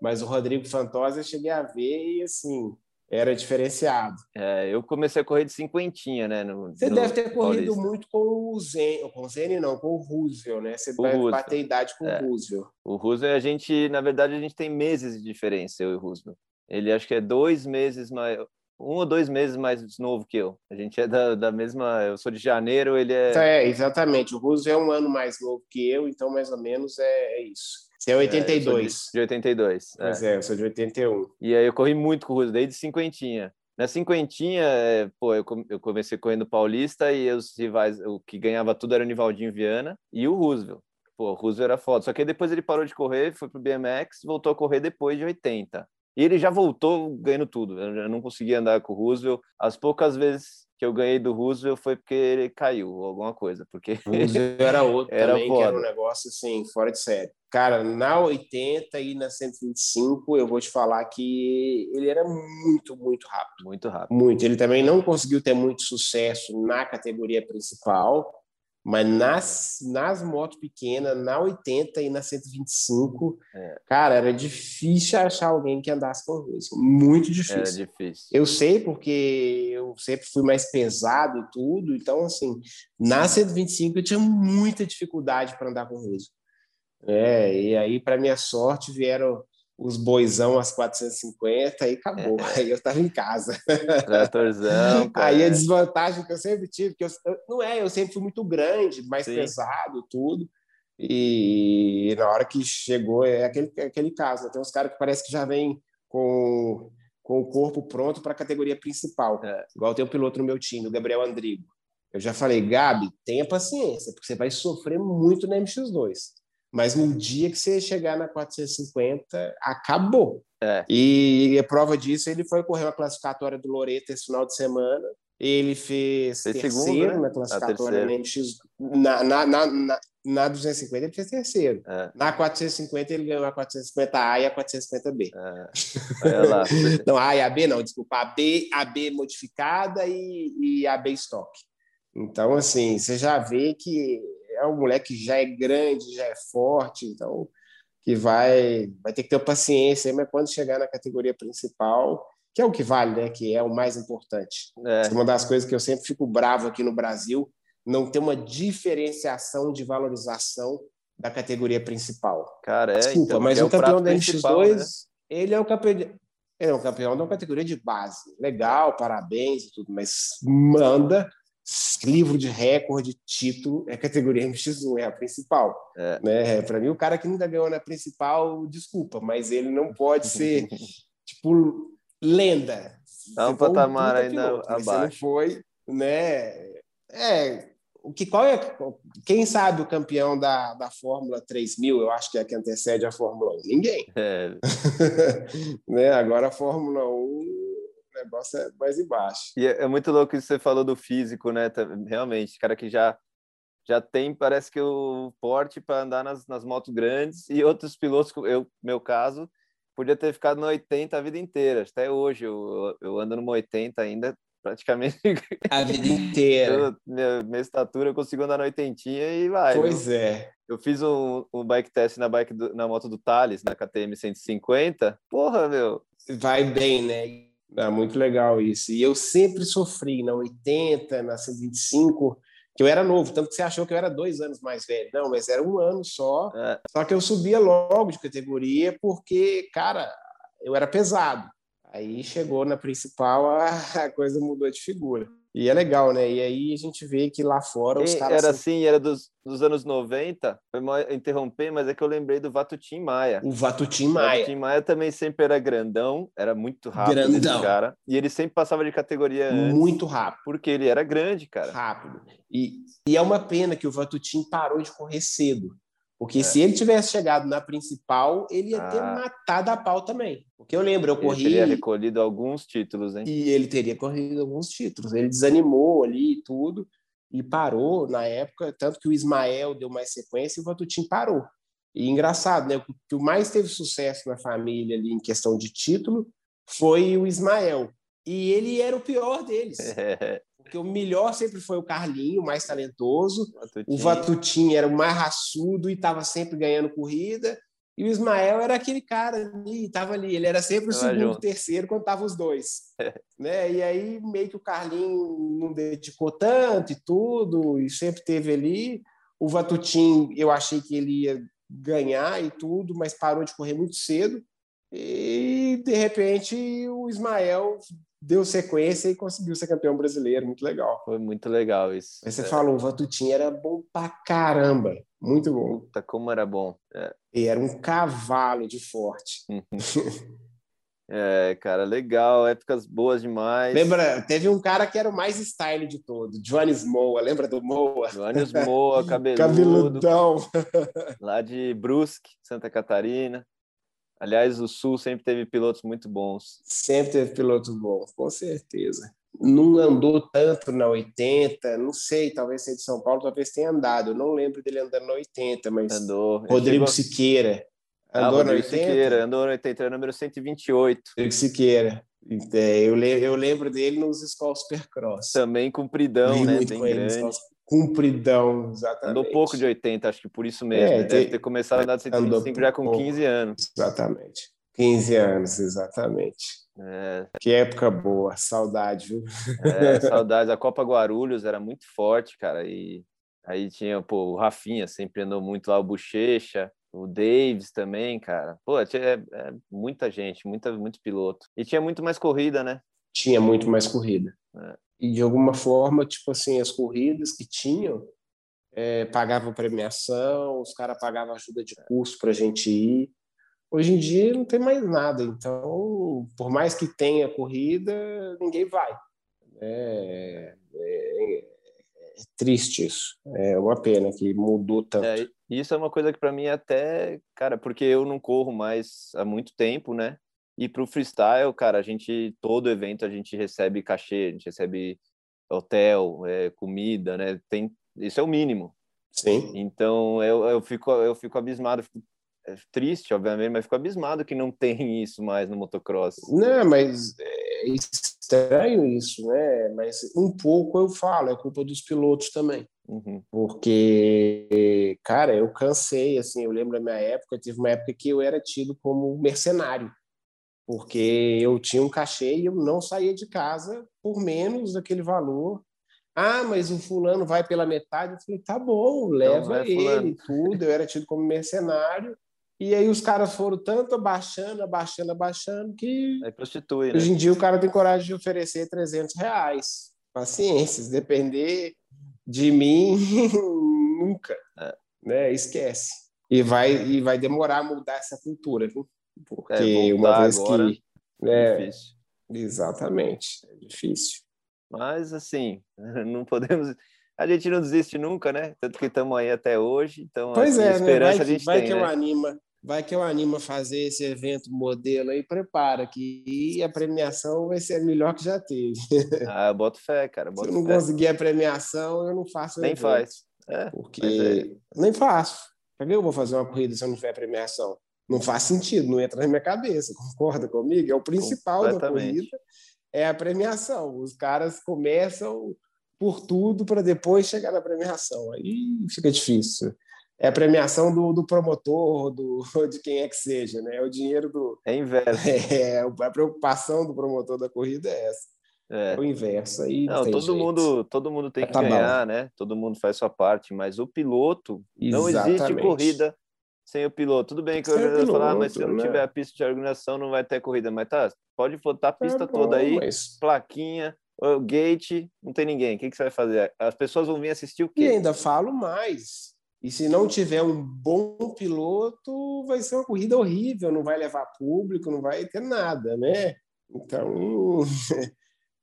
Speaker 4: mas o Rodrigo Fantosa eu cheguei a ver e, assim, era diferenciado.
Speaker 3: É, eu comecei a correr de cinquentinha, né? No,
Speaker 4: Você
Speaker 3: no
Speaker 4: deve ter corrido
Speaker 3: Paulista.
Speaker 4: muito com o Zen, com o Zene não, com o Roosevelt, né? Você
Speaker 3: O
Speaker 4: vai
Speaker 3: Roosevelt.
Speaker 4: bater idade com
Speaker 3: É.
Speaker 4: o Roosevelt.
Speaker 3: O Roosevelt, a gente, na verdade, a gente tem meses de diferença, eu e o Roosevelt. Ele acho que é dois meses mais. Um ou dois meses mais novo que eu. A gente é da, da mesma. Eu sou de janeiro, ele é.
Speaker 4: É, exatamente. O Roosevelt é um ano mais novo que eu, então mais ou menos é, é isso. Você é
Speaker 3: é, eu
Speaker 4: 82.
Speaker 3: sou de, de 82. é.
Speaker 4: Pois é, eu sou de 81.
Speaker 3: E aí eu corri muito com o Roosevelt, desde cinquentinha. Na cinquentinha, é, pô, eu comecei correndo Paulista e os rivais, o que ganhava tudo era o Nivaldinho Viana e o Roosevelt. pô, o Roosevelt era foda. Só que depois ele parou de correr, foi pro BMX, voltou a correr depois de 80. E ele já voltou ganhando tudo. Eu não conseguia andar com o Roosevelt. As poucas vezes que eu ganhei do Roosevelt foi porque ele caiu, alguma coisa. Porque
Speaker 4: era outro
Speaker 3: Era
Speaker 4: também, que
Speaker 3: foda.
Speaker 4: era um negócio assim, fora de série. Cara, na 80 e na 125, eu vou te falar que ele era muito, muito rápido.
Speaker 3: muito rápido.
Speaker 4: Muito. Ele também não conseguiu ter muito sucesso na categoria principal, mas nas, nas motos pequenas, na 80 e na 125,
Speaker 3: É.
Speaker 4: cara, era difícil achar alguém que andasse com o Russo. Muito
Speaker 3: Era
Speaker 4: difícil.
Speaker 3: difícil.
Speaker 4: Eu sei porque eu sempre fui mais pesado e tudo, então, assim, na 125 eu tinha muita dificuldade para andar com o Russo. É, e aí, para minha sorte, vieram os boizão às 450 e acabou. Aí eu estava em casa.
Speaker 3: Tratorzão, cara.
Speaker 4: Aí a desvantagem que eu sempre tive, que eu, não é, eu sempre fui muito grande, mais
Speaker 3: Sim.
Speaker 4: pesado, tudo. E, na hora que chegou, é aquele, é aquele caso. né? Tem uns caras que parece que já vem com, com o corpo pronto para a categoria principal.
Speaker 3: É.
Speaker 4: Igual tem o piloto no meu time, o Gabriel Andrigo. Eu já falei, Gabi, tenha paciência, porque você vai sofrer muito na MX2. Mas no dia que você chegar na 450, acabou.
Speaker 3: É.
Speaker 4: E a prova disso, ele foi correr uma classificatória do Loreto esse final de semana. Ele fez, terceiro
Speaker 3: segundo, né?
Speaker 4: na
Speaker 3: Ah,
Speaker 4: classificatória na MX. Na, na, na, na, na 250, ele fez terceiro.
Speaker 3: É,
Speaker 4: Na 450, ele ganhou a 450A e a 450B.
Speaker 3: é. Olha lá.
Speaker 4: Não, A e a B não, desculpa. A B, a B modificada e, e a B stock. Então, assim, você já vê que é um moleque que já é grande, já é forte, então que vai, vai ter que ter paciência, mas quando chegar na categoria principal, que é o que vale, né? Que é o mais importante.
Speaker 3: É,
Speaker 4: Uma das coisas que eu sempre fico bravo aqui no Brasil, não ter uma diferenciação de valorização da categoria principal.
Speaker 3: cara, é.
Speaker 4: Desculpa,
Speaker 3: então,
Speaker 4: mas
Speaker 3: é
Speaker 4: o campeão da
Speaker 3: principal,
Speaker 4: MX2,
Speaker 3: né?
Speaker 4: ele é o campeão é um campeão uma categoria de base. Legal, parabéns e tudo, mas manda livro de recorde, título, é categoria MX1, é a principal.
Speaker 3: É.
Speaker 4: Né? Para mim, o cara que nunca ganhou na principal, desculpa, mas ele não pode ser, tipo, lenda.
Speaker 3: Dá um patamar ainda
Speaker 4: piloto, mas Você não
Speaker 3: abaixo.
Speaker 4: foi, né? É, o que qual é quem sabe o campeão da, da Fórmula 3000, eu acho que é que antecede a Fórmula 1? Ninguém.
Speaker 3: É,
Speaker 4: né? Agora a Fórmula 1, o negócio é mais embaixo.
Speaker 3: E é, é muito louco isso que você falou do físico, né? Tá- Realmente, cara que já já tem, parece que o porte para andar nas, nas motos grandes e outros pilotos, eu, meu caso, podia ter ficado no 80 a vida inteira. Até hoje eu, eu ando no 80 ainda, praticamente.
Speaker 4: A vida inteira.
Speaker 3: eu- minha, minha estatura eu consigo andar no 80 e vai. viu?
Speaker 4: Pois é.
Speaker 3: Eu fiz um, um bike test na, bike do- na moto do Thales, na KTM 150. Porra, meu.
Speaker 4: Vai bem, né? É muito legal isso. E eu sempre sofri na 80, na 125, que eu era novo, tanto que você achou que eu era dois anos mais velho. Não, mas era um ano só.
Speaker 3: É,
Speaker 4: Só que eu subia logo de categoria porque, cara, eu era pesado. Aí chegou na principal, a coisa mudou de figura. E é legal, né? E aí a gente vê que lá fora os caras.
Speaker 3: era assim, era dos, dos anos 90. Foi mal interromper, mas é que eu lembrei do Vatutim Maia.
Speaker 4: O Vatutim
Speaker 3: O
Speaker 4: Maia.
Speaker 3: Vatutim Maia também sempre era grandão, era muito rápido
Speaker 4: Grandão.
Speaker 3: cara. E ele sempre passava de categoria antes,
Speaker 4: Muito rápido.
Speaker 3: porque ele era grande, cara.
Speaker 4: rápido. E, e é uma pena que o Vatutin parou de correr cedo. Porque
Speaker 3: É.
Speaker 4: se ele tivesse chegado na principal, ele ia ter
Speaker 3: Ah.
Speaker 4: matado a pau também. Porque eu lembro, eu
Speaker 3: Ele
Speaker 4: corri
Speaker 3: teria recolhido alguns títulos, hein?
Speaker 4: e ele teria corrido alguns títulos. Ele desanimou ali e tudo e parou na época, tanto que o Ismael deu mais sequência e o Vatutin parou. E engraçado, né? O que mais teve sucesso na família ali em questão de título foi o Ismael. E ele era o pior deles.
Speaker 3: É,
Speaker 4: Porque o melhor sempre foi o Carlinho, o mais talentoso. O Vatutin era o mais raçudo e estava sempre ganhando corrida. E o Ismael era aquele cara ali, estava ali. Ele era sempre o
Speaker 3: Tava
Speaker 4: segundo,
Speaker 3: junto.
Speaker 4: terceiro, quando estavam os dois. né? E aí, meio que o Carlinho não dedicou tanto e tudo, e sempre teve ali. O Vatutin, eu achei que ele ia ganhar e tudo, mas parou de correr muito cedo. E, de repente, o Ismael deu sequência e conseguiu ser campeão brasileiro. Muito legal.
Speaker 3: Foi muito legal isso.
Speaker 4: Aí você
Speaker 3: É,
Speaker 4: falou, o Vatutin era bom pra caramba. Muito bom.
Speaker 3: Puta, como era bom. É.
Speaker 4: E era um cavalo de forte.
Speaker 3: Uhum. É, cara, legal, épocas boas demais.
Speaker 4: Lembra, teve um cara que era o mais style de todo, Jones Moa, lembra do Moa?
Speaker 3: Jones Moa, cabeludo.
Speaker 4: Cabeludão.
Speaker 3: Lá de Brusque, Santa Catarina. Aliás, o Sul sempre teve pilotos muito bons.
Speaker 4: Sempre teve pilotos bons, com certeza. Não andou tanto na 80, não sei, talvez seja de São Paulo, talvez tenha andado. Eu não lembro dele andando na 80, mas.
Speaker 3: Andou.
Speaker 4: Rodrigo
Speaker 3: chegou...
Speaker 4: Siqueira.
Speaker 3: Ah,
Speaker 4: Andou
Speaker 3: Rodrigo
Speaker 4: na 80?
Speaker 3: Siqueira, andou no 80, era o número 128.
Speaker 4: Rodrigo Siqueira. É, Eu, le- eu lembro dele nos Skull Supercross.
Speaker 3: Também compridão, né? Bem grande.
Speaker 4: Compridão, exatamente.
Speaker 3: Andou pouco de 80, acho que por isso mesmo.
Speaker 4: É,
Speaker 3: né? Deve ter começado a andar de
Speaker 4: andou
Speaker 3: 125 já com
Speaker 4: pouco.
Speaker 3: 15 anos.
Speaker 4: Exatamente. 15 anos, exatamente.
Speaker 3: É,
Speaker 4: Que época boa, saudade, viu?
Speaker 3: é, saudades. A Copa Guarulhos era muito forte, cara. E aí tinha, pô, o Rafinha sempre andou muito lá, o Bochecha, o Davis também, cara. Pô, tinha é, é, muita gente, muita, muito piloto. E tinha muito mais corrida, né?
Speaker 4: Tinha muito mais corrida.
Speaker 3: É.
Speaker 4: E de alguma forma, tipo assim, as corridas que tinham é, pagavam premiação, os caras pagavam ajuda de custo para a gente ir. Hoje em dia não tem mais nada, então, por mais que tenha corrida, ninguém vai. É, é- é triste isso. É uma pena que mudou tanto.
Speaker 3: É, isso é uma coisa que para mim até, cara, porque eu não corro mais há muito tempo, né? E pro freestyle, cara, a gente todo evento a gente recebe cachê, a gente recebe hotel, é, comida, né? Tem isso é o mínimo.
Speaker 4: Sim.
Speaker 3: Então eu, eu fico eu fico abismado, fico é, triste, obviamente, mas fico abismado que não tem isso mais no motocross.
Speaker 4: Não, mas é estranho isso, né? Mas um pouco eu falo, é culpa dos pilotos também.
Speaker 3: Uhum.
Speaker 4: Porque, cara, eu cansei, assim, eu lembro da minha época, teve uma época que eu era tido como mercenário, porque eu tinha um cachê e eu não saía de casa por menos daquele valor. Ah, mas o fulano vai pela metade. Eu falei, tá bom, leva
Speaker 3: vai
Speaker 4: ele,
Speaker 3: fulano.
Speaker 4: tudo. Eu era tido como mercenário. E aí os caras foram tanto abaixando, abaixando, abaixando, que
Speaker 3: Aí prostitui, né?
Speaker 4: Hoje em dia o cara tem coragem de oferecer 300 reais. Paciência, se depender de mim, nunca.
Speaker 3: É.
Speaker 4: Né? Esquece. E vai, e vai demorar a mudar essa cultura, viu? Porque
Speaker 3: É,
Speaker 4: uma vez
Speaker 3: agora
Speaker 4: que. É,
Speaker 3: Difícil.
Speaker 4: exatamente. É difícil.
Speaker 3: Mas assim, não podemos. A gente não desiste nunca, né? Tanto que estamos aí até hoje. Então,
Speaker 4: Pois
Speaker 3: assim,
Speaker 4: é, né?
Speaker 3: esperança
Speaker 4: vai,
Speaker 3: a
Speaker 4: que-
Speaker 3: gente
Speaker 4: vai
Speaker 3: tem,
Speaker 4: que
Speaker 3: né?
Speaker 4: eu anima. Vai que eu animo a fazer esse evento modelo aí, prepara que a premiação vai ser a melhor que já teve.
Speaker 3: Ah, eu boto fé, cara.
Speaker 4: Se
Speaker 3: Boto
Speaker 4: eu não
Speaker 3: fé.
Speaker 4: conseguir a premiação, eu não faço
Speaker 3: Nem
Speaker 4: evento.
Speaker 3: faz. É,
Speaker 4: Porque
Speaker 3: é-
Speaker 4: nem faço. Por que eu vou fazer uma corrida se eu não tiver premiação? Não faz sentido, não entra na minha cabeça. Concorda comigo? É o principal da corrida, é a premiação. Os caras começam por tudo para depois chegar na premiação. Aí fica difícil. É a premiação do, do promotor, do, de quem é que seja, né? É o dinheiro do.
Speaker 3: é inverso.
Speaker 4: É, a preocupação do promotor da corrida é essa.
Speaker 3: É.
Speaker 4: É o inverso. Aí não,
Speaker 3: Não, todo
Speaker 4: jeito.
Speaker 3: mundo, todo mundo tem
Speaker 4: É
Speaker 3: que
Speaker 4: tabela.
Speaker 3: ganhar, né? Todo mundo faz sua parte, mas o piloto não existe
Speaker 4: Exatamente.
Speaker 3: corrida sem o piloto. Tudo bem que
Speaker 4: Sem o
Speaker 3: organizador fala, ah, mas se
Speaker 4: piloto,
Speaker 3: não
Speaker 4: né?
Speaker 3: tiver a pista de organização, não vai ter corrida. Mas tá, pode botar a pista
Speaker 4: Tá
Speaker 3: toda
Speaker 4: bom,
Speaker 3: aí,
Speaker 4: mas-
Speaker 3: plaquinha, gate, não tem ninguém. O que, que você vai fazer? As pessoas vão vir assistir o
Speaker 4: E
Speaker 3: quê?
Speaker 4: ainda falo mais. E se não tiver um bom piloto, vai ser uma corrida horrível, não vai levar público, não vai ter nada, né? Então,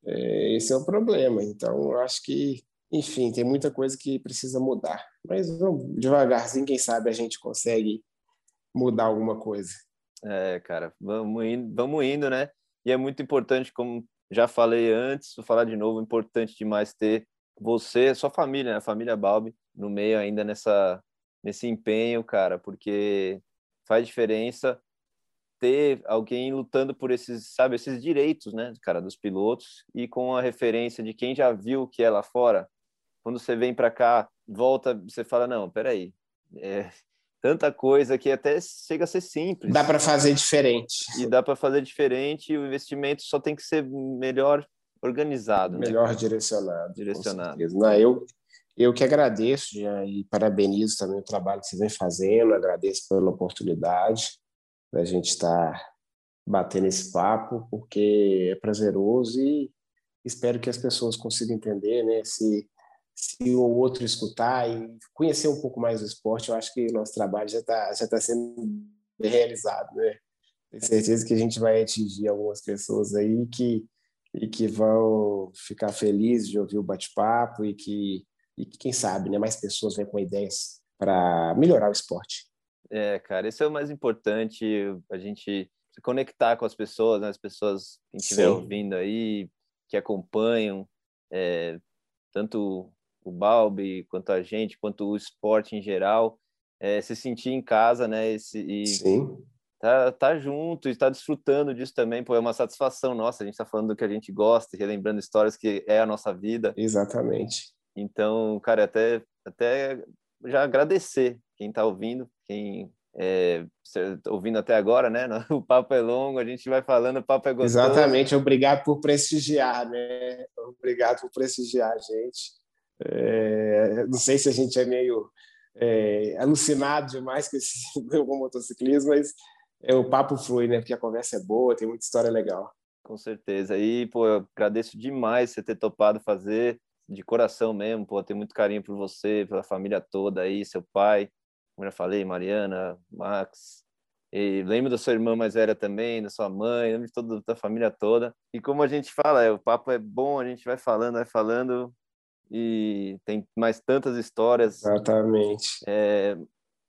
Speaker 4: é, esse é o problema. Então, eu acho que, enfim, tem muita coisa que precisa mudar. Mas vamos, devagarzinho, quem sabe a gente consegue mudar alguma coisa.
Speaker 3: É, cara, vamos indo, vamos indo, né? E é muito importante, como já falei antes, vou falar de novo, importante demais ter você, sua família, né? A família Balbi, no meio ainda nessa, nesse empenho, cara, porque faz diferença ter alguém lutando por esses, sabe, esses direitos, né, cara, dos pilotos e com a referência de quem já viu o que é lá fora. Quando você vem para cá, volta, você fala, não, peraí, é, tanta coisa que até chega a ser simples.
Speaker 4: Dá para fazer diferente.
Speaker 3: E dá para fazer diferente e o investimento só tem que ser melhor organizado. né,
Speaker 4: melhor
Speaker 3: cara?
Speaker 4: direcionado.
Speaker 3: Direcionado.
Speaker 4: Não, eu, eu que agradeço já, e parabenizo também o trabalho que você vem fazendo, agradeço pela oportunidade da gente estar batendo esse papo, porque é prazeroso e espero que as pessoas consigam entender, né? Se, se o outro escutar e conhecer um pouco mais do esporte, eu acho que o nosso trabalho já está já tá sendo realizado, né? tenho certeza que a gente vai atingir algumas pessoas aí que, e que vão ficar felizes de ouvir o bate-papo e que, e que, quem sabe, né, mais pessoas vêm com ideias para melhorar o esporte.
Speaker 3: É, cara, isso é o mais importante, a gente se conectar com as pessoas, né, as pessoas que estiver ouvindo aí, que acompanham, é, tanto o Balbi, quanto a gente, quanto o esporte em geral, é, se sentir em casa, né? Esse, e
Speaker 4: Sim.
Speaker 3: Tá, tá junto e está desfrutando disso também, pô, é uma satisfação nossa. A gente está falando do que a gente gosta, relembrando histórias que é a nossa vida.
Speaker 4: Exatamente.
Speaker 3: Então, cara, até, até já agradecer quem está ouvindo, quem é, ouvindo até agora, né? O papo é longo, a gente vai falando, o papo é gostoso.
Speaker 4: Exatamente, obrigado por prestigiar, né? Obrigado por prestigiar a gente. É, não sei se a gente é meio é, alucinado demais com, esse, com motociclismo, mas é, o papo flui, né? Porque a conversa é boa, tem muita história legal.
Speaker 3: Com certeza. E, pô, eu agradeço demais você ter topado fazer, de coração mesmo, pô, tenho muito carinho por você, pela família toda aí, seu pai, como já falei, Mariana, Max, e lembro da sua irmã mais velha também, da sua mãe, lembro de toda da família toda. E como a gente fala, é, o papo é bom, a gente vai falando, vai falando, e tem mais tantas histórias.
Speaker 4: Exatamente.
Speaker 3: É,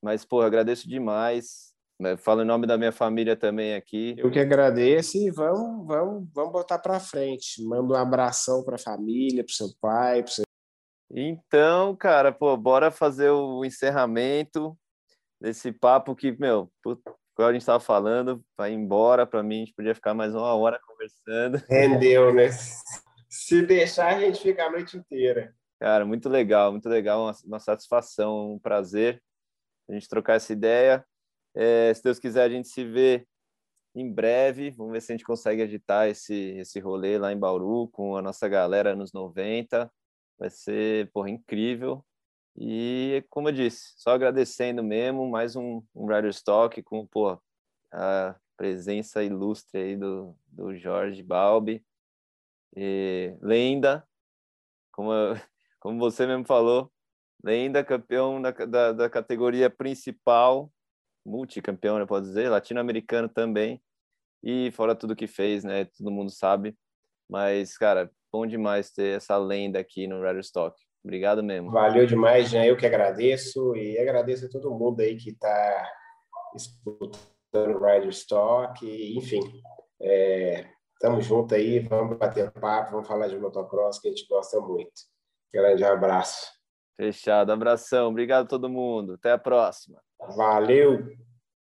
Speaker 3: mas, pô, agradeço demais. Né, falo em nome da minha família também aqui.
Speaker 4: Eu que agradeço e vamos, vamos, vamos botar para frente. Manda um abração para a família, para seu pai, para seu...
Speaker 3: Então, cara, pô, bora fazer o encerramento desse papo que, meu, como a gente estava falando, vai embora. Para mim, a gente podia ficar mais uma hora conversando.
Speaker 4: Rendeu, né? Se deixar, a gente fica a noite inteira.
Speaker 3: Cara, muito legal, muito legal, uma, uma satisfação, um prazer a gente trocar essa ideia. É, se Deus quiser, a gente se vê em breve. Vamos ver se a gente consegue agitar esse, esse rolê lá em Bauru com a nossa galera nos 90. Vai ser, porra, incrível. E, como eu disse, só agradecendo mesmo, mais um, um Rider Stock com, pô, a presença ilustre aí do, do Jorge Balbi e lenda, como, como você mesmo falou, lenda, campeão da, da, da categoria principal, multicampeão, né, pode dizer, latino-americano também, e fora tudo que fez, né, todo mundo sabe, mas, cara, bom demais ter essa lenda aqui no Rider Stock. Obrigado mesmo.
Speaker 4: Valeu demais, Jean. Eu que agradeço e agradeço a todo mundo aí que está escutando o Rider Stock. E, enfim, é, Tamo junto aí, vamos bater papo, vamos falar de motocross que a gente gosta muito. Grande abraço.
Speaker 3: Fechado, abração. Obrigado a todo mundo. Até a próxima.
Speaker 4: Valeu!